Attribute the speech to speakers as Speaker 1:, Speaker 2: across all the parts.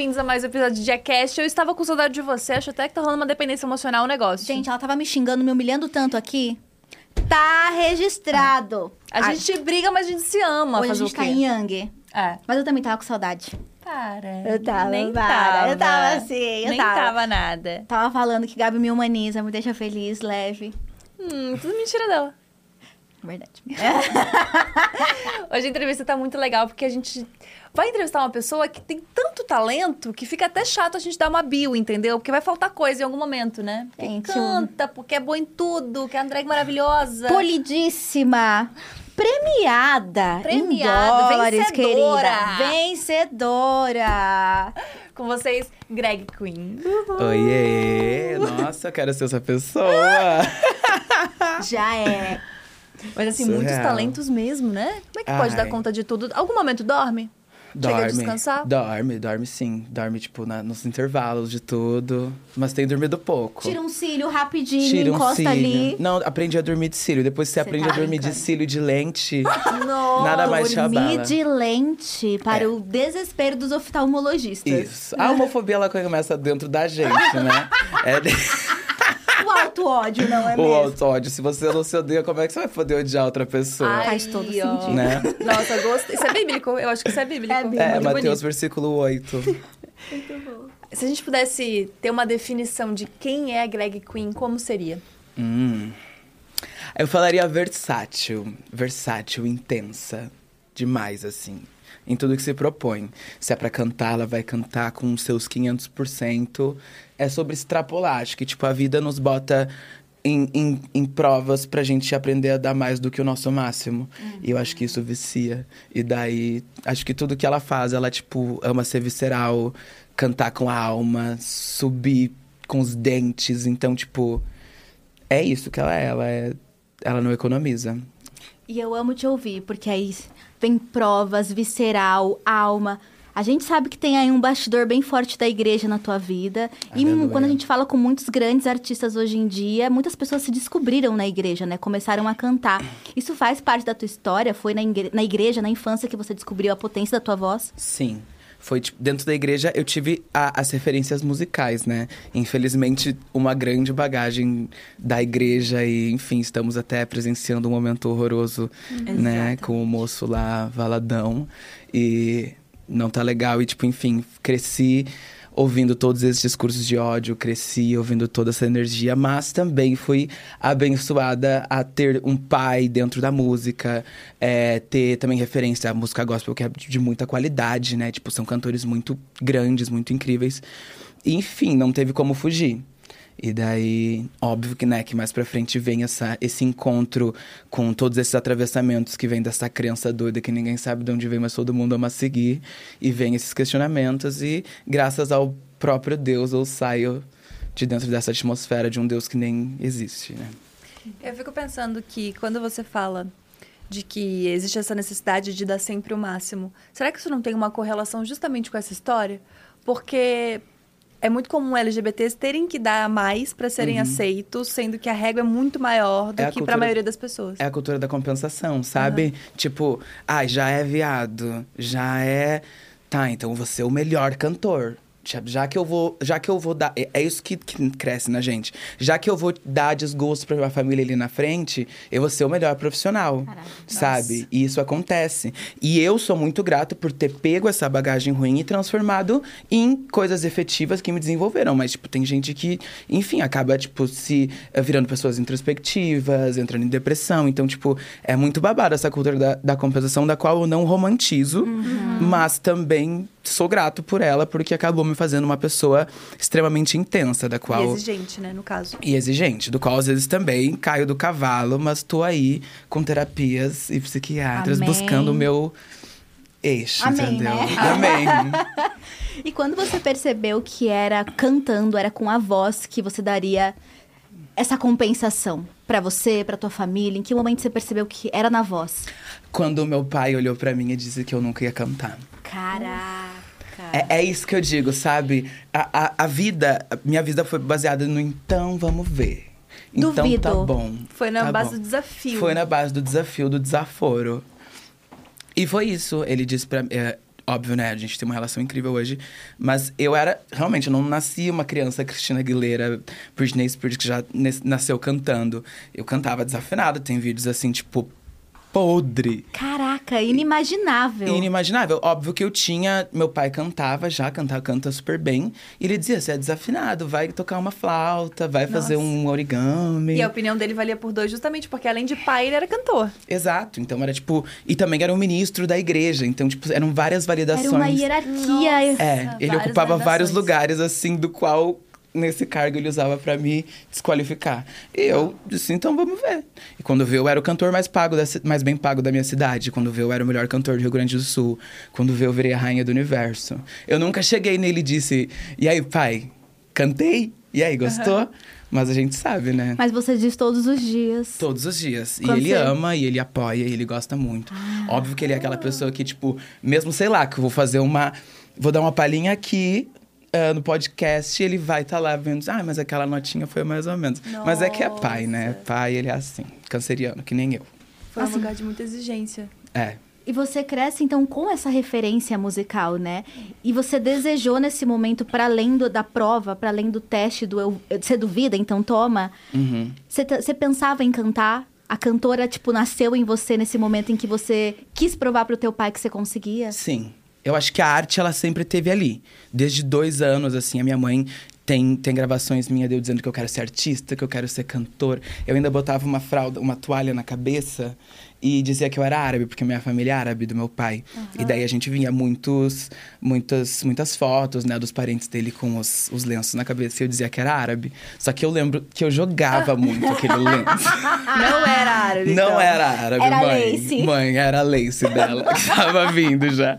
Speaker 1: Bem-vindos a mais um episódio de Jackass. Eu estava com saudade de você, acho até que tá rolando uma dependência emocional o negócio.
Speaker 2: Gente, ela tava me xingando, me humilhando tanto aqui. Tá registrado.
Speaker 1: a gente briga, mas a gente se ama.
Speaker 2: Hoje a gente tá em Yang.
Speaker 1: É.
Speaker 2: Mas eu também tava com saudade.
Speaker 1: Para.
Speaker 2: Eu tava,
Speaker 1: Nem
Speaker 2: para.
Speaker 1: tava.
Speaker 2: Eu tava assim, eu
Speaker 1: Nem
Speaker 2: tava.
Speaker 1: tava nada.
Speaker 2: Tava falando que Gabi me humaniza, me deixa feliz, leve.
Speaker 1: Hum, tudo mentira dela.
Speaker 2: Verdade.
Speaker 1: Hoje a entrevista tá muito legal, porque a gente vai entrevistar uma pessoa que tem tanto talento que fica até chato a gente dar uma bio, entendeu? Porque vai faltar coisa em algum momento, né? Porque
Speaker 2: Gente,
Speaker 1: canta, porque é boa em tudo, que é a drag maravilhosa.
Speaker 2: Polidíssima. Premiada.
Speaker 1: Premiada,
Speaker 2: Em dólares,
Speaker 1: vencedora.
Speaker 2: querida. Vencedora.
Speaker 1: Com vocês, Greg Queen.
Speaker 3: Oiê! Nossa, eu quero ser essa pessoa!
Speaker 2: Já é.
Speaker 1: Mas assim,
Speaker 3: Surreal.
Speaker 1: muitos talentos mesmo, né? Como é que pode
Speaker 3: Ai.
Speaker 1: dar conta de tudo? Algum momento dorme? Chega a
Speaker 3: dorme.
Speaker 1: descansar?
Speaker 3: Dorme, dorme sim. Dorme, tipo, na- nos intervalos de tudo. Mas tem dormido pouco.
Speaker 2: Tira um cílio rapidinho,
Speaker 3: Tira um
Speaker 2: encosta
Speaker 3: cílio.
Speaker 2: ali.
Speaker 3: Não, aprendi a dormir de cílio. Depois que você, aprende
Speaker 2: tá
Speaker 3: a dormir de cílio e de lente,
Speaker 1: Não.
Speaker 3: nada mais te
Speaker 2: Dormir de lente para
Speaker 3: É.
Speaker 2: o desespero dos oftalmologistas.
Speaker 3: Isso. A homofobia, ela começa dentro da gente, né? É
Speaker 2: O auto-ódio, não é
Speaker 3: o
Speaker 2: mesmo?
Speaker 3: auto-ódio. Se você não se odeia, como é que você vai poder odiar outra pessoa?
Speaker 1: Ai,
Speaker 2: Faz todo
Speaker 1: ó.
Speaker 2: sentido.
Speaker 3: Né?
Speaker 1: Nossa, gostei. Isso é bíblico? Eu acho que isso é bíblico.
Speaker 2: É bíblico.
Speaker 3: É,
Speaker 1: Muito
Speaker 3: Mateus,
Speaker 1: bonito.
Speaker 3: versículo 8.
Speaker 1: Se a gente pudesse ter uma definição de quem é a Greg Queen, como seria?
Speaker 3: Hum. Eu falaria versátil. Versátil, intensa. Demais, assim. Em tudo que se propõe. Se é pra cantar, ela vai cantar com os seus 500%. É sobre extrapolar. Acho que, tipo, a vida nos bota em, em, em provas pra gente aprender a dar mais do que o nosso máximo. E eu acho que isso vicia. E daí, acho que tudo que ela faz, ela, tipo, ama ser visceral, cantar com a alma, subir com os dentes. Então, tipo, é isso que ela é. Ela, é, ela não economiza.
Speaker 2: E eu amo te ouvir, porque aí vem provas, visceral, alma. A gente sabe que tem aí um bastidor bem forte da igreja na tua vida. E
Speaker 3: Aleluia.
Speaker 2: quando a gente fala com muitos grandes artistas hoje em dia, muitas pessoas se descobriram na igreja, né? Começaram a cantar. Isso faz parte da tua história? Foi na igre- na igreja, na infância, que você descobriu a potência da tua voz?
Speaker 3: Sim. Foi, tipo, dentro da igreja eu tive a- as referências musicais, né? Infelizmente, uma grande bagagem da igreja e, enfim, estamos até presenciando um momento horroroso, né? Com o moço lá, Valadão. E não tá legal. E, tipo, enfim, cresci ouvindo todos esses discursos de ódio, cresci ouvindo toda essa energia, mas também fui abençoada a ter um pai dentro da música, é, ter também referência à música gospel, que é de muita qualidade, né? Tipo, são cantores muito grandes, muito incríveis. Enfim, não teve como fugir. E daí, óbvio que, né, que mais pra frente vem essa, esse encontro com todos esses atravessamentos que vem dessa crença doida que ninguém sabe de onde vem, mas todo mundo ama seguir. E vem esses questionamentos e, graças ao próprio Deus, eu saio de dentro dessa atmosfera de um Deus que nem existe, né?
Speaker 1: Eu fico pensando que quando você fala de que existe essa necessidade de dar sempre o máximo, será que isso não tem uma correlação justamente com essa história? Porque é muito comum LGBTs terem que dar mais para serem aceitos, sendo que a régua é muito maior do
Speaker 3: É
Speaker 1: que para a maioria das pessoas.
Speaker 3: É a cultura da compensação, sabe? Tipo, ah, já é viado, já é. Tá, então você é o melhor cantor. Já- que eu vou, já que eu vou dar, é é isso que, que cresce na gente. Já que eu vou dar desgosto pra minha família ali na frente, eu vou ser o melhor profissional, sabe? E isso acontece. E eu sou muito grato por ter pego essa bagagem ruim e transformado em coisas efetivas que me desenvolveram. Mas tipo, tem gente que, enfim, acaba tipo se eh, virando pessoas introspectivas, entrando em depressão. Então, tipo, é muito babado essa cultura da, da compensação da qual eu não romantizo, mas também sou grato por ela porque acabou me fazendo uma pessoa extremamente intensa, da qual.
Speaker 1: E exigente, né, no caso.
Speaker 3: E exigente, do qual às vezes também caio do cavalo, mas tô aí com terapias e psiquiatras
Speaker 2: Amém.
Speaker 3: buscando o meu eixo,
Speaker 2: Amém,
Speaker 3: entendeu?
Speaker 2: né?
Speaker 3: Amém.
Speaker 2: E quando você percebeu que era cantando, era com a voz que você daria essa compensação pra você, pra tua família? Em que momento você percebeu que era na voz?
Speaker 3: Quando meu pai olhou pra mim e disse que eu nunca ia cantar.
Speaker 2: Caraca.
Speaker 3: É, é isso que eu digo, sabe? A, a, a vida, a minha vida foi baseada no então vamos ver. Então
Speaker 2: Duvido.
Speaker 3: tá bom.
Speaker 1: Foi na
Speaker 3: tá
Speaker 1: base
Speaker 3: bom.
Speaker 1: do desafio.
Speaker 3: Foi na base do desafio, do desaforo. E foi isso. Ele disse pra mim. É, óbvio, né? A gente tem uma relação incrível hoje. Mas eu era. Realmente, eu não nasci uma criança Cristina Aguilera, Britney Spears, que já nasceu cantando. Eu cantava desafinado. Tem vídeos assim, tipo, podre.
Speaker 2: Caraca, inimaginável.
Speaker 3: Inimaginável. Óbvio que eu tinha. Meu pai cantava já, cantava, canta super bem. E ele dizia: você é desafinado, vai tocar uma flauta, vai fazer
Speaker 1: Nossa.
Speaker 3: um origami.
Speaker 1: E a opinião dele valia por dois, justamente porque além de pai, ele era cantor.
Speaker 3: Exato. Então era tipo. E também era um ministro da igreja. Então, tipo, eram várias validações.
Speaker 2: Era uma hierarquia.
Speaker 3: É, ele
Speaker 1: Várias
Speaker 3: ocupava vários
Speaker 1: validações.
Speaker 3: lugares, assim, do qual nesse cargo ele usava pra me desqualificar. E eu disse, então vamos ver. E quando veio, eu era o cantor mais pago, da mais bem pago da minha cidade. Quando veio, eu era o melhor cantor do Rio Grande do Sul. Quando veio, eu virei a rainha do universo. Eu nunca cheguei nele e disse, e aí, pai, cantei? E aí, gostou? Mas a gente sabe, né?
Speaker 2: Mas você diz todos os dias.
Speaker 3: Todos os dias.
Speaker 2: Quando
Speaker 3: e ele
Speaker 2: você-
Speaker 3: ama, e ele apoia, e ele gosta muito.
Speaker 2: Ah.
Speaker 3: Óbvio que ele é aquela pessoa que, tipo, mesmo, sei lá, que eu vou fazer uma. Vou dar uma palhinha aqui. Ah, no podcast, ele vai estar lá vendo, ah, mas aquela notinha foi mais ou menos. Mas é que é pai, né?
Speaker 1: Nossa.
Speaker 3: Pai, ele é assim, canceriano, que nem eu.
Speaker 1: Foi um
Speaker 2: Assim.
Speaker 1: lugar de muita exigência.
Speaker 3: É.
Speaker 2: E você cresce então com essa referência musical, né? E você desejou nesse momento para além do- da prova, para além do teste do eu, você duvida, então toma.
Speaker 3: Uhum.
Speaker 2: Você, você pensava em cantar? A cantora tipo nasceu em você nesse momento em que você quis provar pro teu pai que você conseguia?
Speaker 3: Sim. Eu acho que a arte, ela sempre teve ali. Desde dois anos, assim, a minha mãe tem, tem gravações minhas de eu dizendo que eu quero ser artista, que eu quero ser cantor. Eu ainda botava uma fralda, uma toalha na cabeça e dizia que eu era árabe, porque minha família é árabe, do meu pai. E daí a gente via muitos, muitas, muitas fotos, né, dos parentes dele com os, os lenços na cabeça e eu dizia que era árabe. Só que eu lembro que eu jogava muito aquele lenço.
Speaker 1: Não era árabe,
Speaker 3: Não
Speaker 1: então.
Speaker 3: era árabe,
Speaker 2: Era
Speaker 3: mãe.
Speaker 2: lace.
Speaker 3: Mãe, era a lace dela, que tava vindo já.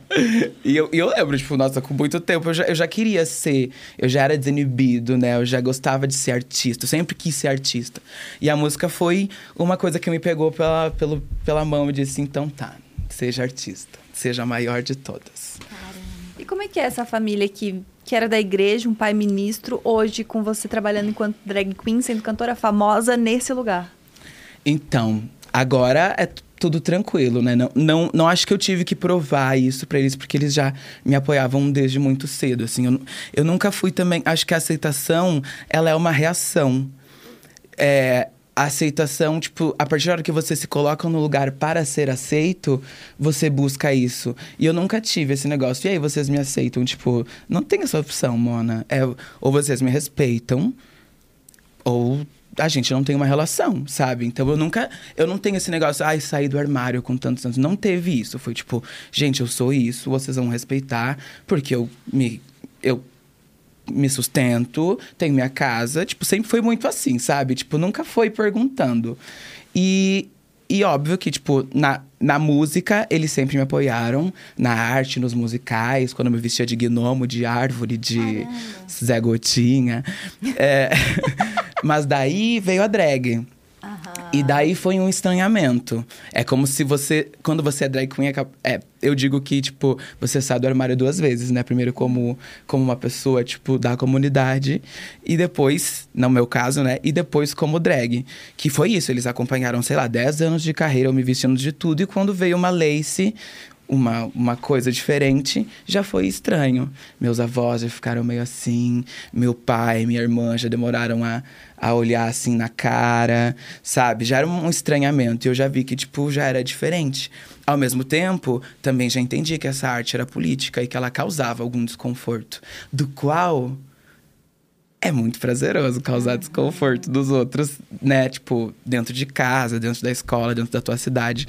Speaker 3: E eu, e eu lembro, tipo, nossa, com muito tempo eu já, eu já queria ser, eu já era desinibido, né? Eu já gostava de ser artista, eu sempre quis ser artista. E a música foi uma coisa que me pegou pela, pelo, pela mão e disse, então tá, seja artista, seja a maior de todas.
Speaker 1: E como é que é essa família que, que era da igreja, um pai ministro, hoje com você trabalhando enquanto drag queen, sendo cantora famosa nesse lugar?
Speaker 3: Então, agora é tudo tranquilo, né? Não, não, não acho que eu tive que provar isso pra eles, porque eles já me apoiavam desde muito cedo, assim. Eu, eu nunca fui também... Acho que a aceitação, ela é uma reação. É, a aceitação, tipo, a partir da hora que você se coloca no lugar para ser aceito, você busca isso. E eu nunca tive esse negócio. E aí, vocês me aceitam? Tipo, não tem essa opção, Mona. É, ou vocês me respeitam, ou a gente não tem uma relação, sabe? Então eu nunca. Eu não tenho esse negócio, ai, sair do armário com tantos anos. Não teve isso. Foi tipo, gente, eu sou isso, vocês vão respeitar, porque eu me. Eu me sustento, tenho minha casa. Tipo, sempre foi muito assim, sabe? Tipo, nunca foi perguntando. E. E óbvio que, tipo, na, na música, eles sempre me apoiaram. Na arte, nos musicais, quando eu me vestia de gnomo, de árvore, de Zé Gotinha. É, mas daí veio a drag. E daí foi um estranhamento. É como se você. Quando você é drag queen, é, é, eu digo que, tipo, você sai do armário duas vezes, né? Primeiro como, como uma pessoa, tipo, da comunidade. E depois, no meu caso, né? E depois como drag. Que foi isso. Eles acompanharam, sei lá, 10 anos de carreira, eu me vestindo de tudo. E quando veio uma lace uma, uma coisa diferente, já foi estranho. Meus avós já ficaram meio assim, meu pai, minha irmã já demoraram a, a olhar assim na cara, sabe? Já era um estranhamento. E eu já vi que, tipo, já era diferente. Ao mesmo tempo, também já entendi que essa arte era política e que ela causava algum desconforto, do qual é muito prazeroso causar desconforto dos outros, né? Tipo, dentro de casa, dentro da escola, dentro da tua cidade.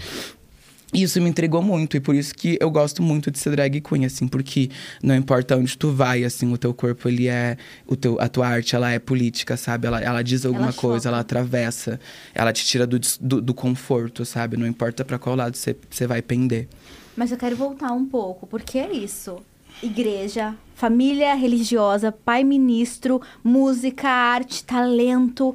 Speaker 3: Isso me intrigou muito e por isso que eu gosto muito de ser drag queen, assim, porque não importa onde tu vai, assim, o teu corpo, ele é... O teu, a tua arte, ela é política, sabe? Ela, ela diz alguma
Speaker 2: Ela
Speaker 3: coisa, ela atravessa, ela te tira do, do, do conforto, sabe? Não importa pra qual lado você você vai pender.
Speaker 2: Mas eu quero voltar um pouco, porque é isso. Igreja, família religiosa, pai ministro, música, arte, talento,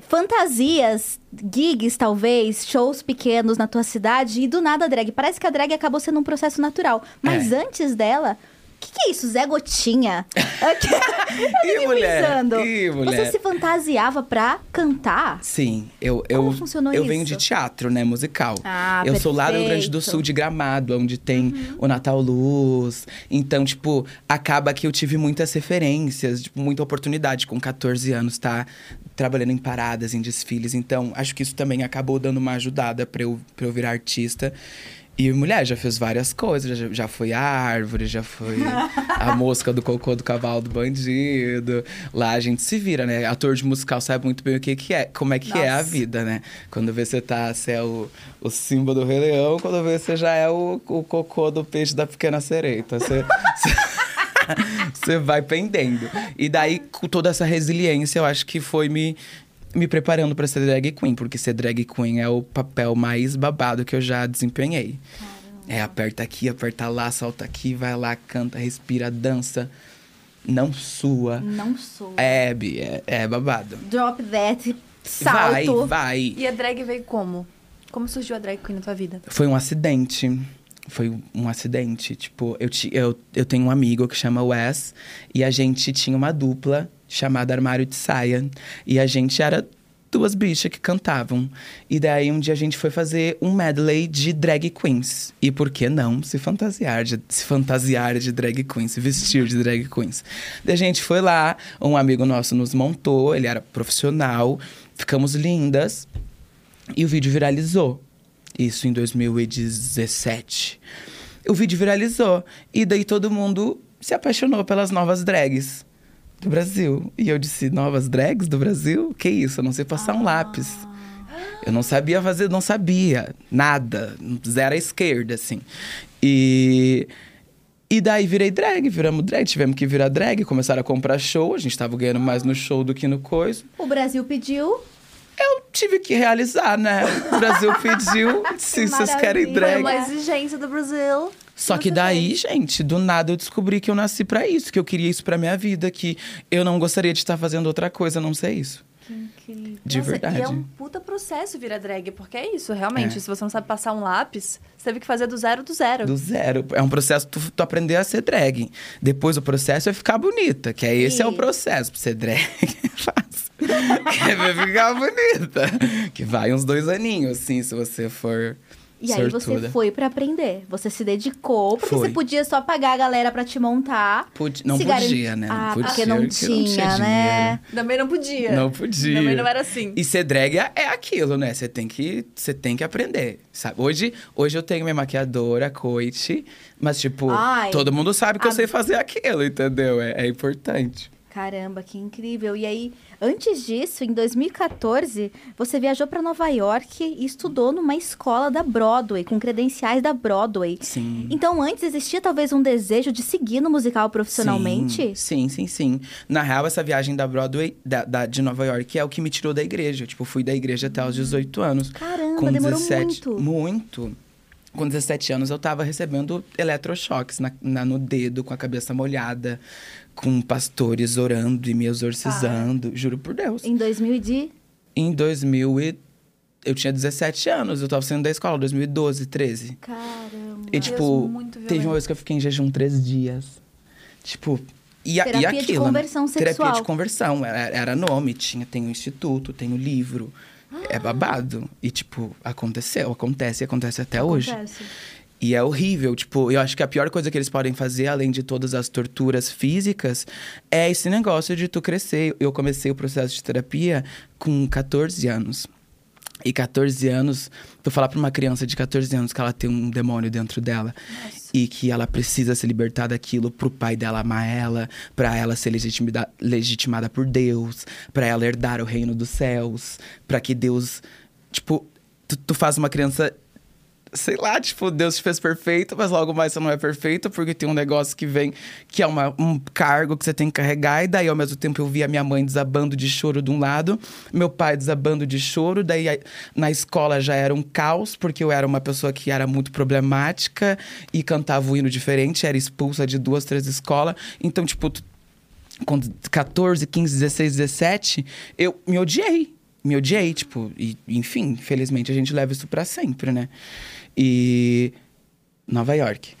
Speaker 2: fantasias, gigs talvez, shows pequenos na tua cidade e do nada a drag. Parece que a drag acabou sendo um processo natural. Mas
Speaker 3: É.
Speaker 2: antes dela, o que, que é isso? Zé Gotinha?
Speaker 3: Ih,
Speaker 2: Fiquei
Speaker 3: mulher!
Speaker 2: pensando.
Speaker 3: Mulher!
Speaker 2: Você se fantasiava pra cantar?
Speaker 3: Sim, eu,
Speaker 2: Como
Speaker 3: eu,
Speaker 2: funcionou
Speaker 3: eu
Speaker 2: isso?
Speaker 3: venho de teatro, né, musical.
Speaker 2: Ah,
Speaker 3: eu sou lá do Rio Grande do
Speaker 2: perfeito.
Speaker 3: Sul, de Gramado, onde tem o Natal Luz. Então, tipo, acaba que eu tive muitas referências, tipo, muita oportunidade com 14 anos, tá? Trabalhando em paradas, em desfiles. Então, acho que isso também acabou dando uma ajudada pra eu, pra eu virar artista. E mulher, já fez várias coisas. Já, já foi a árvore, já foi a mosca do cocô do cavalo do bandido. Lá a gente se vira, né? Ator de musical sabe muito bem o que, que é, como é que é a
Speaker 1: Nossa.
Speaker 3: vida, né? Quando vê você tá, você é o, o símbolo do Rei Leão, quando vê você já é o, o cocô do peixe da pequena sereia. Então você. Você vai pendendo. E daí, com toda essa resiliência, eu acho que foi me, me preparando pra ser drag queen, porque ser drag queen é o papel mais babado que eu já desempenhei. É, aperta aqui, aperta lá, salta aqui, vai lá, canta, respira, dança. Não sua.
Speaker 2: Não sou.
Speaker 3: É, Bi, é, é babado.
Speaker 2: Drop that,
Speaker 3: Vai,
Speaker 2: salto.
Speaker 3: vai.
Speaker 1: E a drag veio como? Como surgiu a drag queen na tua vida?
Speaker 3: Foi um acidente. Foi um acidente. Tipo, eu, ti- eu, eu tenho um amigo que chama Wes. E a gente tinha uma dupla chamada Armário de Saia. E a gente era duas bichas que cantavam. E daí um dia a gente foi fazer um medley de drag queens. E por que não se fantasiar de, se fantasiar de drag queens, se vestir de drag queens? Daí a gente foi lá, um amigo nosso nos montou, ele era profissional, ficamos lindas. E o vídeo viralizou. Isso em 2017. O vídeo viralizou. E daí todo mundo se apaixonou pelas novas drags do Brasil. E eu disse: novas drags do Brasil? Que isso? Eu não sei passar um lápis. Eu não sabia fazer, não sabia nada. Zero à esquerda, assim. E. E daí virei drag, viramos drag, tivemos que virar drag, começaram a comprar show, a gente tava ganhando mais no show do que no coisa.
Speaker 2: O Brasil pediu.
Speaker 3: Eu tive que realizar, né? O Brasil pediu, se vocês querem.
Speaker 1: Foi
Speaker 3: drag.
Speaker 1: uma exigência do Brasil.
Speaker 3: Só que daí, gente, do nada eu descobri que eu nasci pra isso, que eu queria isso pra minha vida, que eu não gostaria de estar fazendo outra coisa a não ser isso.
Speaker 2: Que incrível.
Speaker 3: De
Speaker 1: Nossa,
Speaker 3: verdade.
Speaker 1: E é um puta processo virar drag, porque é isso, realmente.
Speaker 3: É.
Speaker 1: Se você não sabe passar um lápis, você teve que fazer do zero do zero.
Speaker 3: Do zero. É um processo tu, tu aprender a ser drag. Depois o processo é ficar bonita, que é esse é o processo. Pra ser drag é fácil. Que é ficar bonita. Que vai uns dois aninhos, assim, se você for
Speaker 2: E aí
Speaker 3: sortuda.
Speaker 2: você foi pra aprender. Você se dedicou, porque
Speaker 3: Fui.
Speaker 2: você podia só pagar a galera pra te montar.
Speaker 3: Podia- não podia, né? Não
Speaker 2: Ah,
Speaker 3: podia,
Speaker 2: porque não
Speaker 3: porque não
Speaker 2: tinha,
Speaker 3: tinha
Speaker 2: né?
Speaker 3: dinheiro.
Speaker 1: Também não podia.
Speaker 3: Não podia.
Speaker 1: Também não era assim.
Speaker 3: E ser drag é- é aquilo, né? Você tem que, você tem que aprender, sabe? Hoje, hoje eu tenho minha maquiadora, coach, mas tipo,
Speaker 2: Ai,
Speaker 3: todo mundo sabe que eu
Speaker 2: a-
Speaker 3: sei fazer aquilo, entendeu? É, é importante.
Speaker 2: Caramba, que incrível. E aí, antes disso, em 2014, você viajou pra Nova York e estudou numa escola da Broadway, com credenciais da Broadway.
Speaker 3: Sim.
Speaker 2: Então, antes existia talvez um desejo de seguir no musical profissionalmente?
Speaker 3: Sim, sim, sim, sim. Na real, essa viagem da Broadway, da, da- de Nova York, é o que me tirou da igreja. Tipo, fui da igreja até os 18 anos.
Speaker 2: Caramba, demorou muito.
Speaker 3: Muito. Com 17 anos, eu tava recebendo eletrochoques na, na- no dedo, com a cabeça molhada, com pastores orando e me exorcizando. Juro por Deus.
Speaker 2: Em 2000 e de...
Speaker 3: Em 2000 e... Eu tinha 17 anos, eu tava saindo da escola, 2012, 13.
Speaker 2: Caramba.
Speaker 3: E, tipo,
Speaker 1: muito
Speaker 3: teve uma vez que eu fiquei em jejum três dias. Tipo, e, a, e
Speaker 2: Terapia de
Speaker 3: aquilo. né?
Speaker 2: conversão
Speaker 3: Terapia
Speaker 2: sexual.
Speaker 3: de conversão. Era, era nome, tinha, tem o instituto, tem o livro. É babado. E, tipo, aconteceu, acontece e acontece até hoje. E é horrível, tipo, eu acho que a pior coisa que eles podem fazer, além de todas as torturas físicas, é esse negócio de tu crescer. Eu comecei o processo de terapia com 14 anos. E 14 anos, tu falar pra uma criança de 14 anos que ela tem um demônio dentro dela e que ela precisa se libertar daquilo pro pai dela amar ela, pra ela ser legitimida- legitimada por Deus, pra ela herdar o reino dos céus, pra que Deus, tipo, tu, tu faz uma criança sei lá, tipo, Deus te fez perfeito, mas logo mais você não é perfeito, porque tem um negócio que vem, que é uma, um cargo que você tem que carregar, e daí ao mesmo tempo eu vi a minha mãe desabando de choro de um lado, meu pai desabando de choro, daí na escola já era um caos, porque eu era uma pessoa que era muito problemática e cantava o hino diferente, era expulsa de duas, três escolas, então, tipo, com 14, 15, 16, 17, eu me odiei. Me odiei, tipo, e, enfim, infelizmente a gente leva isso pra sempre, né? E. Nova York.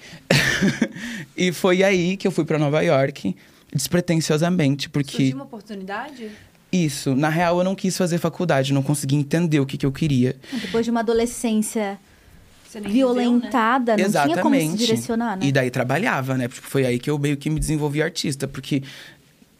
Speaker 3: e foi aí que eu fui pra Nova York, despretensiosamente, porque.
Speaker 1: Surgiu uma oportunidade?
Speaker 3: Isso, na real eu não quis fazer faculdade, não consegui entender o que, que eu queria.
Speaker 2: Depois de uma adolescência
Speaker 1: nem viveu, né?
Speaker 2: violentada, não tinha como se
Speaker 3: Exatamente.
Speaker 2: direcionar, né?
Speaker 3: E daí trabalhava, né? Tipo, foi aí que eu meio que me desenvolvi artista, porque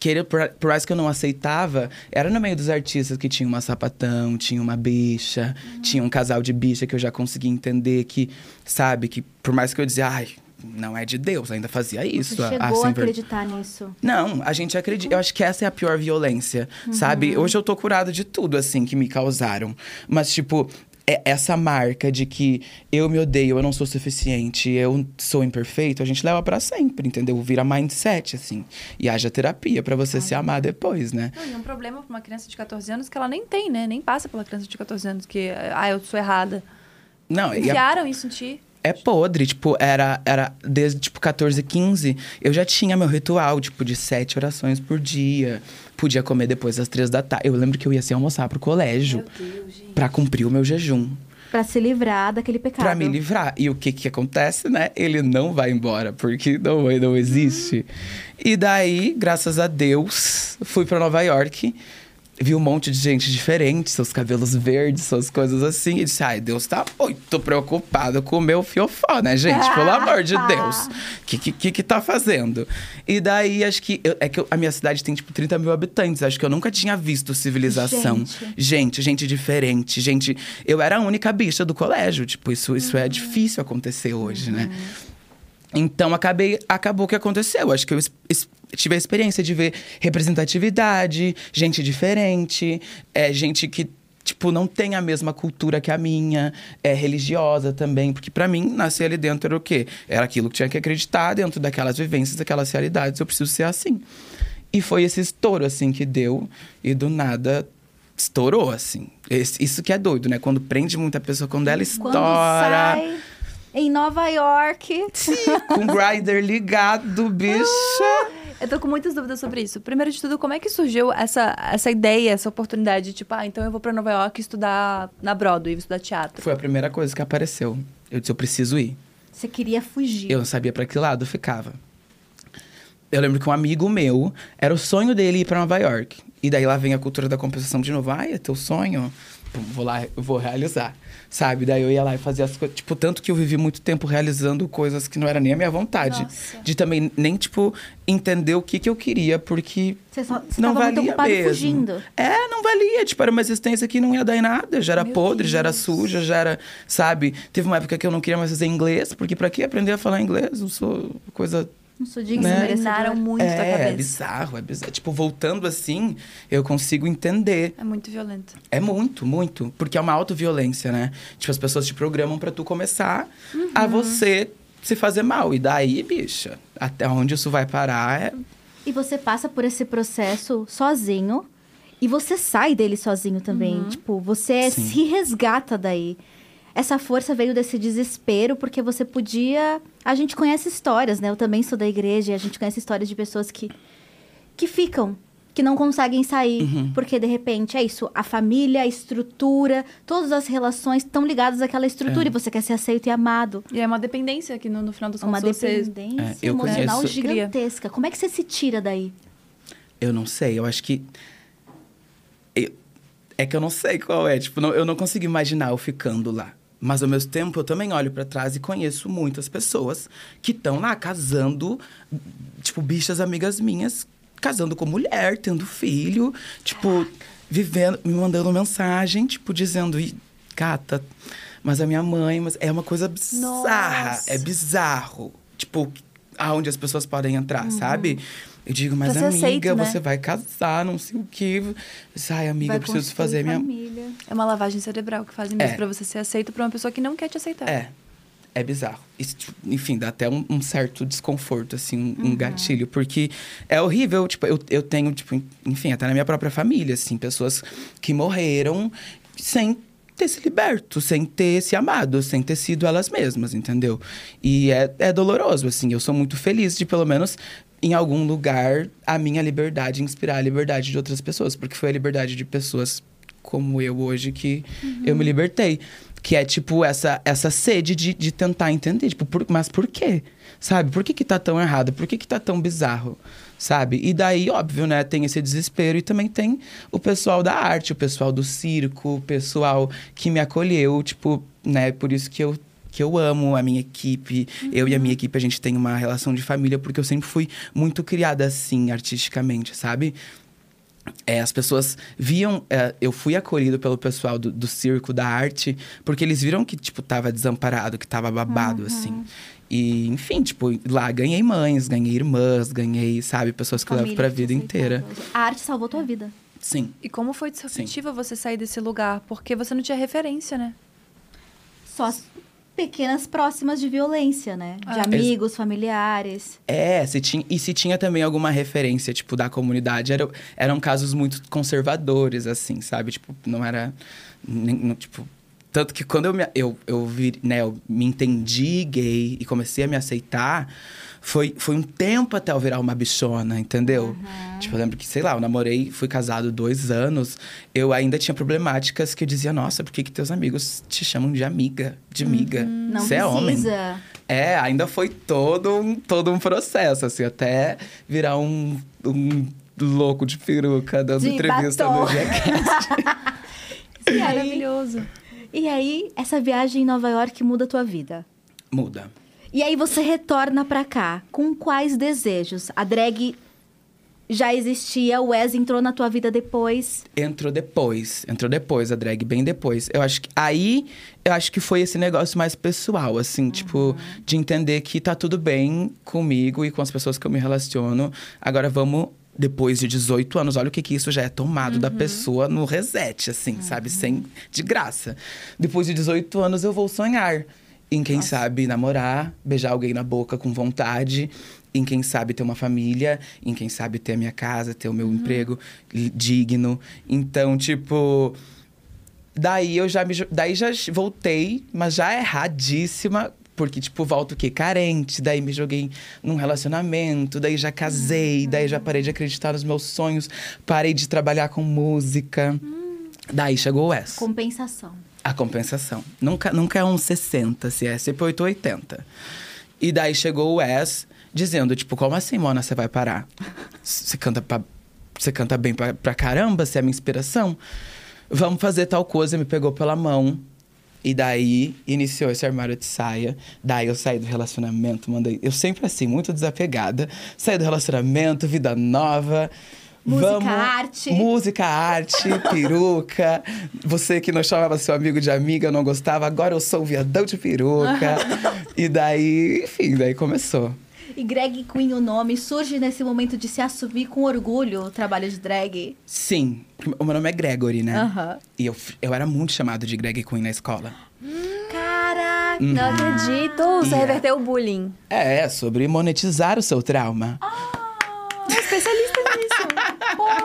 Speaker 3: querer, por, por mais que eu não aceitava, era no meio dos artistas que tinha uma sapatão, tinha uma bicha,
Speaker 2: Uhum.
Speaker 3: tinha um casal de bicha que eu já conseguia entender que, sabe, que por mais que eu dizia, ai, não é de Deus, ainda fazia isso.
Speaker 2: Você
Speaker 3: a-
Speaker 2: chegou
Speaker 3: a
Speaker 2: a
Speaker 3: sem ver-
Speaker 2: acreditar nisso.
Speaker 3: não, a gente acredita. Eu acho que essa é a pior violência,
Speaker 2: Uhum.
Speaker 3: sabe? Hoje eu tô curada de tudo, assim, que me causaram. Mas, tipo, essa marca de que eu me odeio, eu não sou suficiente, eu sou imperfeito, a gente leva pra sempre, entendeu? Vira mindset, assim. E haja terapia pra você se amar depois, né?
Speaker 1: Não, e um problema pra uma criança de 14 anos que ela nem tem, né? Nem passa pela criança de 14 anos que, ah, eu sou errada.
Speaker 3: Não, e a-
Speaker 1: Enfiaram isso em ti.
Speaker 3: É podre, tipo, era, era desde, tipo, 14, 15, eu já tinha meu ritual, tipo, de sete orações por dia. Podia comer depois das três da tarde. Eu lembro que eu ia sem almoçar pro colégio pra cumprir o meu jejum.
Speaker 2: Pra se livrar daquele pecado.
Speaker 3: Pra me livrar. E o que que acontece, né? Ele não vai embora, porque não, não existe. E daí, graças a Deus, fui pra Nova York. Vi um monte de gente diferente, seus cabelos verdes, suas coisas assim. E disse, ai, Deus tá muito preocupado com o meu fiofó, né, gente? Pelo amor de Deus. O que, que, que que tá fazendo? E daí, acho que... eu- é que eu- a minha cidade tem, tipo, 30 mil habitantes. Acho que eu nunca tinha visto civilização.
Speaker 2: Gente.
Speaker 3: Gente, gente diferente, gente. Eu era a única bicha do colégio. Tipo, isso, isso é difícil acontecer hoje, né? Então acabei, acabou o que aconteceu. Acho que eu tive a experiência de ver representatividade, gente diferente, é, gente que tipo não tem a mesma cultura que a minha, é religiosa também, porque pra mim nascer ali dentro era o quê? Era aquilo que tinha que acreditar dentro daquelas vivências, daquelas realidades. Eu preciso ser assim. E foi esse estouro assim que deu e do nada estourou assim. Esse- isso que é doido, né? Quando prende muita pessoa, quando ela
Speaker 2: Quando
Speaker 3: estoura.
Speaker 2: sai em Nova York.
Speaker 3: com o grinder ligado, bicha.
Speaker 1: Eu tô com muitas dúvidas sobre isso. Primeiro de tudo, como é que surgiu essa, essa ideia, essa oportunidade de, tipo, ah, então eu vou pra Nova York estudar na Broadway, estudar teatro?
Speaker 3: Foi a primeira coisa que apareceu. Eu disse, eu preciso ir.
Speaker 2: Você queria fugir.
Speaker 3: Eu não sabia pra que lado ficava. Eu lembro que um amigo meu, era o sonho dele ir pra Nova York. E daí lá vem a cultura da compensação de novo. Ai, é teu sonho? Pum, vou lá, vou realizar. Sabe? Daí eu ia lá e fazia as coisas. Tipo, tanto que eu vivi muito tempo realizando coisas que não era nem a minha vontade.
Speaker 1: Nossa.
Speaker 3: De também nem, tipo, entender o que, que eu queria, porque
Speaker 2: Você, só, você
Speaker 3: não valia mesmo.
Speaker 2: fugindo.
Speaker 3: É, não valia. Tipo, era uma existência que não ia dar em nada. Já era
Speaker 1: Meu
Speaker 3: podre, já era
Speaker 1: Deus.
Speaker 3: suja, já era, sabe? Teve uma época que eu não queria mais fazer inglês, porque pra que aprender a falar inglês? Eu sou coisa
Speaker 2: Não sou digno,
Speaker 3: Né?
Speaker 1: Treinaram muito a
Speaker 3: é, é
Speaker 1: cabeça.
Speaker 3: bizarro, é bizarro. Tipo, voltando assim, eu consigo entender.
Speaker 1: É muito violento.
Speaker 3: É muito, muito. Porque é uma autoviolência, né? Tipo, as pessoas te programam pra tu começar a você se fazer mal. E daí, bicha, até onde isso vai parar é.
Speaker 2: E você passa por esse processo sozinho e você sai dele sozinho também. Tipo, você
Speaker 3: Sim.
Speaker 2: se resgata daí. Essa força veio desse desespero porque você podia. A gente conhece histórias, né? Eu também sou da igreja e a gente conhece histórias de pessoas que, que ficam, que não conseguem sair. Porque, de repente, é isso. A família, a estrutura, todas as relações estão ligadas àquela estrutura
Speaker 3: É.
Speaker 2: e você quer ser aceito e amado.
Speaker 1: E é uma dependência que no, no final dos
Speaker 2: Uma
Speaker 1: contos você...
Speaker 2: dependência
Speaker 3: É, eu
Speaker 2: emocional
Speaker 3: conheço-
Speaker 2: gigantesca. Como é que você se tira daí?
Speaker 3: Eu não sei, eu acho que. eu- É que eu não sei qual é. Tipo, não- eu não consigo imaginar eu ficando lá. Mas ao mesmo tempo, eu também olho pra trás e conheço muitas pessoas que estão lá casando, tipo, bichas amigas minhas, casando com mulher, tendo filho, tipo, vivendo, me mandando mensagem, tipo, dizendo, "Ih, gata, mas a minha mãe, mas é uma coisa bizarra,
Speaker 1: Nossa.
Speaker 3: é bizarro. Tipo, aonde as pessoas podem entrar, sabe? Eu digo, mas
Speaker 1: Pra ser
Speaker 3: amiga,
Speaker 1: aceito, né?
Speaker 3: você vai casar, não sei o quê. Ai, amiga,
Speaker 2: Vai
Speaker 3: eu preciso fazer minha.
Speaker 1: É uma lavagem cerebral que fazem mesmo
Speaker 3: É.
Speaker 1: pra você ser aceito por uma pessoa que não quer te aceitar.
Speaker 3: É. É bizarro. Isso, tipo, enfim, dá até um, um certo desconforto, assim, um, um gatilho. Porque é horrível, tipo, eu, eu tenho, tipo, enfim, até na minha própria família, assim, pessoas que morreram sem ter se liberto, sem ter se amado, sem ter sido elas mesmas, entendeu? E é, é doloroso, assim. Eu sou muito feliz de, pelo menos, em algum lugar, a minha liberdade inspirar a liberdade de outras pessoas. Porque foi a liberdade de pessoas como eu hoje que eu me libertei. Que é, tipo, essa, essa sede de, de tentar entender. Tipo, por- mas por quê? Sabe? Por que que tá tão errado? Por que que tá tão bizarro? Sabe? E daí, óbvio, né? Tem esse desespero. E também tem o pessoal da arte, o pessoal do circo, o pessoal que me acolheu. Tipo, né? Por isso que eu que eu amo a minha equipe. Eu e a minha equipe, a gente tem uma relação de família, porque eu sempre fui muito criada assim, artisticamente, sabe? É, as pessoas viam. é, eu fui acolhido pelo pessoal do, do circo, da arte, porque eles viram que, tipo, tava desamparado, que tava babado, assim. E, enfim, tipo, lá ganhei mães, ganhei irmãs, ganhei, sabe, pessoas que eu levo
Speaker 2: Família
Speaker 3: pra vida
Speaker 2: te
Speaker 3: inteira.
Speaker 2: A arte salvou tua vida.
Speaker 3: Sim.
Speaker 1: E como foi disruptiva você sair desse lugar? Porque você não tinha referência, né?
Speaker 2: Só pequenas próximas de violência, né? De
Speaker 1: Ah.
Speaker 2: amigos, familiares.
Speaker 3: É, se tinha, e se tinha também alguma referência, tipo, da comunidade, era, eram casos muito conservadores, assim, sabe? Tipo, não era. não, tipo. Tanto que quando eu me, eu, eu, vi, né, eu me entendi gay e comecei a me aceitar, foi, foi um tempo até eu virar uma bichona, entendeu? Tipo, eu lembro que, sei lá, eu namorei, fui casado dois anos, eu ainda tinha problemáticas que eu dizia, nossa, por que, que teus amigos te chamam de amiga, de miga?
Speaker 2: Não
Speaker 3: Você é homem.
Speaker 2: precisa.
Speaker 3: É, ainda foi todo um, todo um processo, assim, até virar um, um louco de peruca dando
Speaker 2: De
Speaker 3: entrevista
Speaker 2: batom.
Speaker 3: no Jackass.
Speaker 1: Maravilhoso.
Speaker 2: e aí, essa viagem em Nova York muda a tua vida.
Speaker 3: Muda.
Speaker 2: E aí você retorna pra cá. Com quais desejos? A drag já existia, o Wes entrou na tua vida depois.
Speaker 3: Entrou depois, entrou depois, a drag, bem depois. Eu acho que aí, eu acho que foi esse negócio mais pessoal, assim, tipo, de entender que tá tudo bem comigo e com as pessoas que eu me relaciono. Agora vamos, depois de 18 anos, olha o que que isso já é tomado da pessoa no reset, assim, sabe? Sem, de graça. Depois de 18 anos, eu vou sonhar. Em quem sabe namorar, beijar alguém na boca com vontade, em quem sabe ter uma família, em quem sabe ter a minha casa, ter o meu emprego li- digno. Então, tipo, daí eu já me daí já voltei, mas já erradíssima, porque tipo, volto o quê? Carente, daí me joguei num relacionamento, daí já casei, daí já parei de acreditar nos meus sonhos, parei de trabalhar com música. Daí chegou S.
Speaker 2: Compensação.
Speaker 3: A compensação. Nunca, nunca é um 60, se é sempre 8 ou 80. E daí chegou o Wes dizendo, tipo, como assim, Mona, você vai parar? Você canta, pra, você canta bem pra, pra caramba, você é minha inspiração? Vamos fazer tal coisa, me pegou pela mão. E daí iniciou esse armário de saia. Daí eu saí do relacionamento, mandei. Eu sempre assim, muito desapegada. Saí do relacionamento, vida nova.
Speaker 2: Música, arte.
Speaker 3: Música, arte, peruca. Você que não chamava seu amigo de amiga, não gostava, agora eu sou o viadão de peruca. e daí, enfim, daí começou.
Speaker 2: E Greg Queen, o nome, surge nesse momento de se assumir com orgulho o trabalho de drag.
Speaker 3: Sim, o meu nome é Gregory, né?
Speaker 2: Aham.
Speaker 3: E eu, eu era muito chamado de Greg Queen na escola.
Speaker 2: Caraca!
Speaker 1: Não acredito. Você
Speaker 3: Yeah.
Speaker 1: reverteu o bullying.
Speaker 3: É, sobre monetizar o seu trauma.
Speaker 1: É nisso.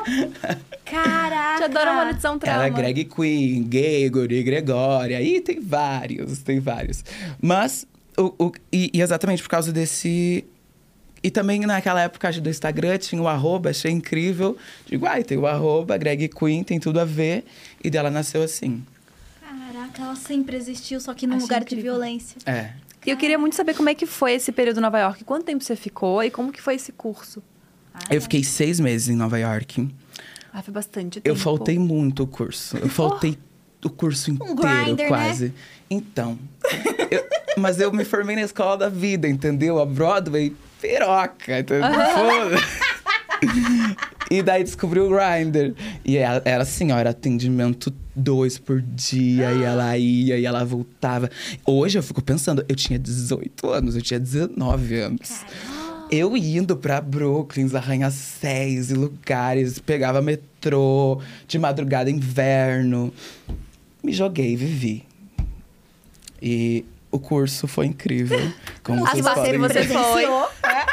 Speaker 2: Caraca!
Speaker 1: Te adoro monetização trauma.
Speaker 3: Era Greg Queen, Gregory, Gregória. Ih, tem vários, tem vários. Mas, o, o- e, e exatamente por causa desse. E também naquela época do Instagram tinha o arroba, achei incrível. Digo, ai, tem o arroba, Greg Queen, tem tudo a ver. E dela nasceu assim.
Speaker 2: Caraca, ela sempre existiu, só que num
Speaker 1: Achei
Speaker 2: lugar de
Speaker 1: incrível.
Speaker 2: violência.
Speaker 3: É.
Speaker 1: E eu queria muito saber como é que foi esse período em Nova York. Quanto tempo você ficou e como que foi esse curso?
Speaker 3: Eu fiquei seis meses em Nova York.
Speaker 1: Ah, foi bastante tempo.
Speaker 3: Eu faltei muito o curso. Eu faltei o curso inteiro,
Speaker 2: grinder, né?
Speaker 3: quase. Então. eu- mas eu me formei na escola da vida, entendeu? A Broadway, piroca, entendeu? Foda. E daí descobri o Grindr. E ela- era assim, ó, era atendimento dois por dia. E ela ia e ela voltava. Hoje eu fico pensando, eu tinha 18 anos, eu tinha 19 anos. Eu indo pra Brooklyn, arranha-céus e lugares, pegava metrô, de madrugada, inverno. Me joguei, vivi. E o curso foi incrível. Como
Speaker 1: As
Speaker 3: vocês podem
Speaker 1: você
Speaker 3: ver.
Speaker 1: foi.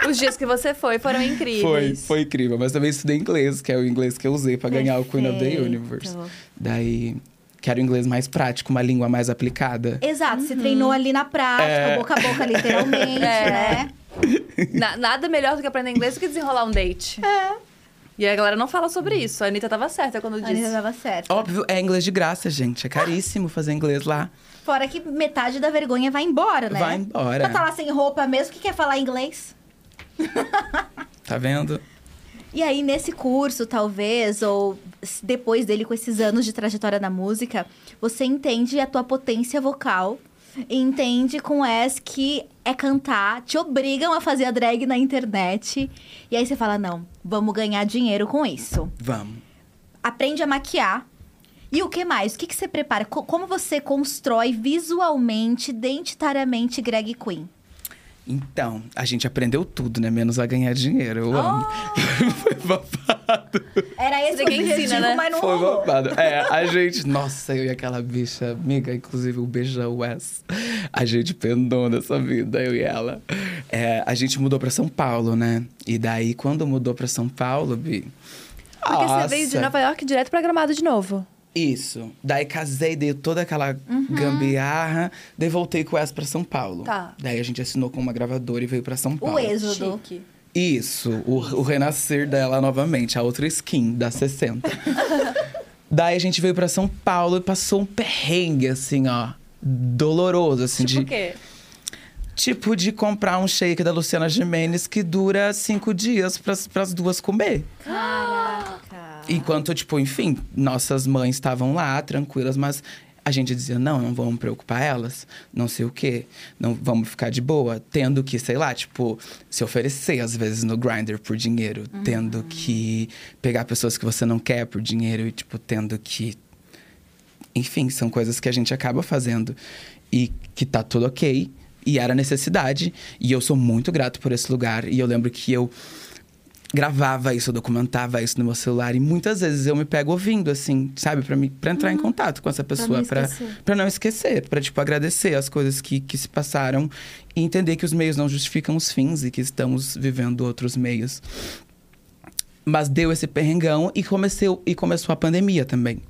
Speaker 1: Os dias que você foi foram
Speaker 3: Foi,
Speaker 1: incríveis.
Speaker 3: foi incrível. Mas também estudei inglês, que é o inglês que eu usei pra ganhar o Queen of the. Universe. Daí, quero inglês mais prático, uma língua mais aplicada.
Speaker 2: Exato, você treinou ali na prática,
Speaker 3: É.
Speaker 2: boca a boca, literalmente,
Speaker 1: É.
Speaker 2: né?
Speaker 1: Na- nada melhor do que aprender inglês do que desenrolar um date. É. E a galera não fala sobre isso. A Anitta tava certa quando
Speaker 2: A
Speaker 1: disse.
Speaker 2: Anitta dava certo.
Speaker 3: Óbvio, é inglês de graça, gente. É caríssimo fazer inglês lá.
Speaker 2: Fora que metade da vergonha vai embora, né?
Speaker 3: Vai embora.
Speaker 2: Pra tá lá sem roupa mesmo, que quer falar inglês.
Speaker 3: Tá vendo?
Speaker 2: E aí, nesse curso, talvez, ou depois dele, com esses anos de trajetória na música, você entende a tua potência vocal, entende com S que é cantar, te obrigam a fazer a drag na internet. E aí você fala: não, vamos ganhar dinheiro com isso.
Speaker 3: Vamos.
Speaker 2: Aprende a maquiar. E o que mais? O que, que você prepara? Co- como você constrói visualmente, identitariamente Greg Queen?
Speaker 3: Então, a gente aprendeu tudo, né? Menos a ganhar dinheiro. Eu amo.
Speaker 2: Oh!
Speaker 3: Foi babado.
Speaker 2: Era esse o
Speaker 1: Ninguém ensina, né?
Speaker 2: mas não
Speaker 3: Foi
Speaker 2: rolou.
Speaker 3: babado. É, a gente. Nossa, eu e aquela bicha, amiga, inclusive um beijão, Wes. A gente pendou nessa vida, eu e ela. É, a gente mudou pra São Paulo, né? E daí, quando mudou pra São Paulo, Bi.
Speaker 1: Porque você veio de
Speaker 3: nossa,
Speaker 1: Nova York direto pra Gramado de novo.
Speaker 3: Isso. Daí casei, dei toda aquela gambiarra, daí voltei com o Wes pra São Paulo.
Speaker 1: Tá.
Speaker 3: Daí a gente assinou com uma gravadora e veio pra São Paulo.
Speaker 2: O êxodo.
Speaker 1: Chique.
Speaker 3: Isso, o, o renascer dela novamente, a outra skin da 60. Daí a gente veio pra São Paulo e passou um perrengue, assim, ó. Doloroso, assim,
Speaker 1: Tipo o
Speaker 3: de.
Speaker 1: quê?
Speaker 3: Tipo de comprar um shake da Luciana Gimenez que dura cinco dias pras, pras duas comer.
Speaker 2: Caraca.
Speaker 3: Enquanto, tipo, enfim, nossas mães estavam lá, tranquilas, mas a gente dizia, não, não vamos preocupar elas, não sei o quê, não vamos ficar de boa, tendo que, sei lá, tipo, se oferecer às vezes no grinder por dinheiro, tendo que pegar pessoas que você não quer por dinheiro e, tipo, tendo que. Enfim, são coisas que a gente acaba fazendo e que tá tudo ok. E era necessidade. E eu sou muito grato por esse lugar. E eu lembro que eu gravava isso, eu documentava isso no meu celular e muitas vezes eu me pego ouvindo assim, sabe, Pra mim, para entrar em contato com essa pessoa, para para não esquecer, para tipo agradecer as coisas que, que se passaram e entender que os meios não justificam os fins e que estamos vivendo outros meios. Mas deu esse perrengão e comecei e começou a pandemia também.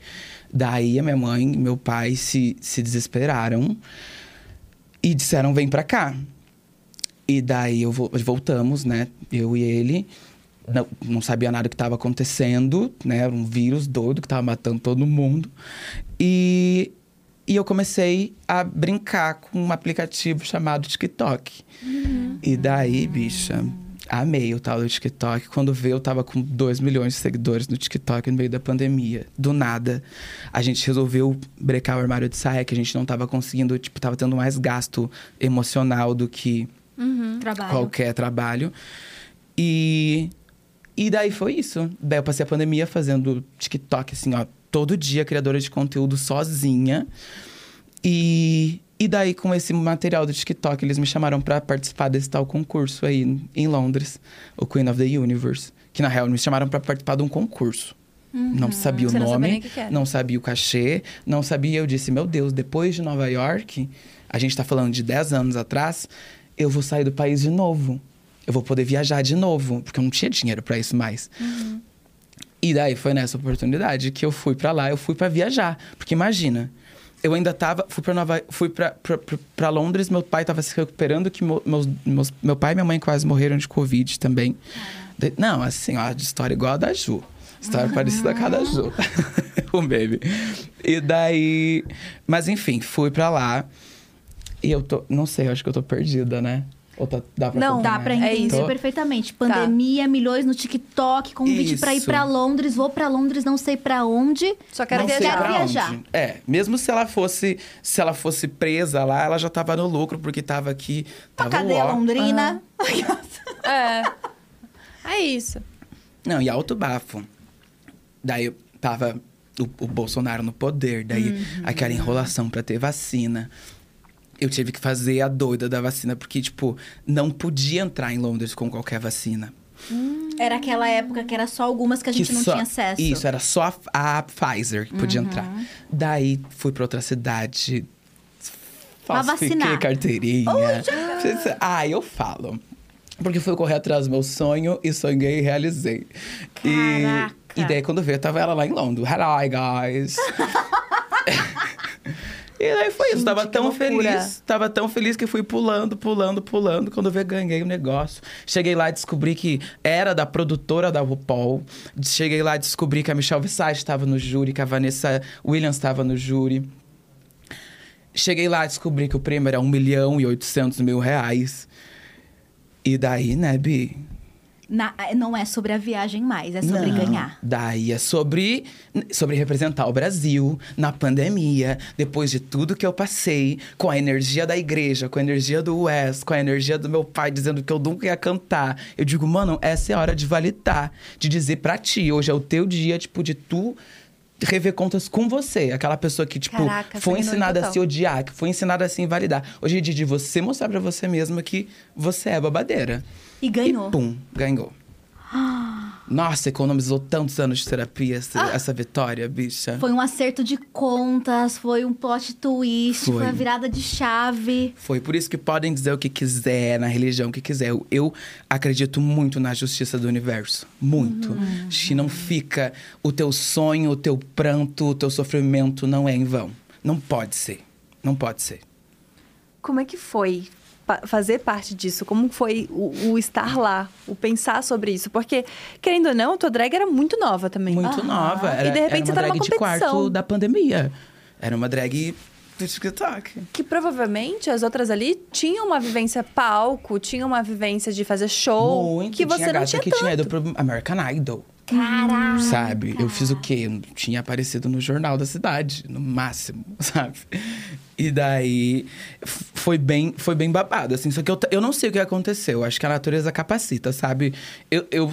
Speaker 3: Daí a minha mãe e meu pai se, se desesperaram e disseram: vem pra cá. E daí eu vo- voltamos, né? Eu e ele. Não, não sabia nada que estava acontecendo, né? Era um vírus doido que estava matando todo mundo. E, e eu comecei a brincar com um aplicativo chamado TikTok. E daí, bicha, amei o tal do TikTok. Quando veio, eu tava com 2 milhões de seguidores no TikTok no meio da pandemia. Do nada. A gente resolveu brecar o armário de saia, que a gente não tava conseguindo, tipo, tava tendo mais gasto emocional do que
Speaker 2: Trabalho.
Speaker 3: qualquer trabalho. E, e daí foi isso. Daí eu passei a pandemia fazendo TikTok, assim, ó, todo dia, criadora de conteúdo sozinha. E, e daí, com esse material do TikTok, eles me chamaram pra participar desse tal concurso aí em Londres, o Queen of the Universe. Que na real me chamaram pra participar de um concurso. Não sabia o
Speaker 1: Você não sabia
Speaker 3: nome,
Speaker 1: nem o que que era.
Speaker 3: não sabia o cachê, não sabia. Eu disse, meu Deus, depois de Nova York, a gente tá falando de 10 anos atrás, eu vou sair do país de novo. Eu vou poder viajar de novo, porque eu não tinha dinheiro pra isso mais. E daí foi nessa oportunidade que eu fui pra lá, eu fui pra viajar. Porque imagina, eu ainda tava, fui pra Nova, fui pra Londres, meu pai tava se recuperando, que meus, meus- meu pai e minha mãe quase morreram de Covid também. De- não, assim, ó, de história igual a da Ju. História parecida com a da Ju. o baby. E daí. Mas enfim, fui pra lá. E eu tô. Não sei, eu acho que eu tô perdida, né? Ou tá, dá pra
Speaker 1: Não,
Speaker 2: Dá pra
Speaker 1: É
Speaker 2: entender
Speaker 1: isso.
Speaker 2: perfeitamente. Pandemia, milhões no TikTok, convite pra ir
Speaker 3: Isso.
Speaker 2: pra Londres, vou pra Londres, não sei pra onde.
Speaker 1: Só quero viajar.
Speaker 2: Quero viajar.
Speaker 3: É, mesmo se ela fosse, se ela fosse presa lá, ela já tava no lucro porque tava aqui, tava
Speaker 2: cadeia
Speaker 3: ó.
Speaker 2: Londrina.
Speaker 1: É. É isso.
Speaker 3: Não, e alto bafo. Daí tava o, o Bolsonaro no poder, daí
Speaker 2: Uhum.
Speaker 3: aquela enrolação pra ter vacina. Eu tive que fazer a doida da vacina, porque, tipo, não podia entrar em Londres com qualquer vacina.
Speaker 2: Era aquela época que era só algumas que a gente não
Speaker 3: só-
Speaker 2: tinha acesso. Uhum.
Speaker 3: Isso, era só a, a Pfizer que podia entrar. Daí fui pra outra cidade Falsifiquei
Speaker 2: vacinar.
Speaker 3: carteirinha. Você- Ah, eu falo. Porque fui correr atrás do meu sonho e sonhei e realizei. E,
Speaker 2: Caraca.
Speaker 3: e daí, quando veio, tava ela lá em Londres. Hello, guys. e daí foi isso.
Speaker 1: Gente,
Speaker 3: Tava
Speaker 1: que
Speaker 3: tão
Speaker 1: loucura.
Speaker 3: feliz. Tava tão feliz que fui pulando, pulando, pulando. Quando veio, ganhei o negócio. Cheguei lá e descobri que era da produtora da RuPaul. Cheguei lá e descobri que a Michelle Visage estava no júri, que a Vanessa Williams estava no júri. Cheguei lá e descobri que o prêmio era 1 milhão e 800 mil reais. E daí, né, Bi?
Speaker 2: Na- não é sobre a viagem mais, é sobre
Speaker 3: Não.
Speaker 2: ganhar.
Speaker 3: Daí é sobre, sobre representar o Brasil na pandemia, depois de tudo que eu passei, com a energia da igreja, com a energia do Wes, com a energia do meu pai dizendo que eu nunca ia cantar. Eu digo, mano, essa é a hora de validar, de dizer pra ti, hoje é o teu dia, tipo, de tu rever contas com você. Aquela pessoa que, tipo,
Speaker 1: Caraca,
Speaker 3: foi ensinada a se odiar, que foi ensinada a se invalidar. Hoje é dia de você mostrar pra você mesma que você é babadeira.
Speaker 2: E ganhou.
Speaker 3: E pum, ganhou. Nossa, economizou tantos anos de terapia essa, essa vitória, bicha.
Speaker 2: Foi um acerto de contas, foi um plot twist, foi,
Speaker 3: Foi.
Speaker 2: a virada de chave.
Speaker 3: Foi por isso que podem dizer o que quiser, na religião que quiser. Eu, eu acredito muito na justiça do universo. Muito. Acho que não fica o teu sonho, o teu pranto, o teu sofrimento não é em vão. Não pode ser. Não pode ser.
Speaker 1: Como é que foi pa- fazer parte disso? Como foi o, o estar lá, o pensar sobre isso? Porque, querendo ou não, a tua drag era muito nova também.
Speaker 3: Muito
Speaker 2: Aham.
Speaker 3: nova. Era,
Speaker 1: E de repente
Speaker 3: era
Speaker 1: você tá numa
Speaker 3: drag de quarto
Speaker 1: competição.
Speaker 3: da pandemia. Era uma drag do TikTok.
Speaker 1: Que provavelmente as outras ali tinham uma vivência palco, tinham uma vivência de fazer show,
Speaker 3: Muito.
Speaker 1: que você
Speaker 3: tinha
Speaker 1: não
Speaker 3: gata
Speaker 1: tinha
Speaker 3: que
Speaker 1: tanto.
Speaker 3: tinha ido pro American Idol.
Speaker 2: Caraca!
Speaker 3: Sabe? Eu fiz o quê? Eu tinha aparecido no jornal da cidade, no máximo, sabe? E daí foi bem, foi bem babado, assim. Só que eu, eu não sei o que aconteceu. Acho que a natureza capacita, sabe? Eu, eu,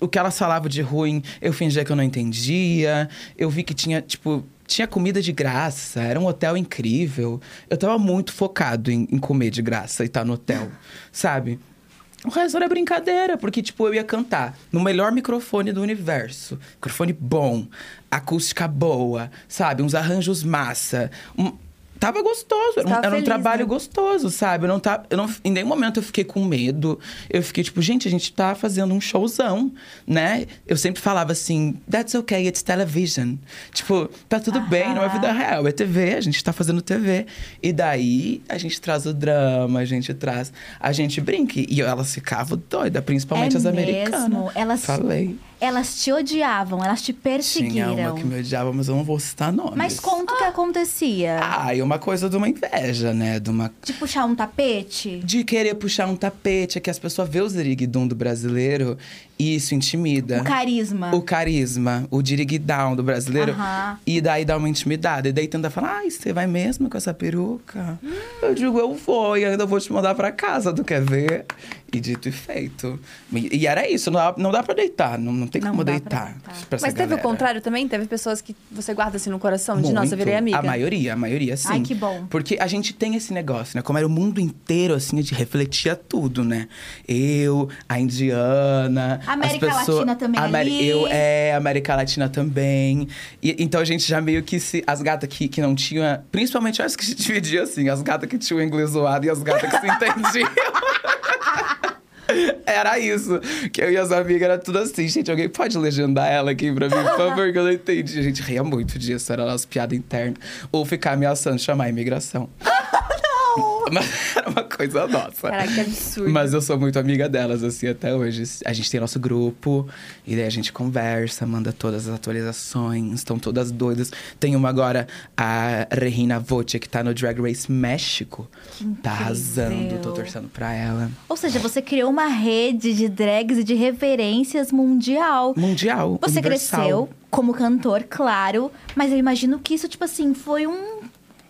Speaker 3: o que elas falavam de ruim, eu fingia que eu não entendia. Eu vi que tinha, tipo, tinha comida de graça, era um hotel incrível. Eu tava muito focado em, em comer de graça e estar no hotel, sabe? O resto era brincadeira, porque, tipo, eu ia cantar no melhor microfone do universo. Microfone bom, acústica boa, sabe? Uns arranjos massa. Um- Tava gostoso, era um,
Speaker 1: Tava
Speaker 3: era um
Speaker 1: feliz,
Speaker 3: trabalho
Speaker 1: né?
Speaker 3: gostoso, sabe? Eu não tá, eu não, em nenhum momento eu fiquei com medo. Eu fiquei tipo, gente, a gente tá fazendo um showzão, né? Eu sempre falava assim, that's okay, it's television. Tipo, tá tudo bem, não é vida real, é TV, a gente tá fazendo TV. E daí a gente traz o drama, a gente traz, a gente brinca. E elas ficavam doidas, principalmente
Speaker 2: É
Speaker 3: as
Speaker 2: mesmo?
Speaker 3: americanas.
Speaker 2: Elas-
Speaker 3: Falei.
Speaker 2: Elas te odiavam, elas te
Speaker 3: Tinha
Speaker 2: perseguiram.
Speaker 3: uma que me odiava, mas eu não vou citar nomes.
Speaker 2: Mas conta o que acontecia.
Speaker 3: Ah, e uma coisa de uma inveja, né? De uma
Speaker 2: De puxar um tapete?
Speaker 3: de querer puxar um tapete, é que as pessoas vê o ziriguidum do brasileiro isso intimida.
Speaker 2: O carisma.
Speaker 3: O carisma, o diriguidão do brasileiro. E daí dá uma intimidade. E daí tenta falar, ai, você vai mesmo com essa peruca? Eu digo, eu vou e ainda vou te mandar pra casa, tu quer ver? E dito e feito. E e era isso, não dá, não dá pra deitar, não, não tem
Speaker 2: Não
Speaker 3: como
Speaker 2: pra
Speaker 3: deitar.
Speaker 2: deitar.
Speaker 3: pra essa
Speaker 1: Mas teve o
Speaker 3: galera.
Speaker 1: contrário também? Teve pessoas que você guarda assim no coração, de nossa,
Speaker 3: Muito.
Speaker 1: virei amiga.
Speaker 3: A maioria, a maioria, sim.
Speaker 2: Ai, que bom.
Speaker 3: Porque a gente tem esse negócio, né? Como era o mundo inteiro, assim, a gente refletia tudo, né? Eu, a indiana...
Speaker 2: América
Speaker 3: as pessoas,
Speaker 2: Latina também ali.
Speaker 3: Eu, é, América Latina também. E, então a gente já meio que se... As gatas que, que não tinham... Principalmente as que se dividiam, assim. As gatas que tinham inglês zoado e as gatas que se entendiam. Era isso. Que eu e as amigas era tudo assim. Gente, alguém pode legendar ela aqui pra mim, por favor, que eu não entendi. A gente ria muito disso, era nossa piada interna. Ou ficar ameaçando chamar a imigração. Mas era uma coisa nossa.
Speaker 1: Caraca, que absurdo.
Speaker 3: Mas eu sou muito amiga delas, assim, até hoje. A gente tem nosso grupo, e daí a gente conversa, manda todas as atualizações, estão todas doidas. Tem uma agora, a Regina Voce, que tá no Drag Race México. Tá arrasando, tô torcendo pra ela.
Speaker 2: Ou seja, você criou uma rede de drags e de referências mundial.
Speaker 3: Mundial.
Speaker 2: Você
Speaker 3: universal.
Speaker 2: cresceu como cantor, claro, mas eu imagino que isso, tipo assim, foi um,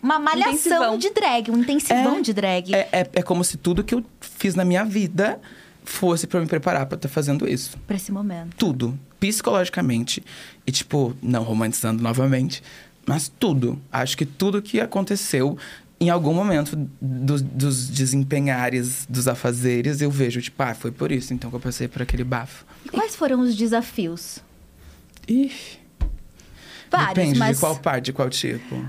Speaker 2: uma malhação
Speaker 1: Intensivão.
Speaker 2: de drag, um intensivão
Speaker 3: É,
Speaker 2: de drag.
Speaker 3: É, é, é como se tudo que eu fiz na minha vida fosse pra me preparar pra estar fazendo isso.
Speaker 2: Pra esse momento.
Speaker 3: Tudo. Psicologicamente. E, tipo, não romantizando novamente, mas tudo. Acho que tudo que aconteceu em algum momento do- dos desempenhares, dos afazeres, eu vejo, tipo, ah, foi por isso então que eu passei por aquele bafo.
Speaker 2: E quais foram os desafios?
Speaker 3: Ih,
Speaker 2: Vários,
Speaker 3: depende
Speaker 2: mas
Speaker 3: de qual parte, de qual tipo.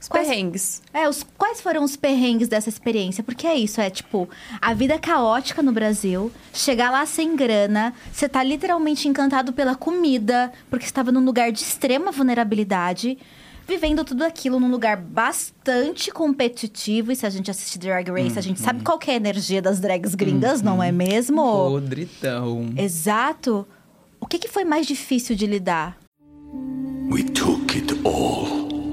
Speaker 2: Os Quais-
Speaker 1: Perrengues.
Speaker 2: É, os, quais foram os perrengues dessa experiência? Porque é isso, é tipo, a vida caótica no Brasil, chegar lá sem grana, você tá literalmente encantado pela comida, porque estava num lugar de extrema vulnerabilidade, vivendo tudo aquilo num lugar bastante competitivo. E se a gente assiste Drag Race, a gente sabe qual que é a energia das drags gringas, não é mesmo?
Speaker 3: Podridão.
Speaker 2: Exato. O que, que foi mais difícil de lidar?
Speaker 4: We took it all.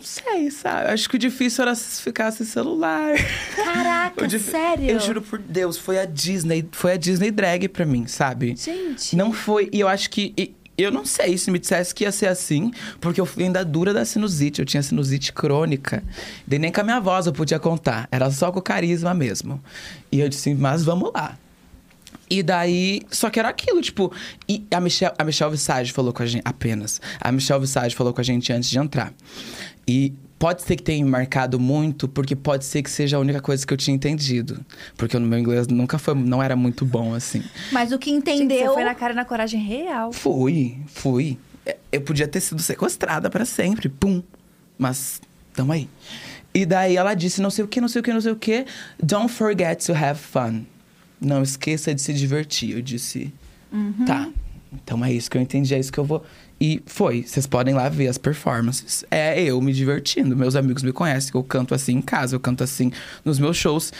Speaker 3: Não sei, sabe? Acho que o difícil era se ficar sem celular.
Speaker 2: Caraca,
Speaker 3: dif-
Speaker 2: sério?
Speaker 3: Eu juro por Deus, foi a Disney, foi a Disney drag pra mim, sabe?
Speaker 1: Gente.
Speaker 3: Não foi, e eu acho que e- eu não sei se me dissesse que ia ser assim, porque eu fui ainda dura da sinusite, eu tinha sinusite crônica. E nem com a minha voz eu podia contar, era só com o carisma mesmo. E eu disse, mas vamos lá. E daí, só que era aquilo, tipo, e a Michelle, a Michelle Visage falou com a gente, apenas. A Michelle Visage falou com a gente antes de entrar. E pode ser que tenha me marcado muito, porque pode ser que seja a única coisa que eu tinha entendido. Porque o meu inglês nunca foi, não era muito bom, assim.
Speaker 2: Mas o que
Speaker 1: Gente,
Speaker 2: entendeu...
Speaker 1: você foi na cara e na coragem real.
Speaker 3: Fui, fui. É, Eu podia ter sido sequestrada pra sempre, pum. Mas, tamo aí. E daí ela disse não sei o que, não sei o que, não sei o que. Don't forget to have fun. Não esqueça de se divertir. Eu disse, tá. Então é isso que eu entendi, é isso que eu vou. E foi. Vocês podem lá ver as performances. É eu me divertindo. Meus amigos me conhecem. Eu canto assim em casa, eu canto assim nos meus shows.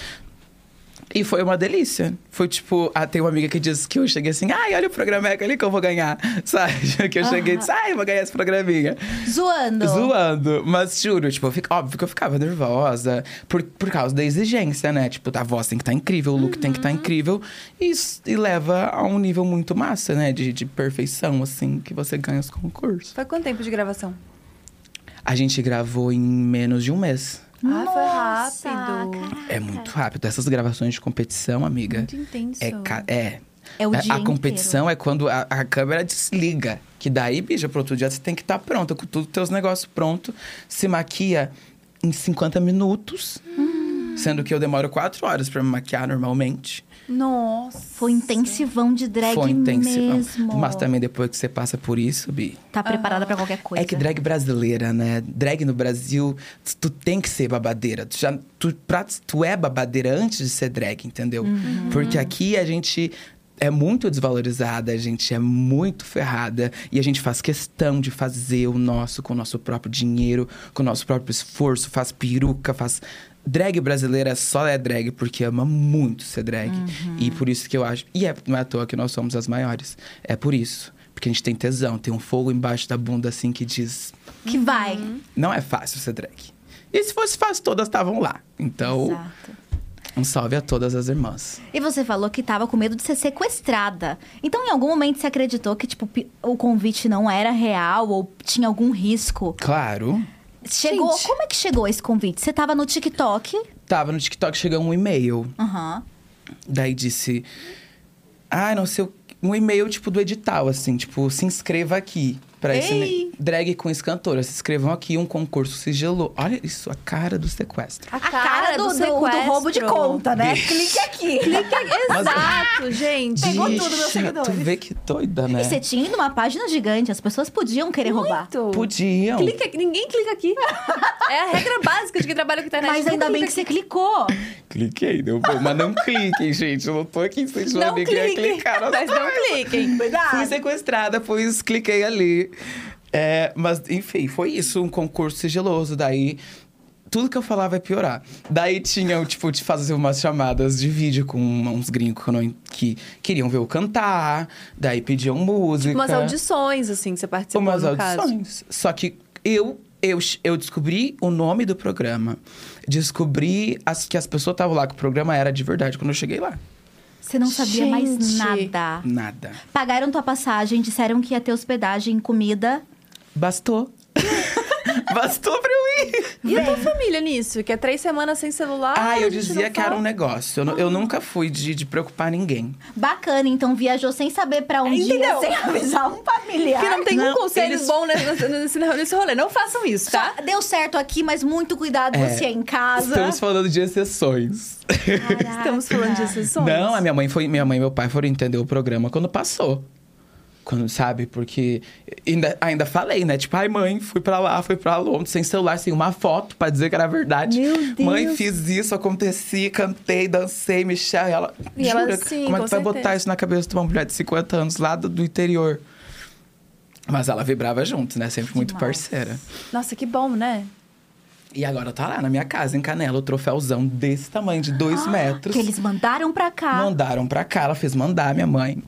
Speaker 3: E foi uma delícia. Foi tipo, ah, tem uma amiga que disse que eu cheguei assim, ai, olha o programa ali que eu vou ganhar. Sabe? Que eu cheguei e disse, ai, eu vou ganhar esse programinha.
Speaker 2: Zoando.
Speaker 3: Zoando. Mas juro, tipo, fico, óbvio que eu ficava nervosa por, por causa da exigência, né? Tipo, a voz tem que estar incrível, o look tem que estar incrível. E, isso- e leva a um nível muito massa, né? De, de perfeição, assim, que você ganha os concursos.
Speaker 1: Foi quanto tempo de gravação?
Speaker 3: A gente gravou em menos de um mês.
Speaker 1: Ah, foi
Speaker 2: Nossa,
Speaker 1: rápido.
Speaker 2: caraca.
Speaker 3: É muito rápido. Essas gravações de competição, amiga.
Speaker 1: Muito intenso.
Speaker 3: É, ca- é.
Speaker 2: É o
Speaker 3: A-
Speaker 2: dia
Speaker 3: a competição é quando a, a câmera desliga. Que daí, bicha, pro outro dia você tem que estar pronta, com todos os teus negócios pronto. Se maquia em 50 minutos. Sendo que eu demoro 4 horas pra me maquiar normalmente.
Speaker 1: Nossa.
Speaker 2: Foi intensivão de drag
Speaker 3: Foi intensivão.
Speaker 2: mesmo.
Speaker 3: Mas também depois que você passa por isso, Bi.
Speaker 2: Tá preparada pra qualquer coisa.
Speaker 3: É que drag brasileira, né? Drag no Brasil, tu- tem que ser babadeira. Tu, já, tu, pra- tu é babadeira antes de ser drag, entendeu? Porque aqui a gente é muito desvalorizada, a gente é muito ferrada. E a gente faz questão de fazer o nosso com o nosso próprio dinheiro, com o nosso próprio esforço. Faz peruca, faz... Drag brasileira só é drag porque ama muito ser drag. E por isso que eu acho... E é, não é à toa que nós somos as maiores. É por isso. Porque a gente tem tesão, tem um fogo embaixo da bunda assim que diz...
Speaker 2: Que vai.
Speaker 3: Não é fácil ser drag. E se fosse fácil, todas estavam lá. Então,
Speaker 2: Exato.
Speaker 3: um salve a todas as irmãs.
Speaker 2: E você falou que tava com medo de ser sequestrada. Então, em algum momento, você acreditou que, tipo, o convite não era real ou tinha algum risco?
Speaker 3: Claro.
Speaker 2: Chegou.
Speaker 1: Gente.
Speaker 2: Como é que chegou esse convite? Você tava no TikTok.
Speaker 3: Tava no TikTok, chegou um e-mail.
Speaker 2: Aham.
Speaker 3: Daí disse... Ah, não sei o... Um e-mail, tipo, do edital, assim. Tipo, se inscreva aqui. Pra esse
Speaker 1: Ei!
Speaker 3: ne- drag com cantora. Se inscrevam aqui, um concurso sigilo. Olha isso, a cara do sequestro.
Speaker 1: A
Speaker 2: A cara do, do- do roubo de conta, né? Clique aqui. Clique aqui.
Speaker 1: Exato, gente.
Speaker 2: Pegou tudo, meus seguidores.
Speaker 3: Tu vê que doida, né?
Speaker 2: E você tinha ido numa página gigante. As pessoas podiam querer roubar.
Speaker 1: Muito.
Speaker 3: Podiam.
Speaker 1: Clica aqui. Ninguém clica aqui. É a regra básica de quem trabalha com internet.
Speaker 2: Mas ainda bem que você clicou.
Speaker 3: Cliquei, deu bom. Mas não cliquem, gente. Eu não tô aqui incentivando ninguém a clicar.
Speaker 1: Mas não cliquem.
Speaker 3: Fui sequestrada, pois cliquei ali. É, mas, enfim, foi isso, um concurso sigiloso. Daí, tudo que eu falava vai piorar. Daí tinha, tipo, de fazer umas chamadas de vídeo com uns gringos que, não- que queriam ver eu cantar. Daí pediam música.
Speaker 1: Umas audições, assim, que você participou,
Speaker 3: Umas
Speaker 1: no caso.
Speaker 3: audições. Só que eu, eu, eu descobri o nome do programa. Descobri as, que as pessoas estavam lá, que o programa era de verdade quando eu cheguei lá.
Speaker 2: Você não sabia mais
Speaker 1: Gente.
Speaker 2: nada.
Speaker 3: Nada.
Speaker 2: Pagaram tua passagem, disseram que ia ter hospedagem, comida.
Speaker 3: Bastou. Bastou pra eu ir.
Speaker 1: E a tua família nisso? Que é três semanas sem celular?
Speaker 3: Ah, eu dizia que era um negócio. Eu, eu nunca fui de, de preocupar ninguém.
Speaker 2: Bacana, então viajou sem saber pra onde ia,
Speaker 1: Entendeu?
Speaker 2: sem avisar um familiar.
Speaker 1: Porque não tem um
Speaker 3: Não,
Speaker 1: conselho
Speaker 3: eles-
Speaker 1: bom nesse, nesse, nesse rolê. Não façam isso, tá?
Speaker 2: Só deu certo aqui, mas muito cuidado
Speaker 3: É,
Speaker 2: você em casa.
Speaker 3: Estamos falando de exceções.
Speaker 2: Caraca.
Speaker 1: Estamos falando de exceções.
Speaker 3: Não, a minha mãe foi, minha mãe e meu pai foram entender o programa quando passou. Quando, sabe? Porque ainda, ainda falei, né? Tipo, ai, mãe, fui pra lá, fui pra Londres, sem celular, sem uma foto pra dizer que era verdade.
Speaker 1: Meu Deus.
Speaker 3: Mãe, fiz isso, aconteci, cantei, dancei, Michelle. E ela,
Speaker 1: E ela,
Speaker 3: jura,
Speaker 1: sim,
Speaker 3: como é que vai botar
Speaker 1: certeza.
Speaker 3: isso na cabeça de uma mulher de 50 anos lá do, do interior? Mas ela vibrava junto, né? Sempre muito
Speaker 2: Demais.
Speaker 3: parceira.
Speaker 1: Nossa, que bom, né?
Speaker 3: E agora tá lá na minha casa, em Canela, o troféuzão desse tamanho, de dois metros.
Speaker 2: Que eles mandaram pra cá.
Speaker 3: Mandaram pra cá, ela fez mandar, minha mãe.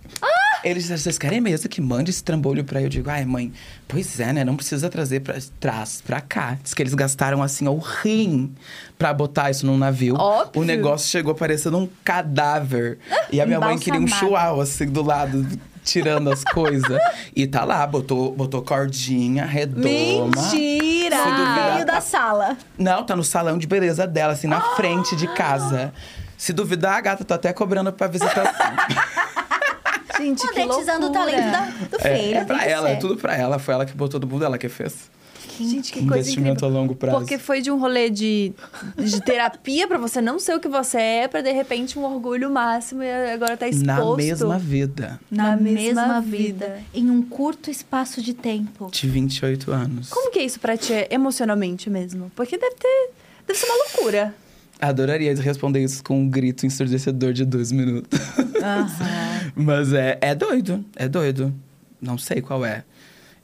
Speaker 3: Eles disseram, vocês querem mesmo que mande esse trambolho pra eu? Eu digo, ai, mãe, pois é, né? Não precisa trazer pra, traz pra cá. Diz que eles gastaram, assim, o rim pra botar isso num navio.
Speaker 1: Óbvio.
Speaker 3: O negócio chegou parecendo um cadáver. E a minha mãe queria um chihuahua, assim, do lado, tirando as coisas. E tá lá, botou, botou cordinha, redoma.
Speaker 2: Mentira! No meio da sala.
Speaker 3: Não, tá no salão de beleza dela, assim, na frente de casa. Se duvidar, a gata tá até cobrando pra visitação.
Speaker 1: Gente, que
Speaker 2: Monetizando o talento da- do filho.
Speaker 3: É, é
Speaker 2: tem
Speaker 3: pra ela,
Speaker 2: ser.
Speaker 3: é tudo pra ela. Foi ela que botou do mundo, ela que fez.
Speaker 1: Gente, que coisa
Speaker 3: Investimento
Speaker 1: incrível.
Speaker 3: a longo prazo.
Speaker 1: Porque foi de um rolê de, de terapia pra você não ser o que você é, pra de repente um orgulho máximo e agora tá exposto.
Speaker 3: Na mesma vida.
Speaker 2: Na,
Speaker 1: Na
Speaker 2: mesma,
Speaker 1: mesma
Speaker 2: vida.
Speaker 1: vida.
Speaker 2: Em um curto espaço de tempo.
Speaker 3: De 28 anos.
Speaker 1: Como que é isso pra ti emocionalmente mesmo? Porque deve ter. Deve ser uma loucura.
Speaker 3: Adoraria responder isso com um grito ensurdecedor de dois minutos. Mas é, é doido, é doido. Não sei qual é.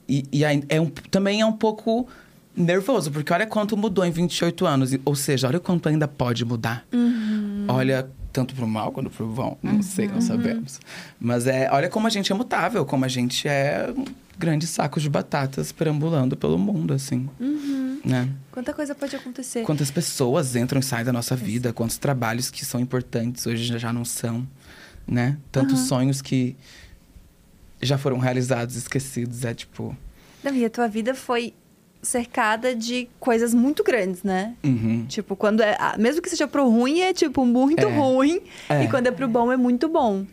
Speaker 3: E, e é um, também é um pouco nervoso, porque olha quanto mudou em 28 anos. Ou seja, olha quanto ainda pode mudar. Olha, tanto pro mal quanto pro bom. Não sei, não sabemos. Mas é, olha como a gente é mutável, como a gente é um grande saco de batatas perambulando pelo mundo, assim. Né?
Speaker 1: Quanta coisa pode acontecer.
Speaker 3: Quantas pessoas entram e saem da nossa vida, quantos trabalhos que são importantes hoje já- não são, né? Tantos sonhos que já foram realizados, esquecidos, é tipo...
Speaker 1: Não, e a tua vida foi cercada de coisas muito grandes, né?
Speaker 3: uhum.
Speaker 1: Tipo, quando é. Mesmo que seja pro ruim, é tipo muito
Speaker 3: É.
Speaker 1: ruim.
Speaker 3: É.
Speaker 1: E quando é pro bom, é muito bom.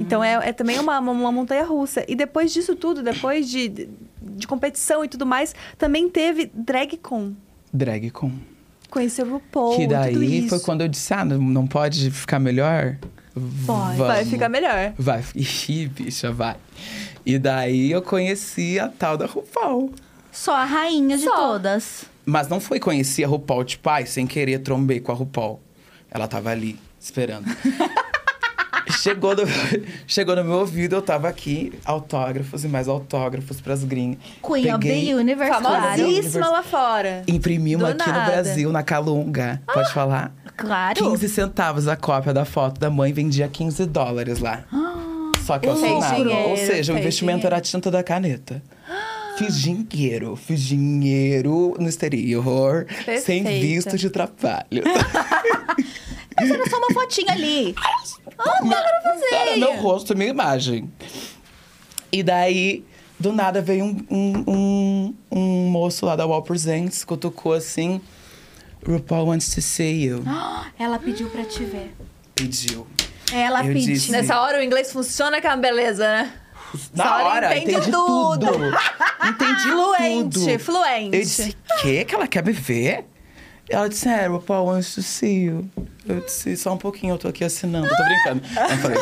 Speaker 1: Então é, é também uma, uma, uma montanha russa. E depois disso tudo, depois de, de, de competição e tudo mais, também teve DragCon.
Speaker 3: DragCon.
Speaker 1: Conheceu o RuPaul,
Speaker 3: que
Speaker 1: tudo
Speaker 3: daí
Speaker 1: isso.
Speaker 3: foi quando eu disse, ah, não, não pode ficar melhor?
Speaker 2: Pode.
Speaker 1: Vai
Speaker 3: Vamos.
Speaker 1: ficar melhor.
Speaker 3: Vai. Ih, bicha, vai. E daí eu conheci a tal da RuPaul.
Speaker 2: Só a rainha de
Speaker 1: Só.
Speaker 2: todas.
Speaker 3: Mas não foi conhecer a RuPaul, tipo, ai, sem querer trombei com a RuPaul. Ela tava ali, esperando. chegou, no, chegou no meu ouvido, eu tava aqui, autógrafos e mais autógrafos pras gringas.
Speaker 2: Queen of
Speaker 3: Peguei-
Speaker 2: the Universe.
Speaker 1: Famosíssima lá fora.
Speaker 3: Imprimi uma
Speaker 1: Do
Speaker 3: aqui no
Speaker 1: nada.
Speaker 3: Brasil, na Calunga. Pode falar?
Speaker 2: Claro.
Speaker 3: 15 centavos a cópia da foto da mãe, vendia 15 dólares lá. Só que eu assinava.
Speaker 1: dinheiro,
Speaker 3: Ou seja, o investimento
Speaker 1: dinheiro.
Speaker 3: era a tinta da caneta. Fiz dinheiro, fiz dinheiro no exterior, sem
Speaker 1: Perfeita.
Speaker 3: visto de trabalho.
Speaker 2: Era só uma fotinha ali. Ah, não dá pra fazer.
Speaker 3: Era meu rosto, minha imagem. E daí, do nada, veio um, um, um, um moço lá da Wall Presents, cutucou assim... RuPaul wants to see you.
Speaker 2: Ela pediu pra te ver.
Speaker 3: Pediu.
Speaker 2: Ela
Speaker 3: Eu
Speaker 2: pediu.
Speaker 3: disse-
Speaker 1: Nessa hora o inglês funciona que é uma beleza, né?
Speaker 3: Na
Speaker 1: Essa hora
Speaker 3: hora,
Speaker 1: entende
Speaker 3: entendi
Speaker 1: tudo.
Speaker 3: tudo. Entendi
Speaker 1: Fluente,
Speaker 3: tudo.
Speaker 1: fluente.
Speaker 3: Eu disse, quê? Que ela quer me ver? Ela disse, é, RuPaul wants to see you. Eu disse, só um pouquinho, eu tô aqui assinando. Tô brincando. Eu falei,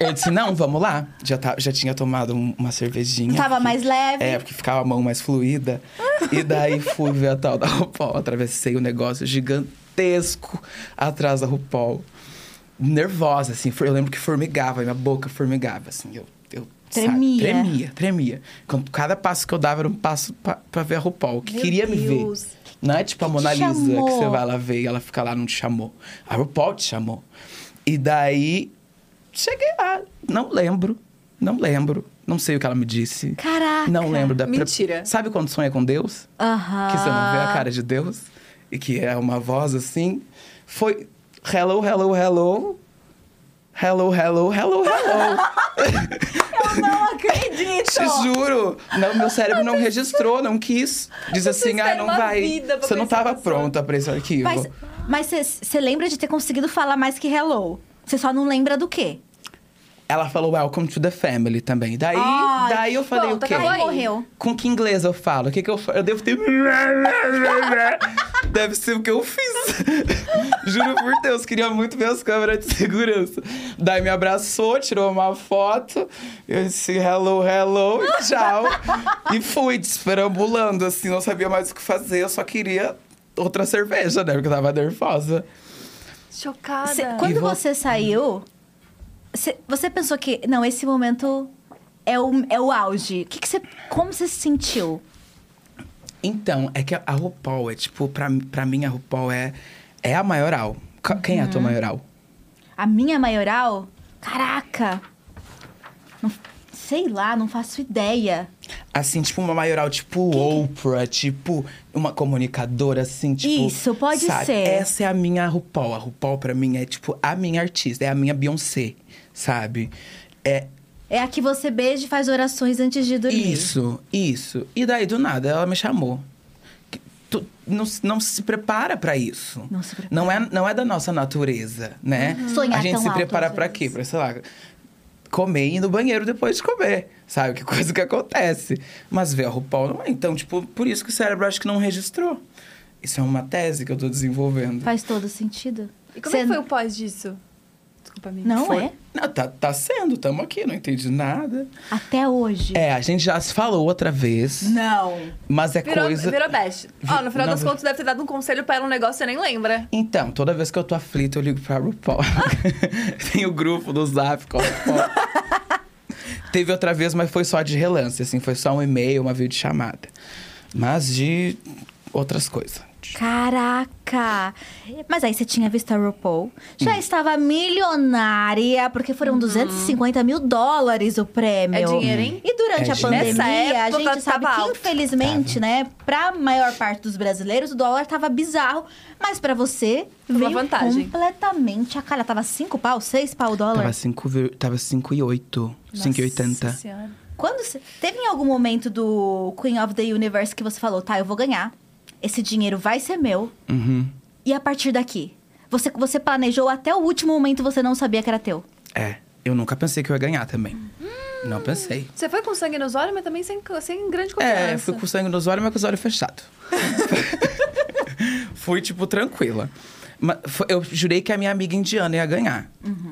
Speaker 3: eu disse, não, vamos lá. Já, tá, já tinha tomado um- uma cervejinha.
Speaker 2: Tava
Speaker 3: porque-
Speaker 2: mais leve.
Speaker 3: É, porque ficava a mão mais fluida. E daí fui ver a tal da RuPaul. Atravessei um negócio gigantesco atrás da RuPaul. Nervosa, assim. Eu lembro que formigava, minha boca formigava, assim. Eu, eu sabe,
Speaker 2: Tremia.
Speaker 3: tremia, tremia. Quando- Cada passo que eu dava era um passo pra, pra ver a RuPaul, que
Speaker 1: Meu
Speaker 3: queria me ver. Não é tipo a
Speaker 2: Que
Speaker 3: Mona Lisa, que
Speaker 2: chamou.
Speaker 3: você vai lá ver e ela fica lá, não te chamou. A RuPaul te chamou. E daí, cheguei lá. Não lembro, não lembro. Não sei o que ela me disse.
Speaker 2: Caraca.
Speaker 3: Não lembro da...
Speaker 1: Mentira.
Speaker 3: Sabe quando sonha com Deus?
Speaker 2: Aham.
Speaker 3: Que você não vê a cara de Deus? E que é uma voz assim? Foi hello, hello, hello. Hello, hello, hello, hello.
Speaker 2: Eu não acredito.
Speaker 3: Te juro! Não, meu cérebro não registrou, não quis. Diz assim, ah, não vai. Você não
Speaker 1: pensar
Speaker 3: tava
Speaker 1: nisso.
Speaker 3: pronta pra esse arquivo.
Speaker 2: Mas você lembra de ter conseguido falar mais que hello? Você só não lembra do quê?
Speaker 3: Ela falou welcome to the family também. Daí,
Speaker 2: Ai,
Speaker 3: daí eu falei
Speaker 1: pronto,
Speaker 3: o quê?
Speaker 1: acabou
Speaker 2: morreu.
Speaker 3: Com que inglês eu falo? O que que eu falo? Eu devo ter... Deve ser o que eu fiz. Juro por Deus, queria muito ver as câmeras de segurança. Daí me abraçou, tirou uma foto. Eu disse hello, hello tchau. e fui desperambulando, assim, não sabia mais o que fazer. Eu só queria outra cerveja, né? Porque eu tava nervosa.
Speaker 1: Chocada.
Speaker 2: Cê- quando
Speaker 3: vo-
Speaker 2: você saiu, cê- você pensou que, não, esse momento é o, é o auge. O que que você, como você se sentiu?
Speaker 3: Então, é que a RuPaul é, tipo, pra, pra mim, a RuPaul é, é a maioral. Quem é a tua maioral?
Speaker 2: A minha maioral? Caraca! Não- sei lá, não faço ideia.
Speaker 3: Assim, tipo, uma maioral, tipo Oprah, tipo, uma comunicadora, assim, tipo.
Speaker 2: Isso, pode
Speaker 3: sabe?
Speaker 2: ser.
Speaker 3: Essa é a minha RuPaul. A RuPaul, pra mim, é, tipo, a minha artista, é a minha Beyoncé, sabe? É
Speaker 2: É a que você beija e faz orações antes de dormir.
Speaker 3: isso, isso. E daí, do nada, ela me chamou. Tu não, se- não se prepara pra isso.
Speaker 2: Não se prepara.
Speaker 3: Não é, não é da nossa natureza, né?
Speaker 2: Sonhar
Speaker 3: a gente
Speaker 2: tão
Speaker 3: se
Speaker 2: alto,
Speaker 3: prepara
Speaker 2: vezes.
Speaker 3: quê? Pra, sei lá, comer e ir no banheiro depois de comer. Sabe? Que coisa que acontece. Mas ver a RuPaul não é. Então, tipo, por isso que o cérebro acho que não registrou. Isso é uma tese que eu tô desenvolvendo.
Speaker 2: Faz todo sentido.
Speaker 1: E como é que
Speaker 2: Você-
Speaker 1: foi o pós disso? Desculpa, amiga.
Speaker 2: Não
Speaker 3: Foi.
Speaker 2: é?
Speaker 3: Não, tá, tá sendo, tamo aqui, não entendi nada.
Speaker 2: Até hoje.
Speaker 3: É, a gente já se falou outra vez,
Speaker 2: Não.
Speaker 3: mas é
Speaker 1: Virou,
Speaker 3: coisa.
Speaker 1: virou best. Ó, no final
Speaker 3: Não,
Speaker 1: das
Speaker 3: vi-
Speaker 1: contas, deve ter dado um conselho pra ela, um negócio que você nem lembra.
Speaker 3: Então, toda vez que eu tô aflita, eu ligo pra RuPaul. Tem o grupo do Zap com a RuPaul. Teve outra vez, mas foi só de relance, assim, foi só um e-mail, uma videochamada. Mas de outras coisas.
Speaker 2: Caraca! Mas aí você tinha visto a RuPaul, já
Speaker 3: Hum.
Speaker 2: estava milionária, porque foram 250 mil dólares o prêmio.
Speaker 1: É dinheiro, hein?
Speaker 2: E durante
Speaker 3: É
Speaker 2: a pandemia,
Speaker 1: Nessa
Speaker 2: a
Speaker 1: época
Speaker 2: gente sabe
Speaker 1: tava
Speaker 2: que, infelizmente, né, pra maior parte dos brasileiros, o dólar tava bizarro. Mas pra você,
Speaker 1: Foi uma
Speaker 2: veio
Speaker 1: vantagem.
Speaker 2: completamente a cara. Tava 5 pau, 6 pau o dólar?
Speaker 3: Tava 5 tava cinco e oito, 5,80.
Speaker 1: Nossa Senhora.
Speaker 2: Quando você... Teve em algum momento do Queen of the Universe que você falou, tá, eu vou ganhar. Esse dinheiro vai ser meu.
Speaker 3: Uhum.
Speaker 2: E a partir daqui? Você, você planejou até o último momento você não sabia que era teu.
Speaker 3: É, eu nunca pensei que eu ia ganhar também. Não pensei.
Speaker 1: Você foi com sangue nos olhos, mas também sem, sem grande confiança.
Speaker 3: É, fui com sangue nos olhos, mas com os olhos fechados. fui, tipo, tranquila. Mas foi- eu jurei que a minha amiga indiana ia ganhar.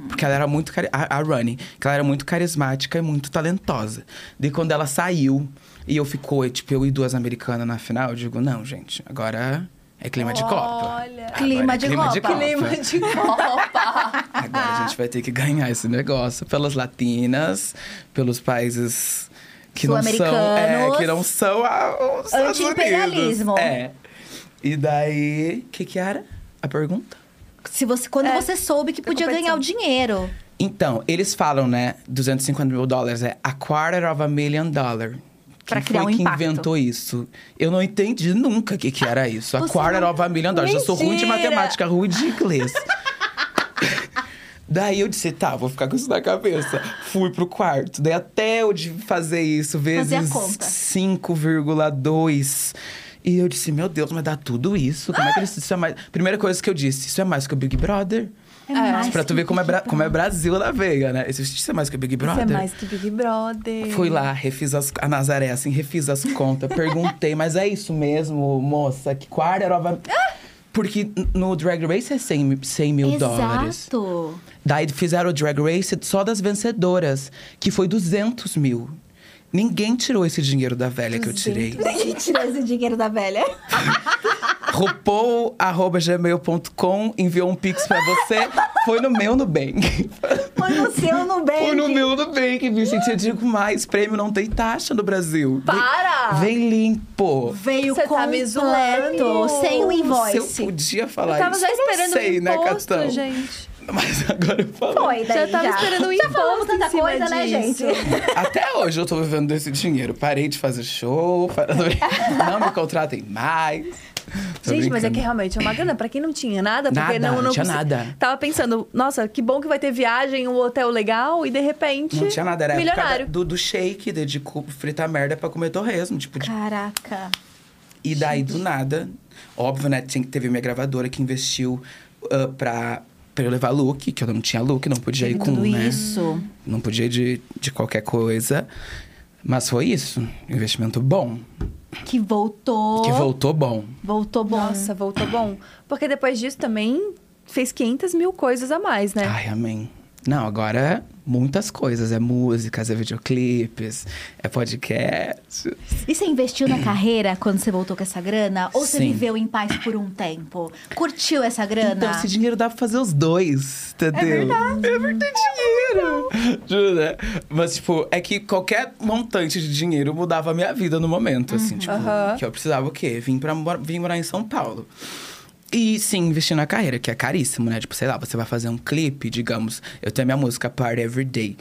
Speaker 3: Porque ela era muito... cari- A, a Runny. Que ela era muito carismática e muito talentosa. Daí, quando ela saiu... E eu ficou, tipo, eu e duas americanas na final. Eu digo, não, gente. Agora é clima de Copa.
Speaker 1: Olha.
Speaker 2: Clima
Speaker 3: é
Speaker 2: de
Speaker 3: clima
Speaker 2: Copa.
Speaker 3: de Copa.
Speaker 1: Clima de Copa.
Speaker 3: Agora a gente vai ter que ganhar esse negócio pelas latinas, pelos países que não são, é, que não são a, os
Speaker 2: Anti-imperialismo.
Speaker 3: É. E daí, o que que era a pergunta?
Speaker 2: Se você, quando
Speaker 1: É,
Speaker 2: você soube que podia ganhar o dinheiro.
Speaker 3: Então, eles falam, né, 250 mil dólares é a quarter of a million dollar.
Speaker 2: Pra
Speaker 3: Quem
Speaker 2: criar
Speaker 3: foi
Speaker 2: um
Speaker 3: que
Speaker 2: impacto.
Speaker 3: inventou isso? Eu não entendi nunca o que, que era isso. A
Speaker 2: Você
Speaker 3: quarter
Speaker 2: não-
Speaker 3: of a million dollars. Eu sou ruim de matemática, ruim de inglês. Daí eu disse, tá, vou ficar com isso na cabeça. Fui pro quarto. Daí até eu de fazer isso vezes
Speaker 2: conta.
Speaker 3: 5,2. E eu disse, meu Deus, mas dá tudo isso? Como é que eles... Isso é mais... Primeira coisa que eu disse, isso é mais que o Big Brother?
Speaker 2: É mais
Speaker 3: pra tu ver como é, Bra- como é Brasil na veia, né? Isso isso é mais que o Big
Speaker 1: Isso
Speaker 3: Brother?
Speaker 1: é mais que Big Brother.
Speaker 3: Fui lá, refiz as, a Nazaré, assim, refiz as contas, perguntei, mas é isso mesmo, moça? Que quarter of a... Porque no Drag Race é 100, mi- 100 mil dólares.
Speaker 2: Exato.
Speaker 3: Daí fizeram o Drag Race só das vencedoras, que foi 200 mil. Ninguém tirou esse dinheiro da velha que eu tirei.
Speaker 2: Ninguém tirou esse dinheiro da velha.
Speaker 3: RuPaul.gmail.com enviou um pix pra você. Foi no meu Nubank.
Speaker 2: Foi no seu Nubank.
Speaker 3: Foi no meu Nubank, Vicente. Eu digo mais, prêmio não tem taxa no Brasil. Vem-
Speaker 1: Para!
Speaker 3: Vem, limpo.
Speaker 2: Veio
Speaker 1: Você tá
Speaker 2: completo,
Speaker 1: zoando.
Speaker 2: sem o
Speaker 3: Se eu
Speaker 2: invoice.
Speaker 3: podia falar
Speaker 1: Eu tava
Speaker 3: isso,
Speaker 1: já
Speaker 3: eu não
Speaker 1: esperando
Speaker 3: sei,
Speaker 1: o
Speaker 3: né,
Speaker 1: imposto,
Speaker 3: Catão?
Speaker 1: gente.
Speaker 3: Mas agora eu falo.
Speaker 2: Foi, daí
Speaker 1: Já tava esperando
Speaker 2: Já falamos
Speaker 1: imposto em
Speaker 2: tanta coisa, né, gente?
Speaker 3: Até hoje eu tô vivendo desse dinheiro. Parei de fazer show, não me contratem mais.
Speaker 1: Gente, mas é que realmente é uma grana pra quem não tinha nada, porque
Speaker 3: Nada,
Speaker 1: não, não
Speaker 3: tinha
Speaker 1: consi-
Speaker 3: nada.
Speaker 1: Tava pensando, nossa, que bom que vai ter viagem, um hotel legal, e de repente.
Speaker 3: Não tinha nada, era
Speaker 1: milionário.
Speaker 3: do, do shake, de, de fritar merda pra comer torresmo. Tipo, de-
Speaker 2: Caraca.
Speaker 3: e daí do nada, óbvio, né? Teve minha gravadora que investiu ah, pra, pra eu levar look, que eu não tinha look, não podia ir com,
Speaker 2: Tudo
Speaker 3: né?
Speaker 2: isso.
Speaker 3: Não podia ir de, de qualquer coisa. Mas foi isso. Investimento bom.
Speaker 2: Que voltou.
Speaker 3: Que voltou bom.
Speaker 2: Voltou bom.
Speaker 1: Nossa, voltou bom. Porque depois disso também fez 500 mil coisas a mais, né?
Speaker 3: Ai, amém. Não, agora muitas coisas. É músicas, é videoclipes, é podcast.
Speaker 2: E você investiu na carreira quando você voltou com essa grana? Ou você
Speaker 3: Sim.
Speaker 2: viveu em paz por um tempo? Curtiu essa grana?
Speaker 3: Então, esse dinheiro dá pra fazer os dois, entendeu? É verdade. É verdade dinheiro. Juro, né? Mas, tipo, é que qualquer montante de dinheiro mudava a minha vida no momento, assim. Tipo,
Speaker 1: Aham.
Speaker 3: que eu precisava o quê? Vim, pra, vim morar em São Paulo. E sim, investir na carreira, que é caríssimo, né? Tipo, sei lá, você vai fazer um clipe, digamos. Eu tenho a minha música Party Every Day.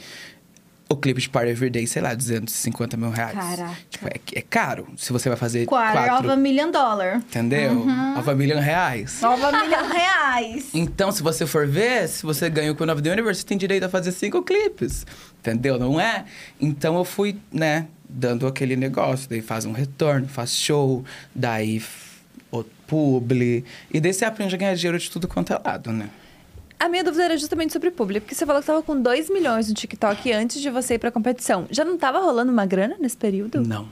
Speaker 3: O clipe de Party Every Day, sei lá, 250 mil reais.
Speaker 2: Caraca.
Speaker 3: Tipo, é, é caro. Se você vai fazer
Speaker 2: Quarter
Speaker 3: quatro...
Speaker 2: of a million dollar.
Speaker 3: Entendeu? Of a million reais.
Speaker 2: Nova milhão reais.
Speaker 3: Então, se você for ver, se você ganha o Queen of the Universe, você tem direito a fazer cinco clipes. Entendeu? Não é? Então, eu fui, né, dando aquele negócio. Daí faz um retorno, faz show, daí publi. E daí você aprende a ganhar dinheiro de tudo quanto é lado, né?
Speaker 1: A minha dúvida era justamente sobre público, porque você falou que tava com 2 milhões no TikTok antes de você ir pra competição. Já não tava rolando uma grana nesse período?
Speaker 3: Não.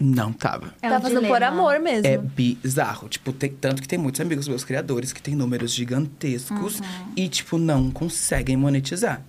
Speaker 3: Não tava.
Speaker 2: É
Speaker 1: tava fazendo
Speaker 2: dilema.
Speaker 1: por amor mesmo.
Speaker 3: É bizarro. Tipo, tem, tanto que tem muitos amigos meus criadores que têm números gigantescos e, tipo, não conseguem monetizar.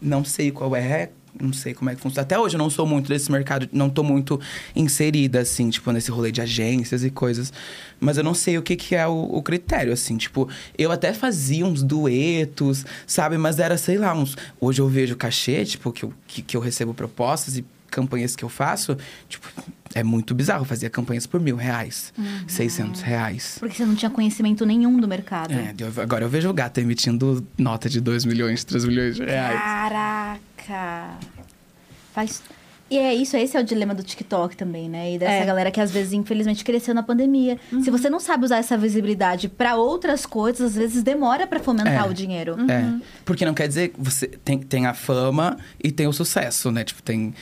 Speaker 3: Não sei qual é, não sei como é que funciona. Até hoje eu não sou muito desse mercado, não tô muito inserida, assim, tipo, nesse rolê de agências e coisas. Mas eu não sei o que, que é o, o critério, assim. Tipo, eu até fazia uns duetos, sabe? Mas era, sei lá, uns. Hoje eu vejo cachê, tipo, que eu, que, que eu recebo propostas e campanhas que eu faço, tipo, é muito bizarro. Eu fazia campanhas por mil reais,
Speaker 2: Uhum.
Speaker 3: 600 reais.
Speaker 2: Porque você não tinha conhecimento nenhum do mercado.
Speaker 3: É, eu- agora eu vejo o gato emitindo nota de 2 milhões, 3 milhões de reais.
Speaker 2: Caraca. Faz... E é isso, esse é o dilema do TikTok também, né? E dessa
Speaker 1: É.
Speaker 2: galera que às vezes, infelizmente, cresceu na pandemia. Se você não sabe usar essa visibilidade pra outras coisas, às vezes demora pra fomentar
Speaker 3: É.
Speaker 2: o dinheiro.
Speaker 3: É, porque não quer dizer que você tem, tem a fama e tem o sucesso, né? Tipo, tem,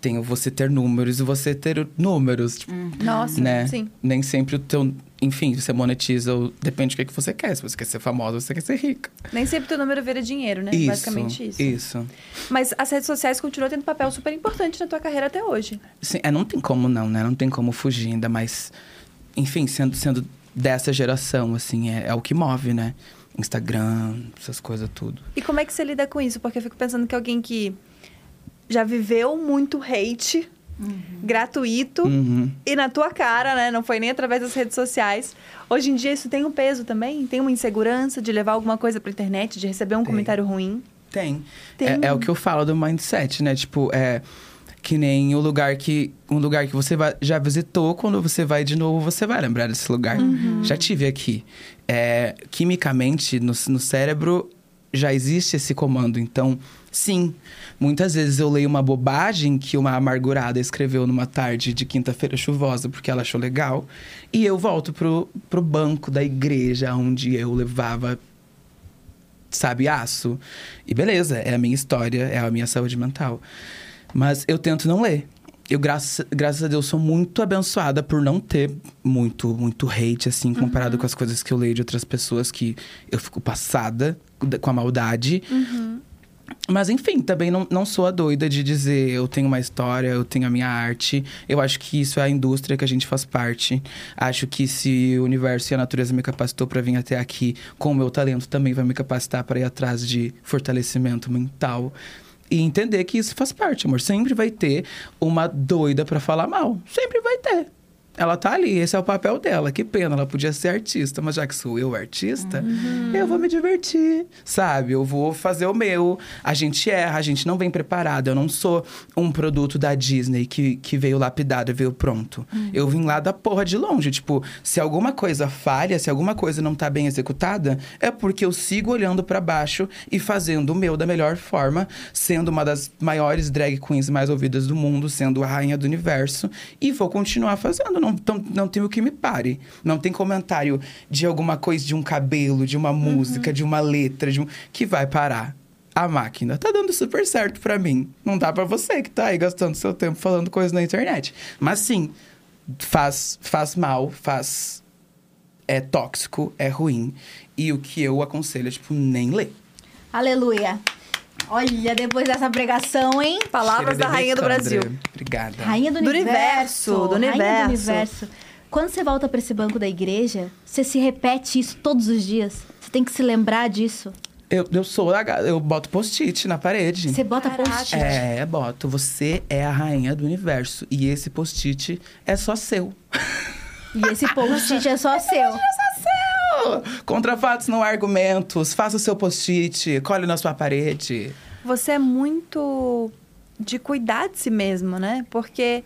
Speaker 3: tem o você ter números e você ter números, tipo,
Speaker 1: Nossa,
Speaker 3: né?
Speaker 1: sim.
Speaker 3: Nem sempre o teu... Enfim, você monetiza, o- depende do que, que você quer. Se você quer ser famosa, ou você quer ser rica.
Speaker 1: Nem sempre teu número vira dinheiro, né?
Speaker 3: Isso,
Speaker 1: Basicamente isso.
Speaker 3: Isso.
Speaker 1: Mas as redes sociais continuam tendo papel super importante na tua carreira até hoje.
Speaker 3: Sim, é, não tem como não, né? Não tem como fugir, ainda mais... Enfim, sendo, sendo dessa geração, assim, é, é o que move, né? Instagram, essas coisas tudo.
Speaker 1: E como é que você lida com isso? Porque eu fico pensando que alguém que já viveu muito hate gratuito
Speaker 3: Uhum.
Speaker 1: e na tua cara, né? Não foi nem através das redes sociais. Hoje em dia isso tem um peso também? Tem uma insegurança de levar alguma coisa pra internet, de receber um
Speaker 3: Tem.
Speaker 1: comentário ruim?
Speaker 3: Tem.
Speaker 1: Tem.
Speaker 3: É, é o que eu falo do mindset, né? Tipo, é que nem o lugar que um lugar que você vai- já visitou, quando você vai de novo, você vai lembrar desse lugar. Já tive aqui. É, quimicamente, no, no cérebro, já existe esse comando. Então, sim, muitas vezes eu leio uma bobagem que uma amargurada escreveu numa tarde de quinta-feira chuvosa porque ela achou legal. E eu volto pro, pro banco da igreja onde eu levava sabe, aço. E beleza, é a minha história, é a minha saúde mental. Mas eu tento não ler. Eu, graças, graças a Deus, sou muito abençoada por não ter muito, muito hate, assim, comparado com as coisas que eu leio de outras pessoas que eu fico passada com a maldade. Mas enfim, também não, não sou a doida de dizer eu tenho uma história, eu tenho a minha arte. Eu acho que isso é a indústria que a gente faz parte. Acho que se o universo e a natureza me capacitou para vir até aqui, com o meu talento também vai me capacitar para ir atrás de fortalecimento mental. E entender que isso faz parte, amor. Sempre vai ter uma doida para falar mal. Sempre vai ter. Ela tá ali, esse é o papel dela. Que pena, ela podia ser artista, mas já que sou eu artista,
Speaker 1: Uhum.
Speaker 3: eu vou me divertir, sabe? Eu vou fazer o meu. A gente erra, a gente não vem preparado. Eu não sou um produto da Disney que, que veio lapidado e veio pronto.
Speaker 1: Uhum.
Speaker 3: Eu vim lá da porra de longe. Tipo, se alguma coisa falha, se alguma coisa não tá bem executada, é porque eu sigo olhando pra baixo e fazendo o meu da melhor forma, sendo uma das maiores drag queens mais ouvidas do mundo, sendo a rainha do universo, e vou continuar fazendo. Não, não, não tem o que me pare. Não tem comentário de alguma coisa, de um cabelo, de uma música, de uma letra, de um... que vai parar. A máquina tá dando super certo pra mim. Não dá pra você que tá aí gastando seu tempo falando coisas na internet. Mas sim, faz, faz mal, faz. É tóxico, é ruim. E o que eu aconselho é, tipo, nem ler.
Speaker 2: Aleluia. Olha, depois dessa pregação, hein?
Speaker 1: Palavras
Speaker 3: Cheira
Speaker 1: da rainha do. Brasil.
Speaker 3: Obrigada.
Speaker 2: Rainha do,
Speaker 1: Do
Speaker 2: universo.
Speaker 1: universo, do
Speaker 2: Rainha do
Speaker 1: universo.
Speaker 2: universo. Quando você volta pra esse banco da igreja, você se repete isso todos os dias. Você tem que se lembrar disso.
Speaker 3: Eu, eu sou a eu boto post-it na parede.
Speaker 2: Você bota post-it.
Speaker 3: É, boto. Você é a rainha do universo. E esse post-it é só seu.
Speaker 2: E esse post-it é só seu.
Speaker 3: Contra fatos, não argumentos. Faça o seu post-it, cole na sua parede.
Speaker 1: Você é muito de cuidar de si mesmo, né? Porque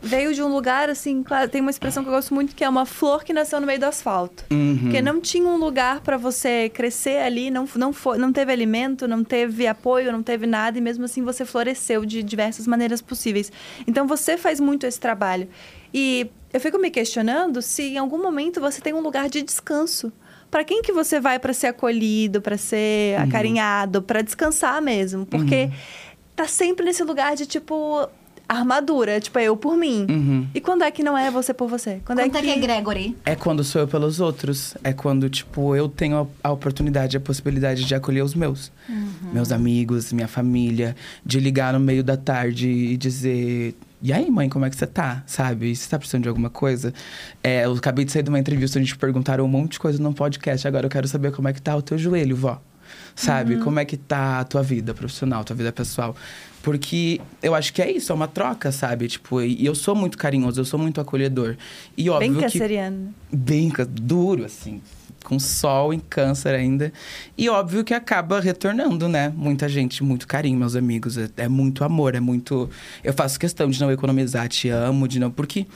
Speaker 1: veio de um lugar, assim, claro, tem uma expressão que eu gosto muito, que é uma flor que nasceu no meio do asfalto.
Speaker 3: Uhum.
Speaker 1: Porque não tinha um lugar para você crescer ali, não, não, foi, não teve alimento, não teve apoio, não teve nada, e mesmo assim você floresceu de diversas maneiras possíveis. Então você faz muito esse trabalho. E eu fico me questionando se em algum momento você tem um lugar de descanso. Para quem que você vai para ser acolhido, para ser acarinhado, para descansar mesmo? Porque tá sempre nesse lugar de tipo armadura, tipo eu por mim.
Speaker 3: Uhum.
Speaker 1: E quando é que não é você por você? Quando
Speaker 2: Quanto é que é Gregory?
Speaker 3: É quando sou eu pelos outros. É quando, tipo, eu tenho a, oportunidade, a possibilidade de acolher os meus. Meus amigos, minha família. De ligar no meio da tarde e dizer... E aí, mãe, como é que você tá? Sabe? Você tá precisando de alguma coisa? É, eu acabei de sair de uma entrevista, a gente perguntaram um monte de coisa num podcast. Agora eu quero saber como é que tá o teu joelho, vó. Sabe? Como é que tá a tua vida profissional, tua vida pessoal. Porque eu acho que é isso, é uma troca, sabe? Tipo, e eu sou muito carinhoso, eu sou muito acolhedor. E óbvio
Speaker 1: Bem
Speaker 3: que
Speaker 1: canceriano.
Speaker 3: bem ca- duro, assim, com sol em câncer ainda. E óbvio que acaba retornando, né? Muita gente, muito carinho, meus amigos. É, é muito amor, é muito. Eu faço questão de não economizar, te amo, de não. Porque.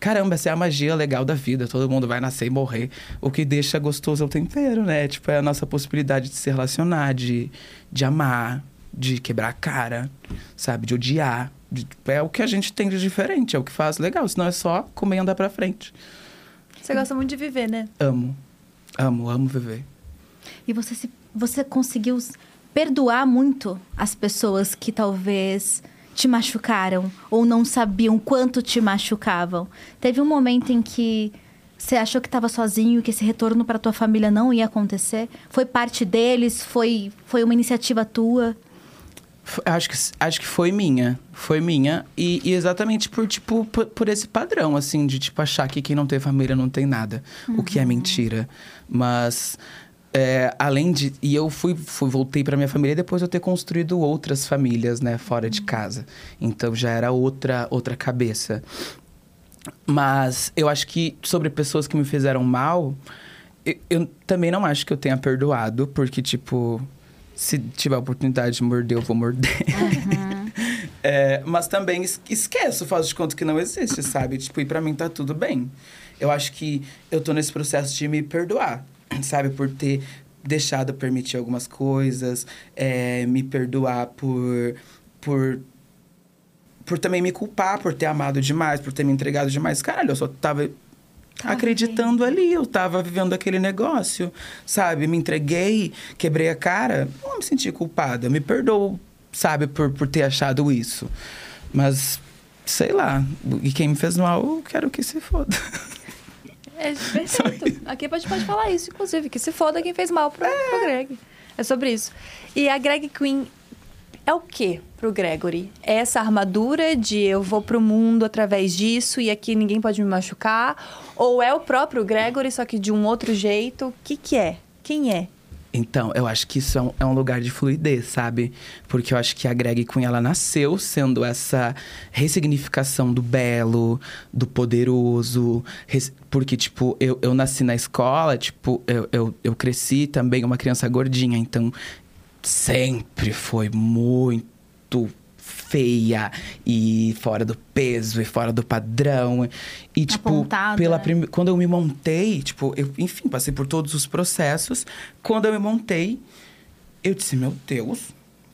Speaker 3: Caramba, essa é a magia legal da vida. Todo mundo vai nascer e morrer. O que deixa gostoso é o tempero, né? Tipo, é a nossa possibilidade de se relacionar, de, de amar, de quebrar a cara, sabe? De odiar. De- é o que a gente tem de diferente, é o que faz legal. Senão é só comer e andar pra frente.
Speaker 1: Você gosta muito de viver, né?
Speaker 3: Amo. Amo, amo viver.
Speaker 2: E você, se, você conseguiu perdoar muito as pessoas que talvez te machucaram ou não sabiam quanto te machucavam. Teve um momento em que você achou que estava sozinho, que esse retorno para tua família não ia acontecer? Foi parte deles? Foi, foi uma iniciativa tua?
Speaker 3: Acho que, acho que foi minha. Foi minha. E, e exatamente por, tipo, por, por esse padrão, assim, de, tipo, achar que quem não tem família não tem nada. O que é mentira. Mas, é, além de... E eu fui, fui voltei pra minha família depois de eu ter construído outras famílias, né? Fora de casa. Então, já era outra, outra cabeça. Mas eu acho que sobre pessoas que me fizeram mal, eu, eu também não acho que eu tenha perdoado, porque, tipo, se tiver a oportunidade de morder, eu vou morder. É, mas também es- esqueço, faço de conta que não existe, sabe? Tipo, e pra mim tá tudo bem. Eu acho que eu tô nesse processo de me perdoar, sabe? Por ter deixado permitir algumas coisas, é, me perdoar por, por por também me culpar por ter amado demais, por ter me entregado demais. Caralho, eu só tava
Speaker 2: Tava
Speaker 3: acreditando ali, eu tava vivendo aquele negócio, sabe? Me entreguei, quebrei a cara, não me senti culpada. Me perdoo, sabe, por, por ter achado isso. Mas, sei lá, e quem me fez mal, eu quero que se foda.
Speaker 1: É perfeito. Aqui a gente pode falar isso, inclusive, que se foda quem fez mal pro, pro Greg. É sobre isso. E a Greg Queen é o que pro Gregory? É essa armadura de eu vou pro mundo através disso e aqui ninguém pode me machucar? Ou é o próprio Gregory, só que de um outro jeito? O que que é? Quem é?
Speaker 3: Então, eu acho que isso é um, é lugar de fluidez, sabe? Porque eu acho que a Greg Queen, ela nasceu sendo essa ressignificação do belo, do poderoso. Porque, tipo, eu, eu nasci na escola, tipo, eu, eu, eu cresci também uma criança gordinha. Então, sempre foi muito feia e fora do peso e fora do padrão. E, tipo,
Speaker 2: Apontada,
Speaker 3: pela
Speaker 2: né?
Speaker 3: prim- quando eu me montei, tipo, eu, enfim, passei por todos os processos. Quando eu me montei, eu disse, meu Deus,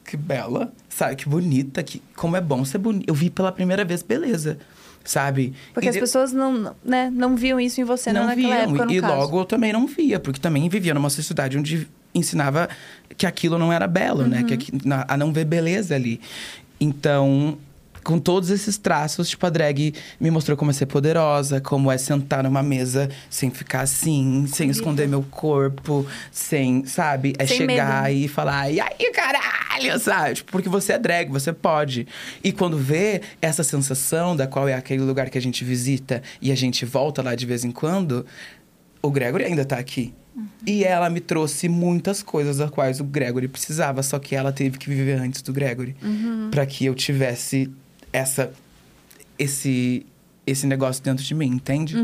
Speaker 3: que bela, sabe? Que bonita, que como é bom ser bonita. Eu vi pela primeira vez beleza, sabe?
Speaker 1: Porque
Speaker 3: E
Speaker 1: as pessoas não, né, não viam isso em você, não,
Speaker 3: não
Speaker 1: naquela
Speaker 3: viam.
Speaker 1: época, no
Speaker 3: e
Speaker 1: caso.
Speaker 3: logo eu também não via, porque também vivia numa sociedade onde ensinava que aquilo não era belo, né? Que
Speaker 1: Uhum.
Speaker 3: a não ver beleza ali. Então, com todos esses traços, tipo, a drag me mostrou como é ser poderosa, como é sentar numa mesa sem ficar assim, sem esconder meu corpo, sem, sabe? É
Speaker 1: Sem
Speaker 3: chegar
Speaker 1: medo.
Speaker 3: e falar, e aí, caralho, sabe? Tipo, porque você é drag, você pode. E quando vê essa sensação, da qual é aquele lugar que a gente visita e a gente volta lá de vez em quando, o Gregory ainda tá aqui. E ela me trouxe muitas coisas das quais o Gregory precisava, só que ela teve que viver antes do Gregory. Pra que eu tivesse essa esse esse negócio dentro de mim, entende?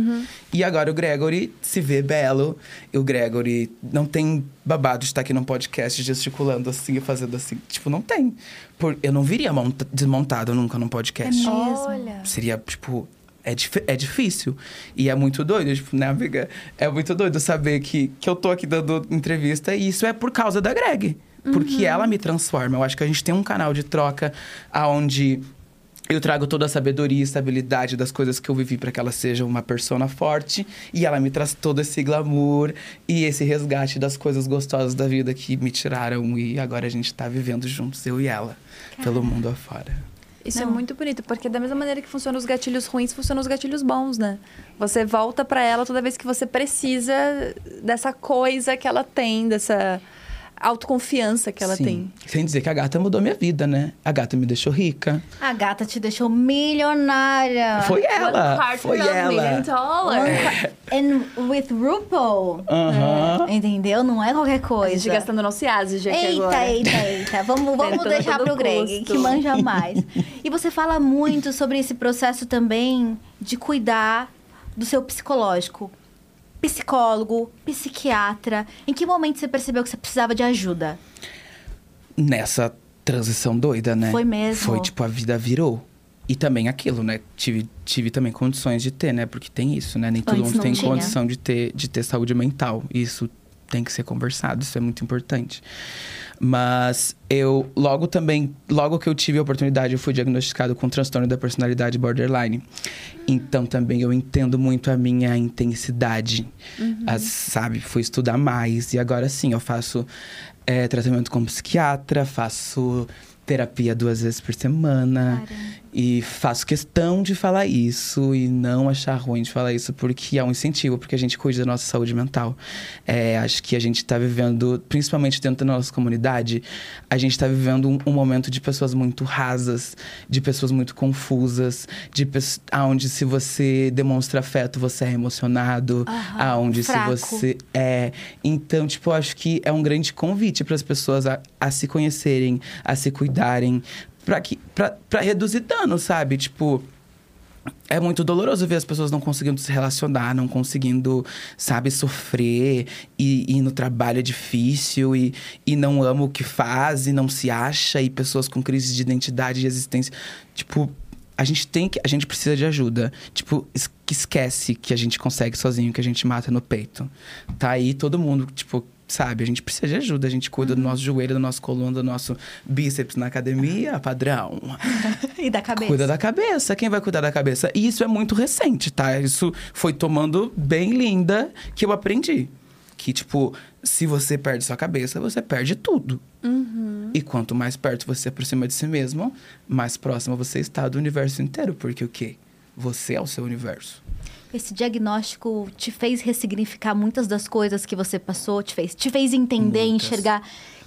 Speaker 3: E agora o Gregory se vê belo. E o Gregory não tem babado de estar aqui num podcast gesticulando assim e fazendo assim. Tipo, não tem. Por, eu não viria monta- desmontado nunca num podcast.
Speaker 2: mesmo.
Speaker 1: Olha.
Speaker 3: Seria, tipo. É, é difícil. E é muito doido, tipo, né, amiga? É muito doido saber que, que eu tô aqui dando entrevista e isso é por causa da Greg. Porque ela me transforma. Eu acho que a gente tem um canal de troca aonde eu trago toda a sabedoria e estabilidade das coisas que eu vivi para que ela seja uma persona forte e ela me traz todo esse glamour e esse resgate das coisas gostosas da vida que me tiraram e agora a gente tá vivendo juntos, eu e ela, pelo mundo afora.
Speaker 1: Isso é
Speaker 2: Não.
Speaker 1: muito bonito, porque da mesma maneira que funcionam os gatilhos ruins, funcionam os gatilhos bons, né? Você volta pra ela toda vez que você precisa dessa coisa que ela tem, dessa autoconfiança que ela
Speaker 3: Sim.
Speaker 1: tem.
Speaker 3: Sem dizer que a gata mudou minha vida, né? A gata me deixou rica.
Speaker 2: A gata te deixou milionária.
Speaker 3: Foi ela,
Speaker 1: One
Speaker 3: foi
Speaker 1: a million
Speaker 3: ela.
Speaker 1: dollar.
Speaker 2: And with RuPaul.
Speaker 3: Aham.
Speaker 2: Entendeu? Não é qualquer
Speaker 1: A
Speaker 2: coisa.
Speaker 1: gente gastando nosso Yazid aqui
Speaker 2: Eita,
Speaker 1: agora.
Speaker 2: eita, eita. Vamos, vamos deixar pro Greg,
Speaker 1: custo.
Speaker 2: que manja mais. E você fala muito sobre esse processo também de cuidar do seu psicológico. Psicólogo, psiquiatra. Em que momento você percebeu que você precisava de ajuda?
Speaker 3: Nessa transição doida, né?
Speaker 2: Foi mesmo.
Speaker 3: Foi tipo, a vida virou. E também aquilo, né? Tive, tive também condições de ter, né? Porque tem isso, né? Nem todo
Speaker 2: Antes
Speaker 3: mundo tem
Speaker 2: tinha.
Speaker 3: condição de ter, de ter saúde mental. Isso tem que ser conversado, isso é muito importante. Mas eu, logo também, logo que eu tive a oportunidade, eu fui diagnosticado com transtorno da personalidade borderline. Então também eu entendo muito a minha intensidade, As- sabe? Fui estudar mais e agora sim eu faço é, tratamento com psiquiatra, faço terapia duas vezes por semana.
Speaker 2: Caramba.
Speaker 3: E faço questão de falar isso e não achar ruim de falar isso, porque é um incentivo, porque a gente cuida da nossa saúde mental. É, acho que a gente está vivendo, principalmente dentro da nossa comunidade, a gente está vivendo um, um momento de pessoas muito rasas, de pessoas muito confusas, de aonde se você demonstra afeto, você é emocionado,
Speaker 2: Aham,
Speaker 3: aonde
Speaker 2: fraco.
Speaker 3: se você é. Então, tipo, acho que é um grande convite para as pessoas a, a se conhecerem, a se cuidarem, para que pra, pra reduzir dano, sabe? Tipo, é muito doloroso ver as pessoas não conseguindo se relacionar, não conseguindo, sabe, sofrer. E, e no trabalho é difícil, e, e não ama o que faz, e não se acha, e pessoas com crise de identidade e existência. Tipo, a gente tem que. A gente precisa de ajuda. Tipo, es- que esquece que a gente consegue sozinho, que a gente mata no peito. Tá aí todo mundo, tipo. Sabe, a gente precisa de ajuda, a gente cuida do nosso joelho, da nossa coluna, do nosso bíceps na academia, padrão.
Speaker 2: E da cabeça.
Speaker 3: Cuida da cabeça. Quem vai cuidar da cabeça? E isso é muito recente, tá? Isso foi tomando bem linda que eu aprendi. Que, tipo, se você perde sua cabeça, você perde tudo. E quanto mais perto você se aproxima de si mesmo, mais próximo você está do universo inteiro. Porque o quê? Você é o seu universo.
Speaker 2: Esse diagnóstico te fez ressignificar muitas das coisas que você passou, te fez, te fez entender,
Speaker 3: Muitas.
Speaker 2: enxergar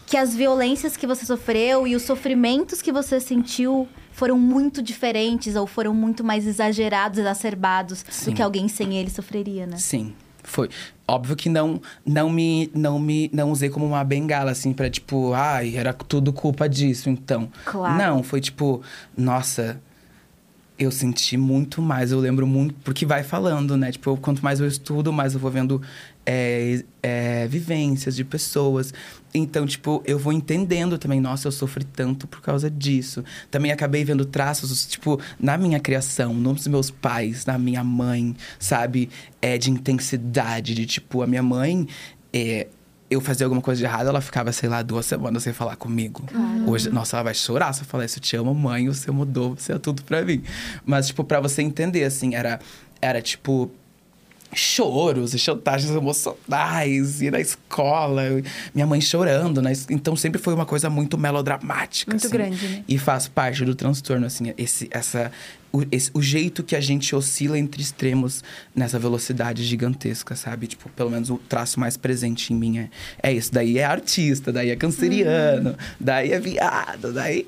Speaker 2: que as violências que você sofreu e os sofrimentos que você sentiu foram muito diferentes ou foram muito mais exagerados, exacerbados
Speaker 3: Sim.
Speaker 2: do que alguém sem ele sofreria, né?
Speaker 3: Sim, Foi. Óbvio que não, não me, não me, não usei como uma bengala, assim, pra tipo, ai, era tudo culpa disso, então.
Speaker 2: Claro.
Speaker 3: Não, foi tipo, nossa, eu senti muito mais, eu lembro muito, porque vai falando, né? Tipo, eu- quanto mais eu estudo, mais eu vou vendo é, é, vivências de pessoas. Então, tipo, eu vou entendendo também, nossa, eu sofri tanto por causa disso. Também acabei vendo traços, tipo, na minha criação, nos meus pais, na minha mãe, sabe? É, de intensidade, de tipo, a minha mãe. É, eu fazia alguma coisa de errado, ela ficava, sei lá, duas semanas sem falar comigo. Hoje, nossa, ela vai chorar se eu falar isso. Eu te amo, mãe, você mudou, você é tudo pra mim. Mas, tipo, pra você entender, assim, era, era tipo. Choros e chantagens emocionais, e na escola, minha mãe chorando, né? Então sempre foi uma coisa muito melodramática.
Speaker 1: Muito
Speaker 3: assim.
Speaker 1: grande, né?
Speaker 3: E faz parte do transtorno, assim, esse, essa, o, esse- o jeito que a gente oscila entre extremos nessa velocidade gigantesca, sabe? Tipo, pelo menos o traço mais presente em mim é, é isso. Daí é artista, daí é canceriano, daí é viado, daí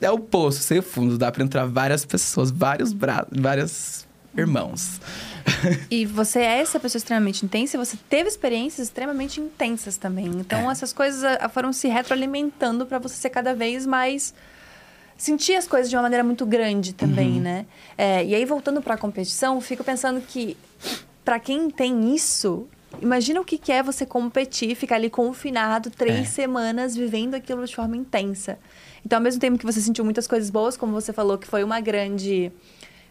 Speaker 3: é o poço sem fundo. Dá pra entrar várias pessoas, vários braços, vários irmãos.
Speaker 1: E você é essa pessoa extremamente intensa e você teve experiências extremamente intensas também. Então,
Speaker 3: É.
Speaker 1: essas coisas ah, foram se retroalimentando para você ser cada vez mais. Sentir as coisas de uma maneira muito grande também,
Speaker 3: Uhum.
Speaker 1: né? É, e aí, voltando para a competição, fico pensando que, para quem tem isso. Imagina o que que é você competir, ficar ali confinado três
Speaker 3: É.
Speaker 1: semanas vivendo aquilo de forma intensa. Então, ao mesmo tempo que você sentiu muitas coisas boas, como você falou, que foi uma grande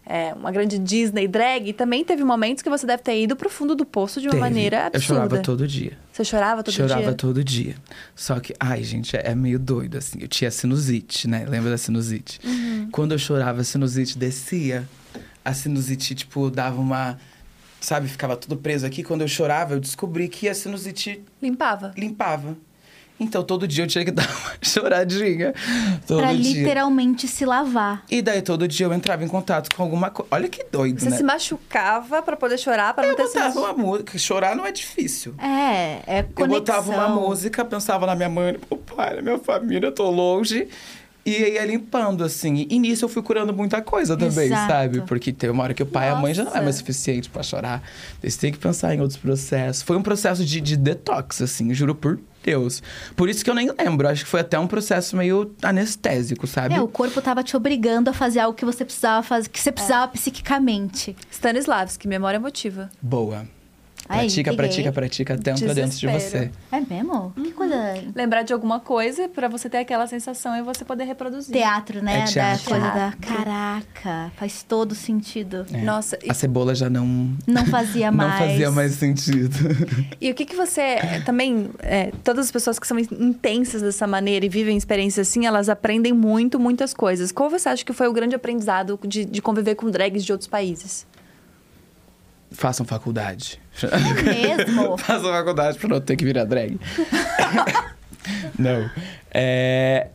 Speaker 1: é, uma grande Disney drag, também teve momentos que você deve ter ido pro fundo do poço de uma
Speaker 3: Teve.
Speaker 1: maneira absurda.
Speaker 3: Eu chorava todo dia.
Speaker 1: Você chorava todo
Speaker 3: Chorava
Speaker 1: dia?
Speaker 3: todo dia. Só que, ai, gente, é é meio doido, assim. Eu tinha sinusite, né? Lembra da sinusite?
Speaker 1: Uhum.
Speaker 3: Quando eu chorava, a sinusite descia. A sinusite, tipo, dava uma. Sabe, ficava tudo preso aqui. Quando eu chorava, eu descobri que a sinusite
Speaker 1: Limpava.
Speaker 3: limpava. Então, todo dia eu tinha que dar uma choradinha. Todo
Speaker 2: Pra
Speaker 3: dia.
Speaker 2: literalmente se lavar.
Speaker 3: E daí, todo dia eu entrava em contato com alguma coisa. Olha que doido,
Speaker 1: Você
Speaker 3: né?
Speaker 1: se machucava pra poder chorar, pra não
Speaker 3: Eu
Speaker 1: ter
Speaker 3: botava uma música. Chorar não é difícil.
Speaker 2: É, é conexão.
Speaker 3: Eu botava uma música, pensava na minha mãe, no meu pai, na minha família, eu tô longe. E ia limpando, assim. E nisso eu fui curando muita coisa também,
Speaker 2: Exato.
Speaker 3: sabe? Porque teve uma hora que o pai e a mãe já não é mais suficiente pra chorar. Eles têm que pensar em outros processos. Foi um processo de, de detox, assim, juro por Deus. Por isso que eu nem lembro. Acho que foi até um processo meio anestésico, sabe?
Speaker 2: É, o corpo tava te obrigando a fazer algo que você precisava fazer, que você
Speaker 1: É.
Speaker 2: precisava psiquicamente.
Speaker 1: Stanislavski, memória emotiva.
Speaker 3: Boa.
Speaker 2: Aí,
Speaker 3: Pratica, pratica, pratica até dentro de você.
Speaker 2: É mesmo? Que coisa.
Speaker 1: Lembrar de alguma coisa pra você ter aquela sensação e você poder reproduzir.
Speaker 2: Teatro, né?
Speaker 3: É teatro.
Speaker 2: Da coisa da.
Speaker 1: Teatro.
Speaker 2: Caraca, faz todo sentido.
Speaker 3: É.
Speaker 1: Nossa, e,
Speaker 3: A cebola já não.
Speaker 2: Não fazia
Speaker 3: Não
Speaker 2: mais.
Speaker 3: fazia mais sentido.
Speaker 1: e o que que você... é, Também, é, todas as pessoas que são intensas dessa maneira e vivem experiências assim, elas aprendem muito, muitas coisas. Qual você acha que foi o grande aprendizado de, de conviver com drags de outros países?
Speaker 3: Façam faculdade.
Speaker 2: É mesmo?
Speaker 3: Façam faculdade pra não ter que virar drag. não. É.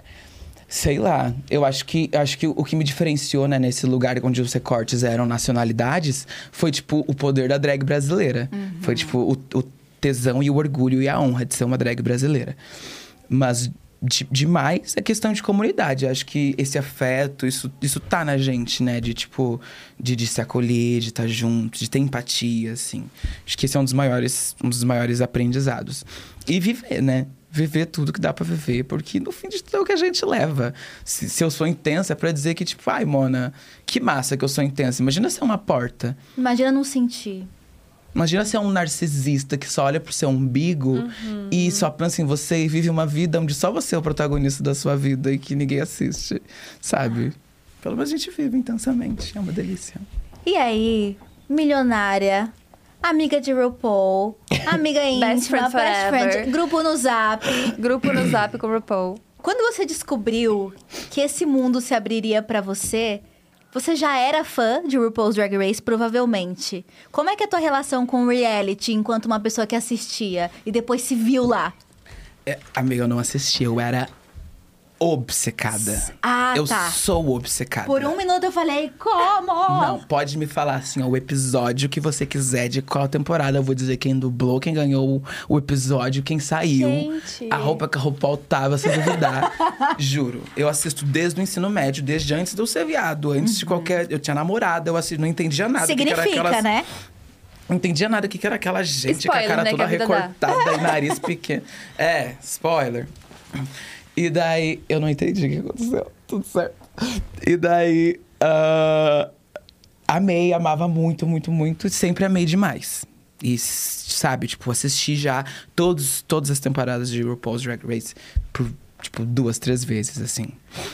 Speaker 3: Sei lá, eu acho que, acho que o que me diferenciou, né, nesse lugar onde os recortes eram nacionalidades, foi, tipo, o poder da drag brasileira. Foi, tipo, o, o tesão e o orgulho e a honra de ser uma drag brasileira. Mas de- demais é questão de comunidade. Acho que esse afeto, isso, isso tá na gente, né? De, tipo, de, de se acolher, de estar junto, de ter empatia, assim. Acho que esse é um dos maiores, um dos maiores aprendizados. E viver, né? Viver tudo que dá pra viver, porque no fim de tudo é o que a gente leva. Se, se eu sou intensa, é pra dizer que, tipo, ai, Mona, que massa que eu sou intensa. Imagina ser uma porta.
Speaker 2: Imagina não sentir.
Speaker 3: Imagina ser um narcisista que só olha pro seu umbigo
Speaker 1: Uhum.
Speaker 3: e só pensa em você e vive uma vida onde só você é o protagonista da sua vida e que ninguém assiste, sabe? Pelo menos a gente vive intensamente, é uma delícia.
Speaker 2: E aí, milionária, amiga de RuPaul, amiga íntima,
Speaker 1: Best friend forever.
Speaker 2: grupo no Zap.
Speaker 1: Grupo no Zap com o RuPaul.
Speaker 2: Quando você descobriu que esse mundo se abriria pra você, você já era fã de RuPaul's Drag Race, provavelmente. Como é que é a tua relação com reality enquanto uma pessoa que assistia e depois se viu lá?
Speaker 3: É, amiga, eu não assisti, eu era obcecada.
Speaker 2: Ah,
Speaker 3: eu
Speaker 2: tá.
Speaker 3: sou obcecada.
Speaker 2: Por um minuto eu falei, como?
Speaker 3: Não, pode me falar assim, ó, o episódio que você quiser, de qual temporada. Eu vou dizer quem dublou, quem ganhou o- episódio, quem saiu.
Speaker 1: Gente.
Speaker 3: A roupa que a RuPaul tava, se duvidar. Juro. Eu assisto desde o ensino médio, desde antes de eu ser viado. Antes de qualquer... Eu tinha namorada, eu assisto, não entendia nada.
Speaker 2: Significa,
Speaker 3: aquelas-
Speaker 2: né?
Speaker 3: Não entendia nada o que, que era aquela gente
Speaker 1: Spoiler,
Speaker 3: com a cara
Speaker 1: né,
Speaker 3: toda
Speaker 1: que a vida dá.
Speaker 3: recortada e nariz pequeno. É, spoiler. E daí, eu não entendi o que aconteceu. Tudo certo. E daí, ah, amei, amava muito, muito, muito. Sempre amei demais. E, sabe, tipo, assisti já todos, todas as temporadas de RuPaul's Drag Race por, tipo, duas, três vezes, assim.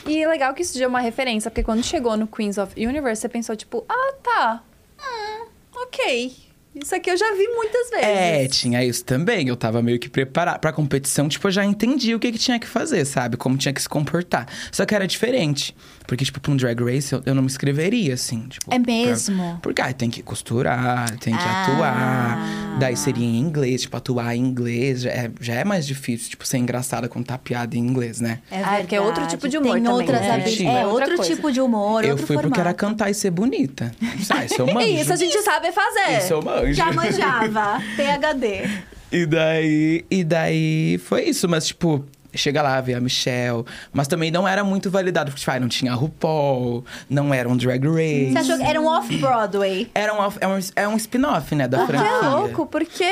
Speaker 1: E é legal que isso já é uma referência, porque quando chegou no Queens of Universe, você pensou, tipo, ah, tá. Hum, ok. Isso aqui eu já vi muitas vezes.
Speaker 3: É, tinha isso também. Eu tava meio que preparado pra competição, tipo, eu já entendi o que, que tinha que fazer, sabe? Como tinha que se comportar. Só que era diferente. Porque, tipo, pra um drag race, eu, eu não me inscreveria, assim. Tipo,
Speaker 2: É
Speaker 3: pra-
Speaker 2: mesmo?
Speaker 3: porque, ah, tem que costurar, tem que
Speaker 2: Ah.
Speaker 3: atuar. Daí seria em inglês, tipo, atuar em inglês. Já é, já é mais difícil, tipo, ser engraçada com tapiada em inglês, né?
Speaker 2: É
Speaker 1: Ah, porque é outro tipo de humor
Speaker 2: Tem
Speaker 1: também,
Speaker 2: outras
Speaker 1: né?
Speaker 2: habilidades. É,
Speaker 1: É
Speaker 2: outro
Speaker 1: coisa.
Speaker 2: tipo de humor,
Speaker 3: eu fui porque era
Speaker 2: formato.
Speaker 3: cantar e ser bonita. Ah, isso eu manjo.
Speaker 1: Isso a gente sabe fazer.
Speaker 3: Isso eu manjo.
Speaker 2: Já manjava. PHD.
Speaker 3: E daí, e daí foi isso, mas tipo, chega lá, vê a Michelle, mas também não era muito validado, porque tipo, ah, não tinha a RuPaul, não era um drag race.
Speaker 2: Você achou que era um off-Broadway?
Speaker 3: Era um, off- é um, é um spin-off, né, da
Speaker 1: Que
Speaker 3: franquia.
Speaker 1: é louco, porque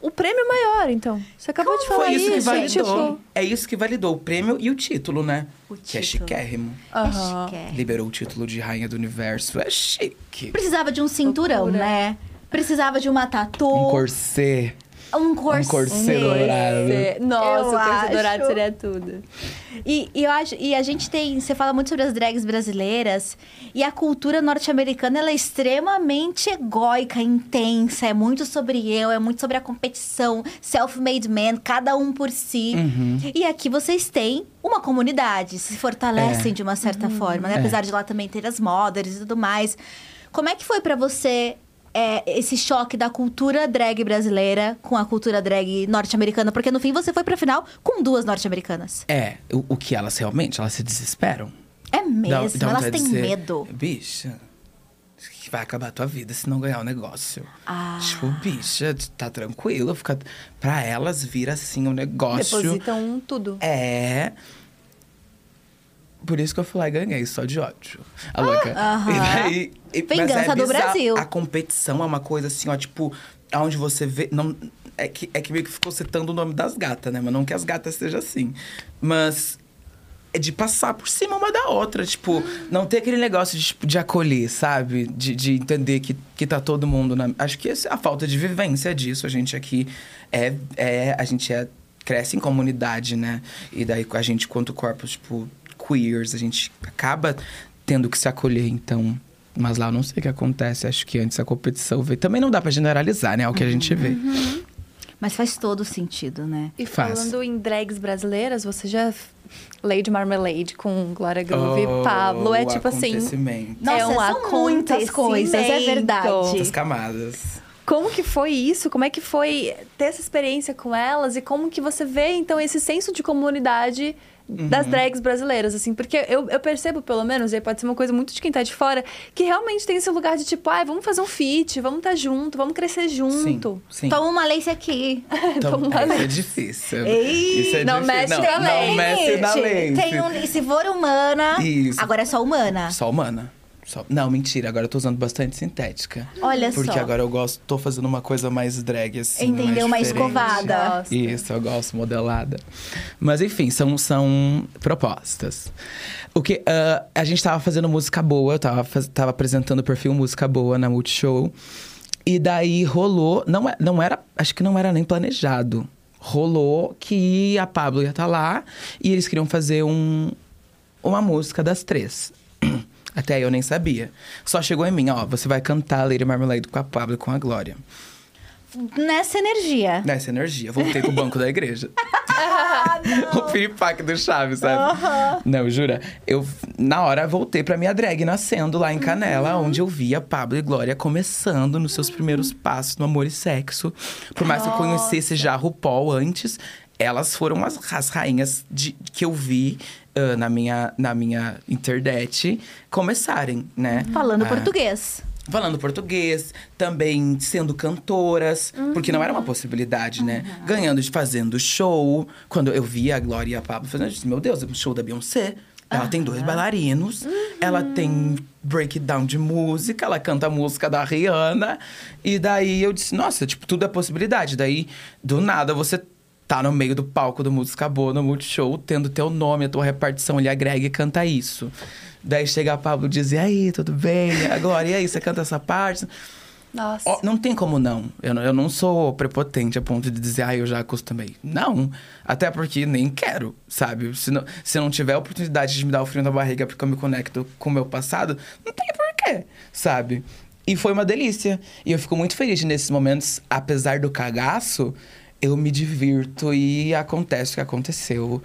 Speaker 1: o prêmio é maior, então. Você acabou de falar
Speaker 3: Foi isso que
Speaker 1: isso,
Speaker 3: validou.
Speaker 1: tipo...
Speaker 3: É isso que validou o prêmio e o título, né?
Speaker 2: O
Speaker 3: Que é
Speaker 2: título.
Speaker 3: chiquérrimo.
Speaker 2: É.
Speaker 3: Liberou o título de Rainha do Universo. É chique.
Speaker 2: Precisava de um cinturão,
Speaker 1: Loucura.
Speaker 2: né? Precisava de uma tatu.
Speaker 3: Um corset.
Speaker 2: Um corset.
Speaker 3: Um corset dourado.
Speaker 1: É, Nossa,
Speaker 2: Eu
Speaker 1: o corset
Speaker 2: acho.
Speaker 1: dourado seria tudo.
Speaker 2: E, e eu acho, e a gente tem. Você fala muito sobre as drags brasileiras. E a cultura norte-americana ela é extremamente egóica, intensa. É muito sobre eu, é muito sobre a competição, self-made man, cada um por si.
Speaker 3: Uhum.
Speaker 2: E aqui vocês têm uma comunidade, se fortalecem
Speaker 3: É.
Speaker 2: de uma certa forma, né?
Speaker 3: É.
Speaker 2: Apesar de lá também ter as mothers e tudo mais. Como é que foi pra você é, esse choque da cultura drag brasileira com a cultura drag norte-americana? Porque no fim você foi pra final com duas norte-americanas.
Speaker 3: É, o, o que elas realmente, elas se desesperam.
Speaker 2: É mesmo,
Speaker 3: Dá- dá
Speaker 2: elas têm
Speaker 3: de ser,
Speaker 2: medo.
Speaker 3: Bicha, que vai acabar a tua vida se não ganhar o negócio.
Speaker 2: Ah.
Speaker 3: Tipo, bicha, tá tranquilo. Fica... Pra elas vir assim o negócio.
Speaker 1: Depositam tudo.
Speaker 3: É. Por isso que eu fui lá e ganhei, só de ódio. A louca.
Speaker 2: aham.
Speaker 3: E daí. e- mas
Speaker 2: Vingança do
Speaker 3: bizarro.
Speaker 2: Brasil.
Speaker 3: A competição é uma coisa assim, ó, tipo, aonde você vê. Não, é, que, é que meio que ficou citando o nome das gatas, né? Mas não que as gatas sejam assim. Mas. É de passar por cima uma da outra. Tipo, não ter aquele negócio de, tipo, de acolher, sabe? De, de entender que, que tá todo mundo na. Acho que essa é a falta de vivência disso. A gente aqui é. é a gente é, cresce em comunidade, né? E daí a gente, quanto corpos, tipo, queers, a gente acaba tendo que se acolher, então. Mas lá eu não sei o que acontece. Acho que antes a competição veio. Também não dá pra generalizar, né? É o que a gente vê.
Speaker 2: Mas faz todo sentido, né?
Speaker 1: E
Speaker 3: Faz.
Speaker 1: falando em drags brasileiras, você já... Lady Marmalade com Glória Groove
Speaker 3: Oh,
Speaker 1: e Pablo. É
Speaker 3: o
Speaker 1: tipo assim...
Speaker 3: acontecimento.
Speaker 2: Nossa,
Speaker 1: é um
Speaker 2: são muitas coisas, é verdade.
Speaker 3: Muitas camadas.
Speaker 1: Como que foi isso? Como é que foi ter essa experiência com elas? E como que você vê, então, esse senso de comunidade
Speaker 3: Uhum.
Speaker 1: das drags brasileiras, assim? Porque eu, eu percebo, pelo menos, e aí pode ser uma coisa muito de quem tá de fora, que realmente tem esse lugar de tipo, ai, vamos fazer um feat, vamos estar junto, vamos crescer junto.
Speaker 3: Sim, sim.
Speaker 2: Toma uma lace aqui.
Speaker 3: Então,
Speaker 1: Toma
Speaker 3: é, isso é difícil.
Speaker 2: Ei,
Speaker 3: isso é
Speaker 1: não
Speaker 3: difícil.
Speaker 1: mexe
Speaker 3: não,
Speaker 1: na
Speaker 3: não
Speaker 1: lente.
Speaker 3: mexe na lente.
Speaker 2: Tem um, se for humana,
Speaker 3: Isso.
Speaker 2: agora é só humana.
Speaker 3: Só humana. Só- Não, mentira. Agora eu tô usando bastante sintética.
Speaker 2: Olha
Speaker 3: Porque
Speaker 2: só.
Speaker 3: agora eu gosto, tô fazendo uma coisa mais drag, assim.
Speaker 2: Entendeu? Mais
Speaker 3: diferente.
Speaker 2: escovada.
Speaker 1: Nossa.
Speaker 3: Isso, eu gosto modelada. Mas enfim, são, são propostas. O que ah, a gente tava fazendo música boa, eu tava, faz- tava apresentando o perfil Música Boa na Multishow. E daí rolou, não, é- não era, acho que não era nem planejado. Rolou que a Pablo ia estar lá e eles queriam fazer um, uma música das três. Até aí eu nem sabia. Só chegou em mim, ó, você vai cantar Lady Marmalade com a Pablo e com a Glória.
Speaker 2: Nessa energia.
Speaker 3: Nessa energia. Voltei pro banco da igreja. o piripaque do Chaves, sabe? Não, jura? Eu, na hora, voltei pra minha drag nascendo lá em Canela, onde eu via Pablo e Glória começando nos seus primeiros passos no amor e sexo. Por mais que eu conhecesse já a RuPaul antes, elas foram as, as rainhas de, que eu vi ah, na, minha, na minha internet começarem, né?
Speaker 2: Falando
Speaker 3: Ah,
Speaker 2: português.
Speaker 3: Falando português, também sendo cantoras, porque não era uma possibilidade, né? Ganhando, fazendo show. Quando eu via a Glória e a Pablo fazendo, eu disse, meu Deus, é um show da Beyoncé. Ela tem dois bailarinos, ela tem breakdown de música, ela canta a música da Rihanna. E daí eu disse, nossa, tipo, tudo é possibilidade. Daí, do nada, você tá no meio do palco do Música Boa, no Multishow, tendo teu nome, a tua repartição, ele agrega e canta isso. Daí chega a Pablo e diz, e aí, tudo bem? Agora, e aí, você canta essa parte?
Speaker 1: Nossa.
Speaker 3: Ó, não tem como não. Eu, não. eu não sou prepotente a ponto de dizer, ah, eu já acostumei. Não. Até porque nem quero, sabe? Se não, se não tiver a oportunidade de me dar o frio na barriga porque eu me conecto com o meu passado, não tem porquê, sabe? E foi uma delícia. E eu fico muito feliz nesses momentos, apesar do cagaço, eu me divirto e acontece o que aconteceu.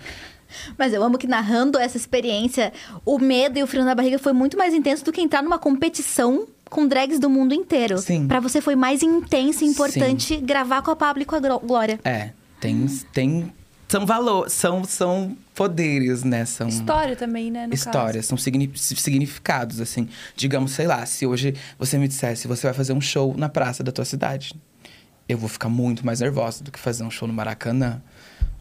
Speaker 2: Mas eu amo que narrando essa experiência, o medo e o frio na barriga foi muito mais intenso do que entrar numa competição com drags do mundo inteiro.
Speaker 3: Sim.
Speaker 2: Pra você foi mais intenso e importante gravar com a Pablo e com a Glória.
Speaker 3: É, tem. tem são valor, são, são poderes, né? São
Speaker 1: História também, né? No
Speaker 3: histórias, são signi- significados, assim. Digamos, sei lá, se hoje você me dissesse, você vai fazer um show na praça da tua cidade. Eu vou ficar muito mais nervosa do que fazer um show no Maracanã.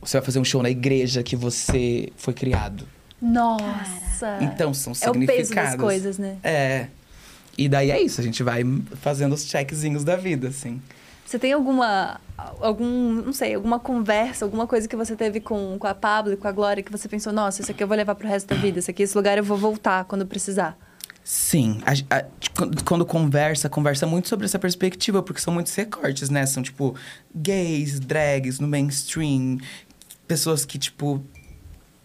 Speaker 3: Você vai fazer um show na igreja que você foi criado.
Speaker 1: Nossa.
Speaker 3: Então, são
Speaker 1: É o peso
Speaker 3: significados.
Speaker 1: das coisas, né?
Speaker 3: É. E daí é isso, a gente vai fazendo os checkzinhos da vida, assim.
Speaker 1: Você tem alguma. algum. não sei, alguma conversa, alguma coisa que você teve com, com a Pablo e com a Glória que você pensou, nossa, isso aqui eu vou levar pro resto da vida, isso aqui, esse lugar eu vou voltar quando precisar.
Speaker 3: Sim, a- a- quando- quando conversa, conversa muito sobre essa perspectiva, porque são muitos recortes, né? São, tipo, gays, drags no mainstream, pessoas que, tipo,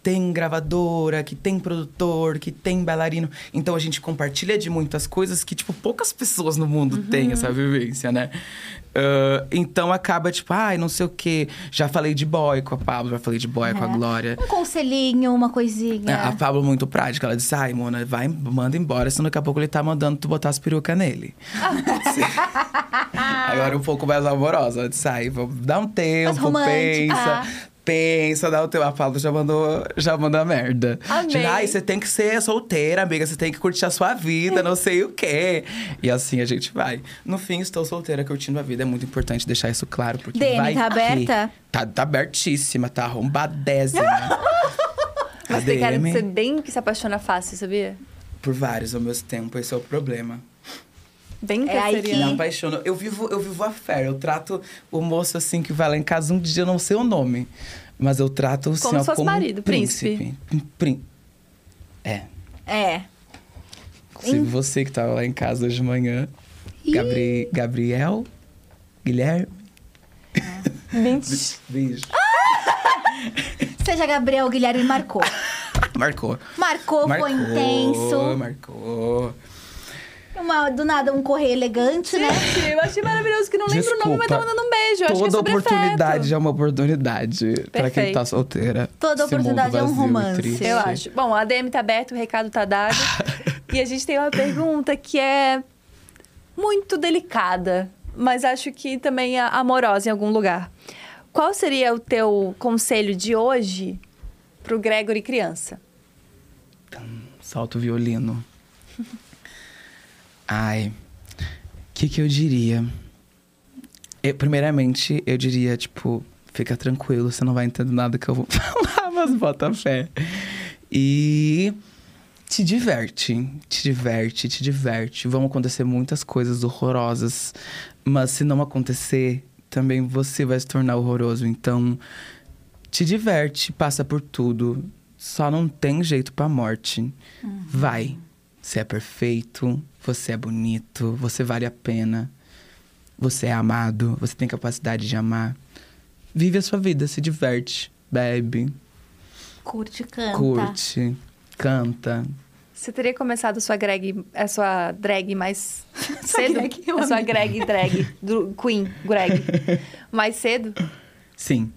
Speaker 3: tem gravadora, que tem produtor, que tem bailarino. Então a gente compartilha de muitas coisas que, tipo, poucas pessoas no mundo têm essa vivência, né? Ah, então acaba, tipo, ai, não sei o quê. Já falei de boy com a Pablo, já falei de boy com a
Speaker 2: É.
Speaker 3: Glória.
Speaker 2: Um conselhinho, uma coisinha.
Speaker 3: A Pablo muito prática, ela disse: ai, Mona, vai, manda embora, senão daqui a pouco ele tá mandando tu botar as perucas nele. Agora um pouco mais amorosa. Ela disse: ai, dar um tempo, pensa. Pensa, dá o tempo. A Pablo já mandou, já mandou a merda.
Speaker 1: Amei.
Speaker 3: Ai, você tem que ser solteira, amiga. Você tem que curtir a sua vida, não sei o quê. E assim a gente vai. No fim, estou solteira, curtindo a vida. É muito importante deixar isso claro. Porque
Speaker 2: DM
Speaker 3: vai
Speaker 2: tá
Speaker 3: que-
Speaker 2: aberta?
Speaker 3: Tá, tá abertíssima, tá arrombadésima.
Speaker 1: Mas tem cara de ser bem que se apaixona fácil, sabia?
Speaker 3: Por vários ao mesmo tempo, esse é o problema.
Speaker 1: Bem
Speaker 2: É aí
Speaker 3: Me
Speaker 1: canceriano.
Speaker 3: apaixono. Eu vivo, eu vivo a fé. Eu trato o moço assim que vai lá em casa um dia, eu não sei o nome. Mas eu trato assim,
Speaker 1: Como
Speaker 3: ó,
Speaker 1: se fosse
Speaker 3: como um
Speaker 1: marido, príncipe.
Speaker 3: Um prín- É.
Speaker 2: É.
Speaker 3: Inclusive você que tava lá em casa hoje de manhã. Gabri... Gabriel? Guilherme? Beijo.
Speaker 2: Seja Gabriel Guilherme marcou.
Speaker 3: Marcou.
Speaker 2: Marcou, foi intenso.
Speaker 3: Marcou.
Speaker 2: Uma, do nada, um correio elegante, né?
Speaker 1: Gente, eu achei maravilhoso que não lembro o nome, mas tá
Speaker 3: Desculpa.
Speaker 1: mandando um beijo. Eu acho que é
Speaker 3: Toda
Speaker 1: sobre
Speaker 3: oportunidade
Speaker 1: afeto.
Speaker 3: é uma oportunidade pra quem tá
Speaker 1: Perfeito.
Speaker 3: solteira.
Speaker 2: Toda oportunidade é um romance.
Speaker 3: triste.
Speaker 1: Eu acho. Bom, a DM tá aberta, o recado tá dado. e a gente tem uma pergunta que é muito delicada, mas acho que também é amorosa em algum lugar. Qual seria o teu conselho de hoje pro Gregory criança?
Speaker 3: Salto violino. Ai, o que, que eu diria? Eu, primeiramente, eu diria, tipo, fica tranquilo, você não vai entender nada que eu vou falar, mas bota fé. E te diverte, te diverte, te diverte. Vão acontecer muitas coisas horrorosas, mas se não acontecer, também você vai se tornar horroroso. Então, te diverte, passa por tudo. Só não tem jeito pra morte. Vai. Você é perfeito, você é bonito, você vale a pena. Você é amado, você tem capacidade de amar. Vive a sua vida, se diverte, bebe,
Speaker 2: Curte, canta.
Speaker 3: curte, canta.
Speaker 1: Você teria começado a sua drag, a sua drag mais cedo?
Speaker 2: drag,
Speaker 1: a sua drag, drag, do Queen, Greg. mais cedo?
Speaker 3: Sim.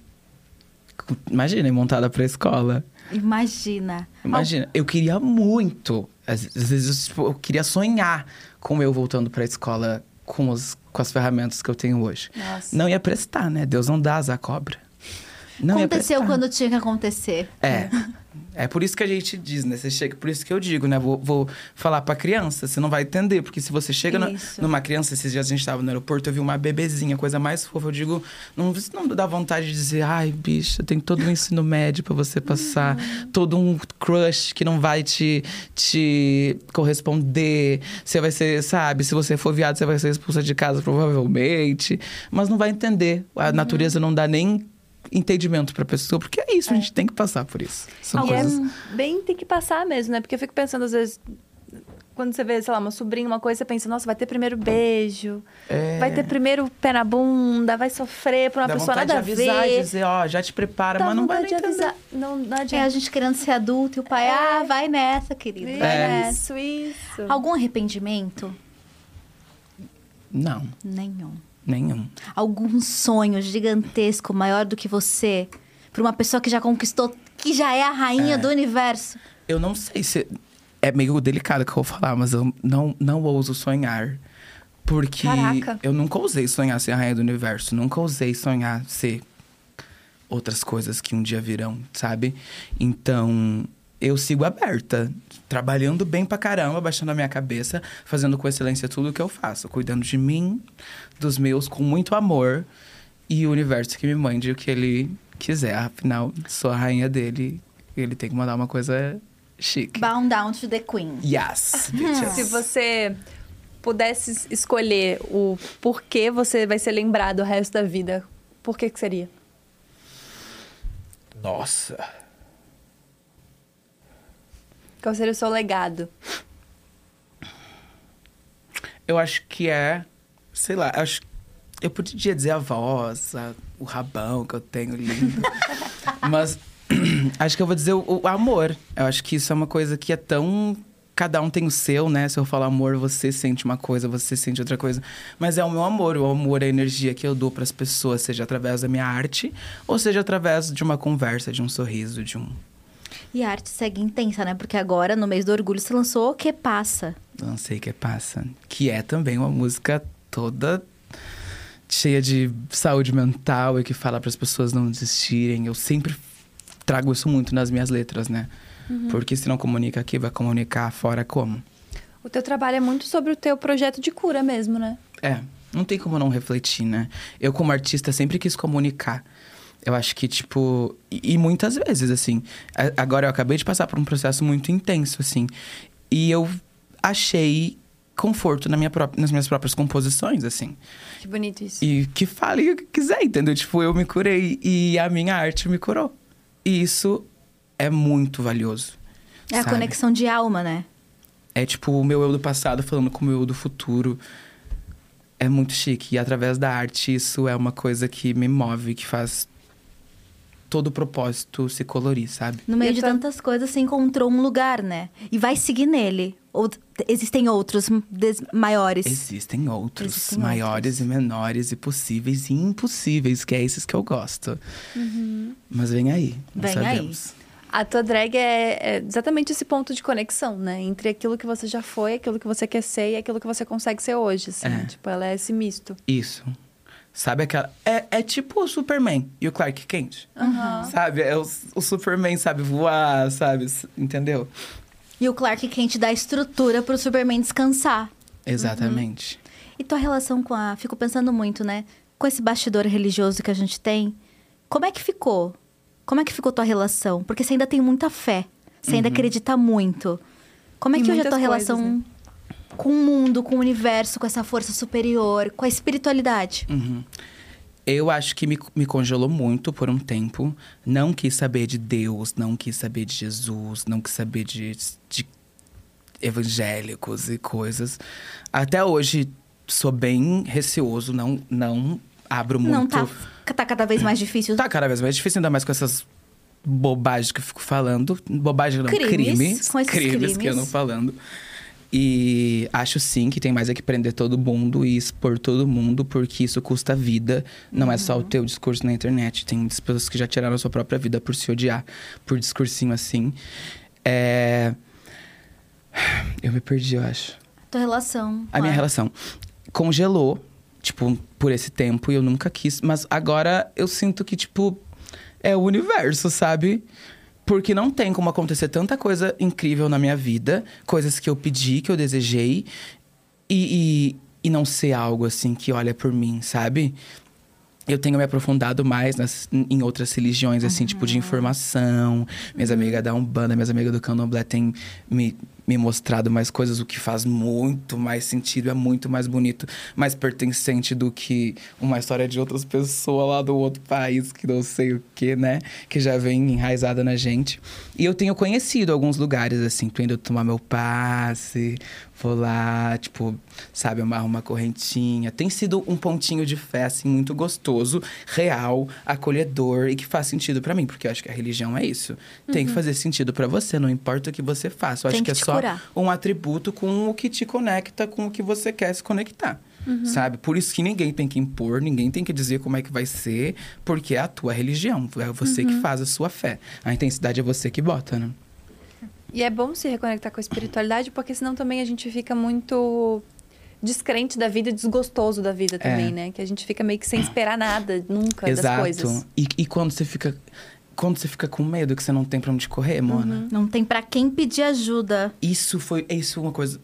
Speaker 3: Imagina, montada pra escola.
Speaker 2: Imagina.
Speaker 3: Imagina, eu queria muito. Às às vezes tipo, eu queria sonhar com eu voltando pra escola com, os, com as ferramentas que eu tenho hoje.
Speaker 1: Nossa.
Speaker 3: Não ia prestar, né? Deus não dá asa à cobra. Não
Speaker 2: Aconteceu quando tinha que acontecer.
Speaker 3: É. É por isso que a gente diz, né? Você chega, por isso que eu digo, né? Vou, vou falar pra criança, você não vai entender. Porque se você chega numa criança, esses dias a gente tava no aeroporto, eu vi uma bebezinha, coisa mais fofa. Eu digo, não, isso não dá vontade de dizer, ai, bicha, tem todo um ensino médio pra você passar, todo um crush que não vai te, te corresponder. Você vai ser, sabe, se você for viado, você vai ser expulsa de casa, provavelmente. Mas não vai entender. A natureza não dá nem entendimento pra pessoa, porque é isso, a gente tem que passar por isso. São
Speaker 1: E é
Speaker 3: coisas.
Speaker 1: bem tem que passar mesmo, né? Porque eu fico pensando, às vezes, quando você vê, sei lá, uma sobrinha, uma coisa, você pensa, nossa, vai ter primeiro beijo,
Speaker 3: É.
Speaker 1: vai ter primeiro pé na bunda, vai sofrer por uma
Speaker 3: Dá
Speaker 1: pessoa nada
Speaker 3: de
Speaker 1: a
Speaker 3: avisar
Speaker 1: ver.
Speaker 3: e dizer, ó, já te prepara,
Speaker 1: Dá
Speaker 3: mas não vai
Speaker 1: de avisar. Não, não
Speaker 2: É a
Speaker 1: adianta.
Speaker 2: gente querendo ser adulto e o pai, ah, vai nessa, querido. Vai nessa.
Speaker 1: Isso, isso.
Speaker 2: Algum arrependimento?
Speaker 3: Não,
Speaker 2: Nenhum.
Speaker 3: Nenhum.
Speaker 2: Algum sonho gigantesco, maior do que você? Pra uma pessoa que já conquistou, que já é a rainha
Speaker 3: É.
Speaker 2: do universo.
Speaker 3: Eu não sei se. É meio delicado que eu vou falar, mas eu não, não ouso sonhar. Porque
Speaker 1: Caraca.
Speaker 3: eu nunca ousei sonhar ser a rainha do universo. Nunca ousei sonhar ser outras coisas que um dia virão, sabe? Então, eu sigo aberta. Trabalhando bem pra caramba, baixando a minha cabeça, fazendo com excelência tudo o que eu faço. Cuidando de mim, dos meus, com muito amor. E o universo que me mande o que ele quiser. Afinal, sou a rainha dele. E ele tem que mandar uma coisa chique.
Speaker 2: Bound down to the queen.
Speaker 3: Yes, bitches.
Speaker 1: Se você pudesse escolher o porquê você vai ser lembrado o resto da vida, por que que seria?
Speaker 3: Nossa.
Speaker 1: Qual seria o seu legado?
Speaker 3: Eu acho que é. Sei lá, eu acho. Eu podia dizer a voz, a- o rabão que eu tenho lindo. Mas acho que eu vou dizer o, o amor. Eu acho que isso é uma coisa que é tão. Cada um tem o seu, né? Se eu falar amor, você sente uma coisa, você sente outra coisa. Mas é o meu amor. O amor é a energia que eu dou para as pessoas, seja através da minha arte, ou seja através de uma conversa, de um sorriso, de um.
Speaker 2: E a arte segue intensa, né? Porque agora, no mês do orgulho, você lançou O Que Passa.
Speaker 3: Não sei que passa. Que é também uma música toda cheia de saúde mental e que fala para as pessoas não desistirem. Eu sempre trago isso muito nas minhas letras, né? Porque se não comunica aqui, vai comunicar fora como?
Speaker 1: O teu trabalho é muito sobre o teu projeto de cura mesmo, né?
Speaker 3: É, não tem como não refletir, né? Eu, como artista, sempre quis comunicar. Eu acho que, tipo. E, e muitas vezes, assim. a- Agora eu acabei de passar por um processo muito intenso, assim. E eu achei conforto na minha pró- nas minhas próprias composições, assim.
Speaker 1: Que bonito isso.
Speaker 3: E que fale o que quiser, entendeu? Tipo, eu me curei e a minha arte me curou. E isso é muito valioso.
Speaker 2: É a
Speaker 3: sabe?
Speaker 2: conexão de alma, né?
Speaker 3: É tipo o meu eu do passado falando com o meu eu do futuro. É muito chique. E através da arte, isso é uma coisa que me move, que faz todo o propósito se colorir, sabe?
Speaker 2: No meio
Speaker 1: E
Speaker 2: de tantas coisas, você encontrou um lugar, né? E vai seguir nele. Ou existem outros des- maiores.
Speaker 3: Existem outros,
Speaker 2: Existem
Speaker 3: maiores e menores, e possíveis e impossíveis, que é esses que eu gosto. Mas vem aí, não
Speaker 2: Vem aí.
Speaker 3: sabemos.
Speaker 1: A tua drag é, é exatamente esse ponto de conexão, né? Entre aquilo que você já foi, aquilo que você quer ser e aquilo que você consegue ser hoje, assim.
Speaker 3: É.
Speaker 1: Tipo, ela é esse misto.
Speaker 3: Isso. Sabe aquela. É, é tipo o Superman e o Clark Kent. Sabe? É o, o Superman sabe voar, sabe? Entendeu?
Speaker 2: E o Clark Kent dá estrutura pro Superman descansar.
Speaker 3: Exatamente.
Speaker 2: E tua relação com a. Fico pensando muito, né? Com esse bastidor religioso que a gente tem. Como é que ficou? Como é que ficou tua relação? Porque você ainda tem muita fé. Você ainda acredita muito. Como é
Speaker 1: Em
Speaker 2: que hoje é a tua
Speaker 1: coisas,
Speaker 2: relação
Speaker 1: né?
Speaker 2: Com o mundo, com o universo, com essa força superior, com a espiritualidade?
Speaker 3: Uhum. Eu acho que me, me congelou muito por um tempo. Não quis saber de Deus, não quis saber de Jesus, não quis saber de, de evangélicos e coisas. Até hoje sou bem receoso, não, não abro muito.
Speaker 2: Não tá, tá cada vez mais difícil.
Speaker 3: Tá cada vez mais difícil, ainda mais com essas bobagens que eu fico falando. Bobagem não,
Speaker 2: Crimes,
Speaker 3: crimes.
Speaker 2: com esses
Speaker 3: crimes, que eu
Speaker 2: crimes.
Speaker 3: não falando. E acho sim que tem mais é que prender todo mundo e expor todo mundo, porque isso custa vida. Não é só
Speaker 2: Uhum.
Speaker 3: o teu discurso na internet. Tem muitas pessoas que já tiraram a sua própria vida por se odiar, por discursinho assim. É... Eu me perdi, eu acho.
Speaker 2: Tua relação.
Speaker 3: A
Speaker 2: com
Speaker 3: minha relação congelou, tipo, por esse tempo e eu nunca quis. Mas agora eu sinto que, tipo, é o universo, sabe? Porque não tem como acontecer tanta coisa incrível na minha vida, coisas que eu pedi, que eu desejei, e, e, e não ser algo assim que olha por mim, sabe? Eu tenho me aprofundado mais nas, em outras religiões, assim, tipo de informação. Minhas amigas da Umbanda, minhas amigas do Candomblé têm me, me mostrado mais coisas, o que faz muito mais sentido, é muito mais bonito, mais pertencente do que uma história de outras pessoas lá do outro país, que não sei o que, né? Que já vem enraizada na gente. E eu tenho conhecido alguns lugares, assim, tô indo tomar meu passe, vou lá, tipo, sabe, amarro uma correntinha. Tem sido um pontinho de fé, assim, muito gostoso, real, acolhedor e que faz sentido pra mim, porque eu acho que a religião é isso. Tem que fazer sentido pra você, não importa o que você faça. Eu
Speaker 2: Tem
Speaker 3: acho
Speaker 2: que
Speaker 3: que, é só um atributo com o que te conecta com o que você quer se conectar. Sabe? Por isso que ninguém tem que impor, ninguém tem que dizer como é que vai ser, porque é a tua religião, é você que faz a sua fé. A intensidade é você que bota, né?
Speaker 1: E é bom se reconectar com a espiritualidade, porque senão também a gente fica muito descrente da vida e desgostoso da vida também,
Speaker 3: É.
Speaker 1: né? Que a gente fica meio que sem esperar nada, nunca, das
Speaker 3: Exato.
Speaker 1: coisas.
Speaker 3: E, e quando você fica. Quando você fica com medo que você não tem pra onde correr, Mona.
Speaker 2: Não tem pra quem pedir ajuda.
Speaker 3: Isso foi. Isso é uma coisa.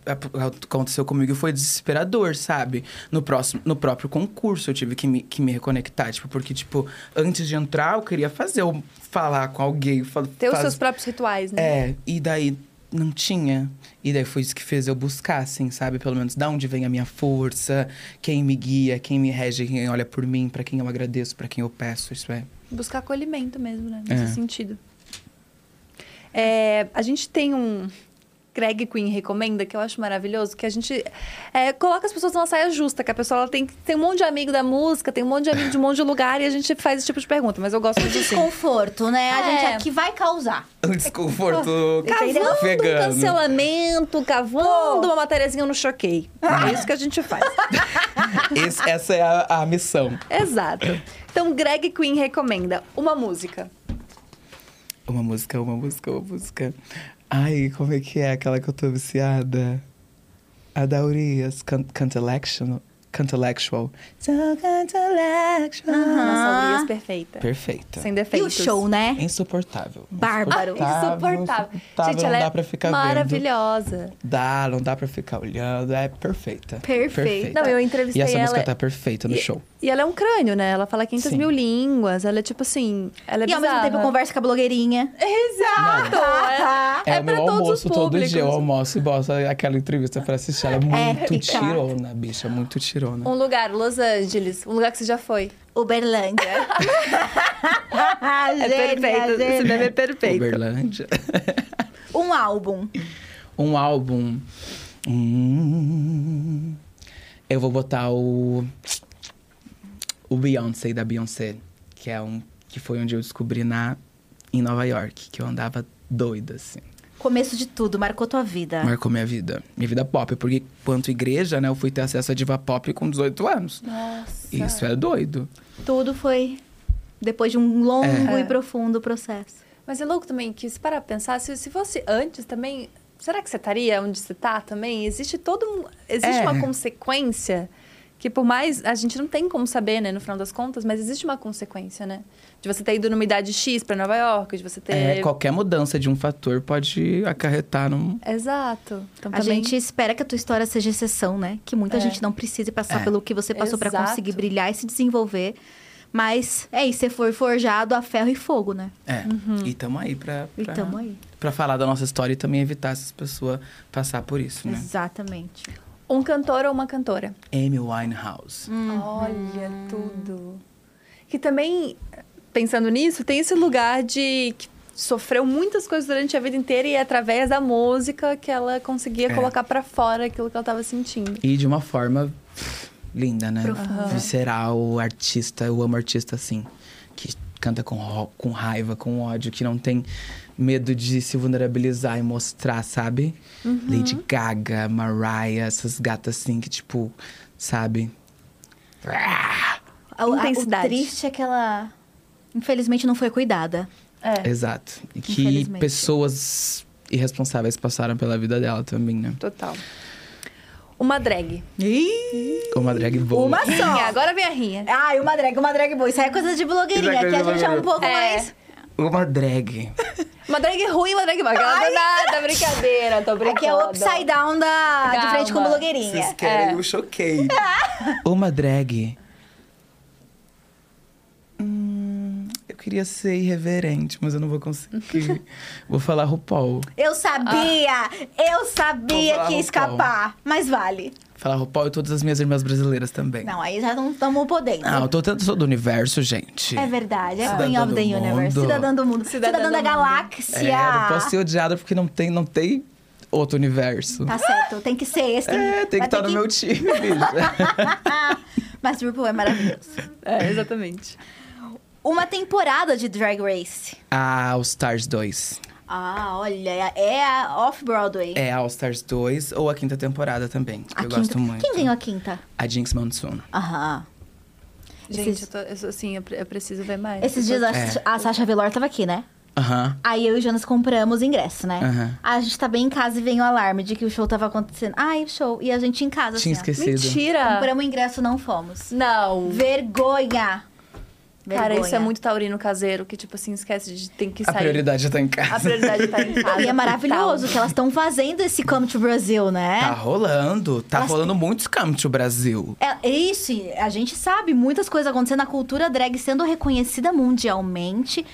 Speaker 3: Aconteceu comigo e foi desesperador, sabe? No, próximo, no próprio concurso eu tive que me, que me reconectar. Tipo, porque, tipo, antes de entrar, eu queria fazer, eu falar com alguém. Fa
Speaker 1: Ter os
Speaker 3: faz-
Speaker 1: seus próprios rituais, né?
Speaker 3: É, e daí não tinha. E daí foi isso que fez eu buscar, assim, sabe? Pelo menos da onde vem a minha força, quem me guia, quem me rege, quem olha por mim, pra quem eu agradeço, pra quem eu peço. Isso é.
Speaker 1: Buscar acolhimento mesmo, né? Nesse
Speaker 3: É.
Speaker 1: sentido. É, a gente tem um Greg Queen recomenda, que eu acho maravilhoso, que a gente é, coloca as pessoas numa saia justa, que a pessoa ela tem, tem um monte de amigo da música, tem um monte de amigo de um monte de lugar, e a gente faz esse tipo de pergunta, mas eu gosto muito assim.
Speaker 2: Desconforto, né? A
Speaker 1: É.
Speaker 2: gente aqui vai causar.
Speaker 3: Um desconforto
Speaker 1: Cavando um
Speaker 3: vegano.
Speaker 1: cancelamento, cavando uma matériazinha no choquei. É isso que a gente faz.
Speaker 3: Esse- essa é a, a missão.
Speaker 1: Exato. Então, Greg Queen recomenda uma música.
Speaker 3: Uma música, uma música, uma música. Ai, como é que é aquela que eu tô viciada? A da Urias, Can- Cantalectional. Cantalectual. So Cantalectual.
Speaker 1: Nossa, Urias perfeita.
Speaker 3: Perfeita.
Speaker 1: Sem
Speaker 2: E o
Speaker 1: defeitos.
Speaker 2: show, né?
Speaker 3: Insuportável.
Speaker 2: Bárbaro.
Speaker 1: Insuportável. Gente,
Speaker 3: não
Speaker 1: ela
Speaker 3: dá
Speaker 1: é
Speaker 3: pra ficar vendo.
Speaker 1: maravilhosa.
Speaker 3: Dá, não dá pra ficar olhando. É perfeita.
Speaker 2: Perfeita.
Speaker 1: Não, eu
Speaker 3: E
Speaker 1: entrevistei
Speaker 3: essa
Speaker 1: ela.
Speaker 3: música tá perfeita no
Speaker 1: e,
Speaker 3: show.
Speaker 1: E ela é um crânio, né? Ela fala 500
Speaker 3: Sim.
Speaker 1: mil línguas. Ela é tipo assim. Ela é
Speaker 2: E ao mesmo
Speaker 1: bizarra.
Speaker 2: tempo conversa com a blogueirinha.
Speaker 1: Exato! É,
Speaker 3: É,
Speaker 1: é
Speaker 3: o
Speaker 1: pra todos
Speaker 3: almoço
Speaker 1: os
Speaker 3: todo
Speaker 1: públicos.
Speaker 3: dia. Eu almoço e boto aquela entrevista pra assistir. Ela é muito
Speaker 2: Épica.
Speaker 3: tirona, bicha. Muito tirona.
Speaker 1: Um lugar, Los Angeles. Um lugar que você já foi.
Speaker 2: Uberlândia.
Speaker 1: É perfeito. Esse meme é perfeito.
Speaker 3: Uberlândia.
Speaker 2: Um álbum.
Speaker 3: um álbum. Hum, eu vou botar o. O Beyoncé da Beyoncé. Que é um. Que foi onde eu descobri na, em Nova York. Que eu andava doida, assim.
Speaker 2: Começo de tudo, marcou tua vida.
Speaker 3: Marcou minha vida. Minha vida pop. Porque, quanto igreja, né? Eu fui ter acesso à diva pop com 18 anos.
Speaker 1: Nossa.
Speaker 3: Isso é doido.
Speaker 2: Tudo foi depois de um longo
Speaker 1: É.
Speaker 2: e profundo processo.
Speaker 1: Mas é louco também que, se parar pra pensar, se, se fosse antes também, será que você estaria onde você tá também? Existe todo um. Existe
Speaker 3: É.
Speaker 1: uma consequência que, por mais. A gente não tem como saber, né, no final das contas, mas existe uma consequência, né? De você ter ido numa idade X pra Nova York, de você ter.
Speaker 3: É, qualquer mudança de um fator pode acarretar num.
Speaker 1: Exato. Então,
Speaker 2: A
Speaker 1: também...
Speaker 2: gente espera que a tua história seja exceção, né? Que muita
Speaker 1: É.
Speaker 2: gente não precise passar
Speaker 3: É.
Speaker 2: pelo que você passou pra
Speaker 1: Exato.
Speaker 2: conseguir brilhar e se desenvolver. Mas é isso, você foi forjado a ferro e fogo, né?
Speaker 3: É. E tamo aí pra.
Speaker 2: E
Speaker 3: pra...
Speaker 2: tamo aí.
Speaker 3: Pra falar da nossa história e também evitar essas pessoas passar por isso, né?
Speaker 2: Exatamente.
Speaker 1: Um cantor ou uma cantora?
Speaker 3: Amy Winehouse.
Speaker 1: Olha tudo. Que também, pensando nisso, tem esse lugar de que sofreu muitas coisas durante a vida inteira e é através da música que ela conseguia
Speaker 3: É.
Speaker 1: colocar pra fora aquilo que ela tava sentindo.
Speaker 3: E de uma forma pff, linda, né?
Speaker 2: Profunda.
Speaker 3: Visceral, artista. Eu amo artista assim. Que canta com, com raiva, com ódio, que não tem medo de se vulnerabilizar e mostrar, sabe? Lady Gaga, Mariah, essas gatas assim que, tipo, sabe?
Speaker 2: A- a- O
Speaker 1: Intensidade.
Speaker 2: triste é que ela, infelizmente, não foi cuidada.
Speaker 1: É,
Speaker 3: Exato. E que pessoas irresponsáveis passaram pela vida dela também, né?
Speaker 1: total. Uma drag.
Speaker 3: Uma drag boa.
Speaker 2: Uma
Speaker 1: Rinha,
Speaker 2: só.
Speaker 1: agora vem a rinha.
Speaker 2: Ai, uma drag, uma drag boa. Isso aí é coisa de blogueirinha.
Speaker 3: É
Speaker 2: Aqui
Speaker 3: coisa
Speaker 2: a gente é um pouco
Speaker 1: É.
Speaker 2: mais...
Speaker 3: Uma drag.
Speaker 1: Uma drag ruim, uma drag bacana. Nada, brincadeira, tô brincando.
Speaker 2: Aqui é o upside down da, de frente com blogueirinha.
Speaker 3: Vocês querem
Speaker 1: É.
Speaker 3: o choquei. Uma drag. Queria ser irreverente, mas eu não vou conseguir. vou falar RuPaul.
Speaker 2: Eu sabia! Eu sabia que ia escapar. Mas vale.
Speaker 3: Falar RuPaul e todas as minhas irmãs brasileiras também.
Speaker 2: Não, aí já não estamos podendo.
Speaker 3: Ah, eu tô tanto sou do universo, gente.
Speaker 2: É verdade, é Queen of the Universe.
Speaker 3: mundo.
Speaker 2: Cidadã do mundo.
Speaker 1: Cidadã
Speaker 2: Cidadã, da
Speaker 1: do mundo.
Speaker 2: galáxia.
Speaker 3: É, não posso ser odiada porque não tem, não tem outro universo.
Speaker 2: Tá certo, tem que ser esse.
Speaker 3: É, tem que estar no meu time, bicho.
Speaker 2: Mas RuPaul é maravilhoso.
Speaker 1: É, exatamente.
Speaker 2: Uma temporada de Drag Race.
Speaker 3: A All Stars 2.
Speaker 2: Ah, olha, é a Off-Broadway.
Speaker 3: É a All Stars 2 ou a quinta temporada também. que
Speaker 2: A
Speaker 3: eu
Speaker 2: quinta.
Speaker 3: gosto muito.
Speaker 2: Quem ganhou a quinta?
Speaker 3: A Jinx Monsoon.
Speaker 2: Aham.
Speaker 1: Gente,
Speaker 2: Esses-
Speaker 1: eu tô, eu sou assim, eu, pre- eu preciso ver mais.
Speaker 2: Esses dias a,
Speaker 3: É.
Speaker 2: a Sasha Velour tava aqui, né?
Speaker 3: Aham.
Speaker 2: Aí eu e o Jonas compramos ingresso, né?
Speaker 3: Aham.
Speaker 2: A gente tá bem em casa e vem o alarme de que o show tava acontecendo. Ai, o show. E a gente em casa,
Speaker 3: Tinha
Speaker 2: assim, ó.
Speaker 3: esquecido.
Speaker 1: Mentira!
Speaker 2: Compramos o ingresso, não fomos.
Speaker 1: Não.
Speaker 2: Vergonha!
Speaker 1: Cara, isso é
Speaker 2: Vergonha.
Speaker 1: muito taurino caseiro, que tipo assim, esquece de tem que
Speaker 3: A
Speaker 1: sair.
Speaker 3: prioridade já tá em casa.
Speaker 1: A prioridade tá em casa.
Speaker 2: E é maravilhoso que elas estão fazendo esse Come to Brasil, né?
Speaker 3: Tá rolando. Tá
Speaker 2: Elas
Speaker 3: rolando muitos come to Brasil.
Speaker 2: É isso, e a gente sabe muitas coisas acontecendo, a cultura drag sendo reconhecida mundialmente,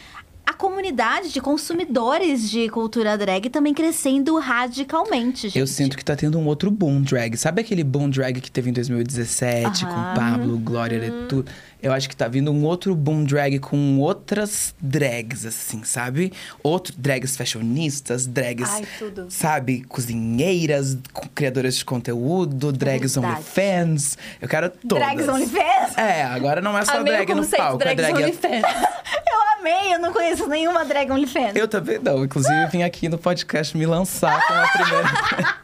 Speaker 2: a comunidade de consumidores de cultura drag também crescendo radicalmente, gente.
Speaker 3: Eu sinto que tá tendo um outro boom drag. Sabe aquele boom drag que teve em 2017
Speaker 2: Aham.
Speaker 3: com Pablo, Glória e tudo? Eu acho que tá vindo um outro boom drag com outras drags, assim, sabe? Outro drags fashionistas, drags,
Speaker 1: Ai, tudo.
Speaker 3: sabe? Cozinheiras, co- criadoras de conteúdo, drags
Speaker 2: verdade.
Speaker 3: OnlyFans. Eu quero todas.
Speaker 2: Drags OnlyFans?
Speaker 3: É, agora não é só
Speaker 1: Amei
Speaker 3: drag
Speaker 1: o
Speaker 3: no palco, é
Speaker 1: drags
Speaker 3: drag
Speaker 1: OnlyFans.
Speaker 2: Eu amei, eu não conheço nenhuma drag OnlyFans.
Speaker 3: Eu também não. Inclusive, vim aqui no podcast me lançar com a primeira.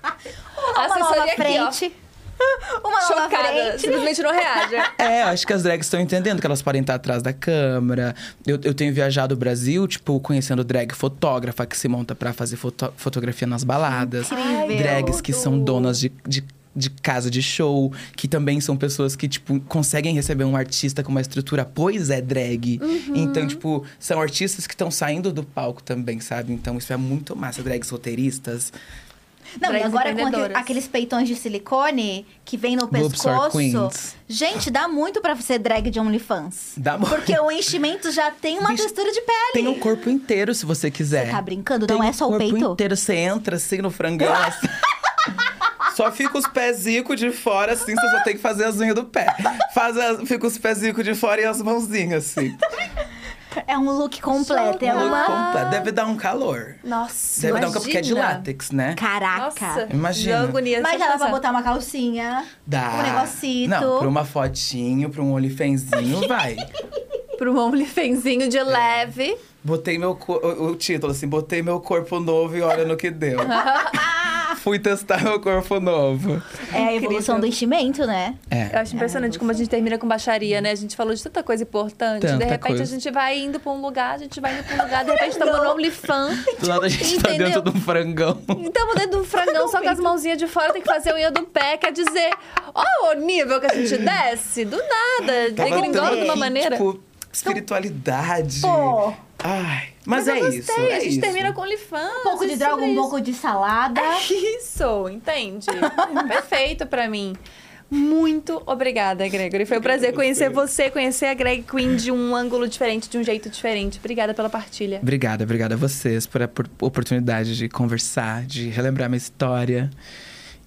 Speaker 2: Uma
Speaker 1: Assessoria
Speaker 2: nova
Speaker 1: aqui, ó.
Speaker 2: frente. Uma nova
Speaker 1: Chocada, simplesmente não reage.
Speaker 3: É, acho que as drags estão entendendo que elas podem estar atrás da câmera. Eu, eu tenho viajado o Brasil, tipo, conhecendo drag fotógrafa que se monta pra fazer foto- fotografia nas baladas.
Speaker 2: Incrível.
Speaker 3: Drags que são donas de, de, de casa de show, que também são pessoas que, tipo, conseguem receber um artista com uma estrutura, pois é drag. Então, tipo, são artistas que estão saindo do palco também, sabe? Então, isso é muito massa. Drags roteiristas.
Speaker 2: Não, e agora com aquele- aqueles peitões de silicone que vem no
Speaker 3: Boobs
Speaker 2: pescoço. Gente, dá muito pra ser drag de OnlyFans.
Speaker 3: Dá muito.
Speaker 2: Porque o enchimento já tem uma
Speaker 3: Bicho,
Speaker 2: textura de pele.
Speaker 3: Tem o corpo inteiro, se você quiser.
Speaker 2: Você tá brincando?
Speaker 3: Tem
Speaker 2: Não é só o
Speaker 3: corpo
Speaker 2: peito?
Speaker 3: inteiro, você entra assim no frangão. assim. Só fica os pezicos de fora, assim, você só tem que fazer as unhas do pé. Faz as, fica os pezicos de fora e as mãozinhas, assim.
Speaker 2: É um look completo. É
Speaker 3: Look
Speaker 2: uma.
Speaker 3: completo. Deve dar um calor.
Speaker 1: Nossa,
Speaker 3: Deve dar um calor, porque é de
Speaker 1: imagina.
Speaker 3: látex, né?
Speaker 2: Caraca.
Speaker 1: Nossa,
Speaker 3: Imagina.
Speaker 1: agonia,
Speaker 2: Mas dá pra botar uma calcinha.
Speaker 3: Dá.
Speaker 2: Um negocito.
Speaker 3: Não, pra uma fotinho, pra um OnlyFanzinho, vai.
Speaker 1: Pro um OnlyFanzinho de leve.
Speaker 3: Botei meu o, o título, assim, botei meu corpo novo e olha no que deu. Fui testar meu corpo novo.
Speaker 2: É a evolução do enchimento, né?
Speaker 3: É.
Speaker 1: Eu acho impressionante como a gente termina com baixaria, né? A gente falou de tanta coisa importante.
Speaker 3: Tanta
Speaker 1: de repente
Speaker 3: coisa.
Speaker 1: a gente vai indo pra um lugar, a gente vai indo pra um lugar, de repente estamos no OnlyFans.
Speaker 3: Do lado a gente tá dentro de um frangão.
Speaker 1: Estamos dentro do frangão, só com as mãozinhas de fora, tem que fazer a unha do pé. Quer dizer, ó o nível que a gente desce, do nada,
Speaker 3: tão,
Speaker 1: de uma maneira.
Speaker 3: Tipo, espiritualidade.
Speaker 2: Pô.
Speaker 3: Ai, mas,
Speaker 1: eu
Speaker 3: é
Speaker 1: gostei,
Speaker 3: isso.
Speaker 1: a
Speaker 3: é
Speaker 1: gente
Speaker 3: isso.
Speaker 1: termina com OnlyFans.
Speaker 2: Um pouco de droga, um pouco de salada.
Speaker 1: Isso, entende? Perfeito pra mim. Muito obrigada, Gregory. Foi um prazer conhecer você, conhecer a Greg Queen de um ângulo diferente, de um jeito diferente. Obrigada pela partilha.
Speaker 3: Obrigada, obrigada a vocês por a por- oportunidade de conversar, de relembrar minha história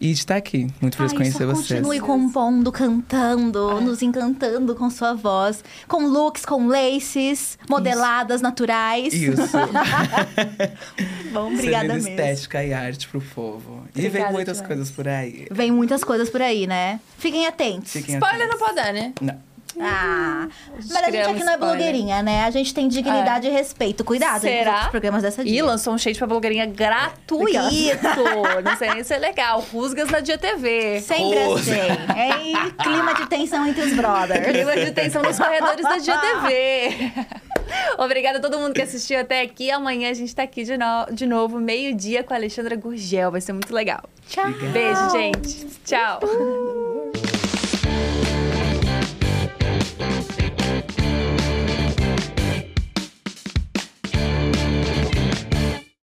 Speaker 3: e de estar aqui. Muito feliz de conhecer
Speaker 2: só
Speaker 3: vocês.
Speaker 2: continue compondo, cantando, nos encantando com sua voz. Com looks, com laces, modeladas, naturais.
Speaker 3: Isso.
Speaker 2: Bom, obrigada
Speaker 3: Servindo
Speaker 2: mesmo.
Speaker 3: estética e arte pro povo. e vem
Speaker 1: Obrigada
Speaker 3: muitas
Speaker 1: demais.
Speaker 3: coisas por aí.
Speaker 2: Vem muitas coisas por aí, né? Fiquem atentos.
Speaker 3: Fiquem
Speaker 1: Spoiler não
Speaker 3: atentos.
Speaker 1: pode dar, né?
Speaker 3: Não.
Speaker 2: Ah, mas a gente aqui não é blogueirinha, né? A gente tem dignidade e respeito. Cuidado os
Speaker 1: Será?
Speaker 2: outros programas dessa
Speaker 1: E
Speaker 2: dia.
Speaker 1: lançou um shade pra blogueirinha gratuito. não sei nem se é legal. Rusgas na Dia TV.
Speaker 2: Sempre
Speaker 3: Rosa.
Speaker 2: assim. É e clima de tensão entre os brothers.
Speaker 1: Clima de tensão nos corredores da Dia TV. Obrigada a todo mundo que assistiu até aqui. Amanhã a gente tá aqui de, no- de novo, meio-dia, com a Alexandra Gurgel. Vai ser muito legal.
Speaker 2: Tchau.
Speaker 1: Beijo, gente. Tchau.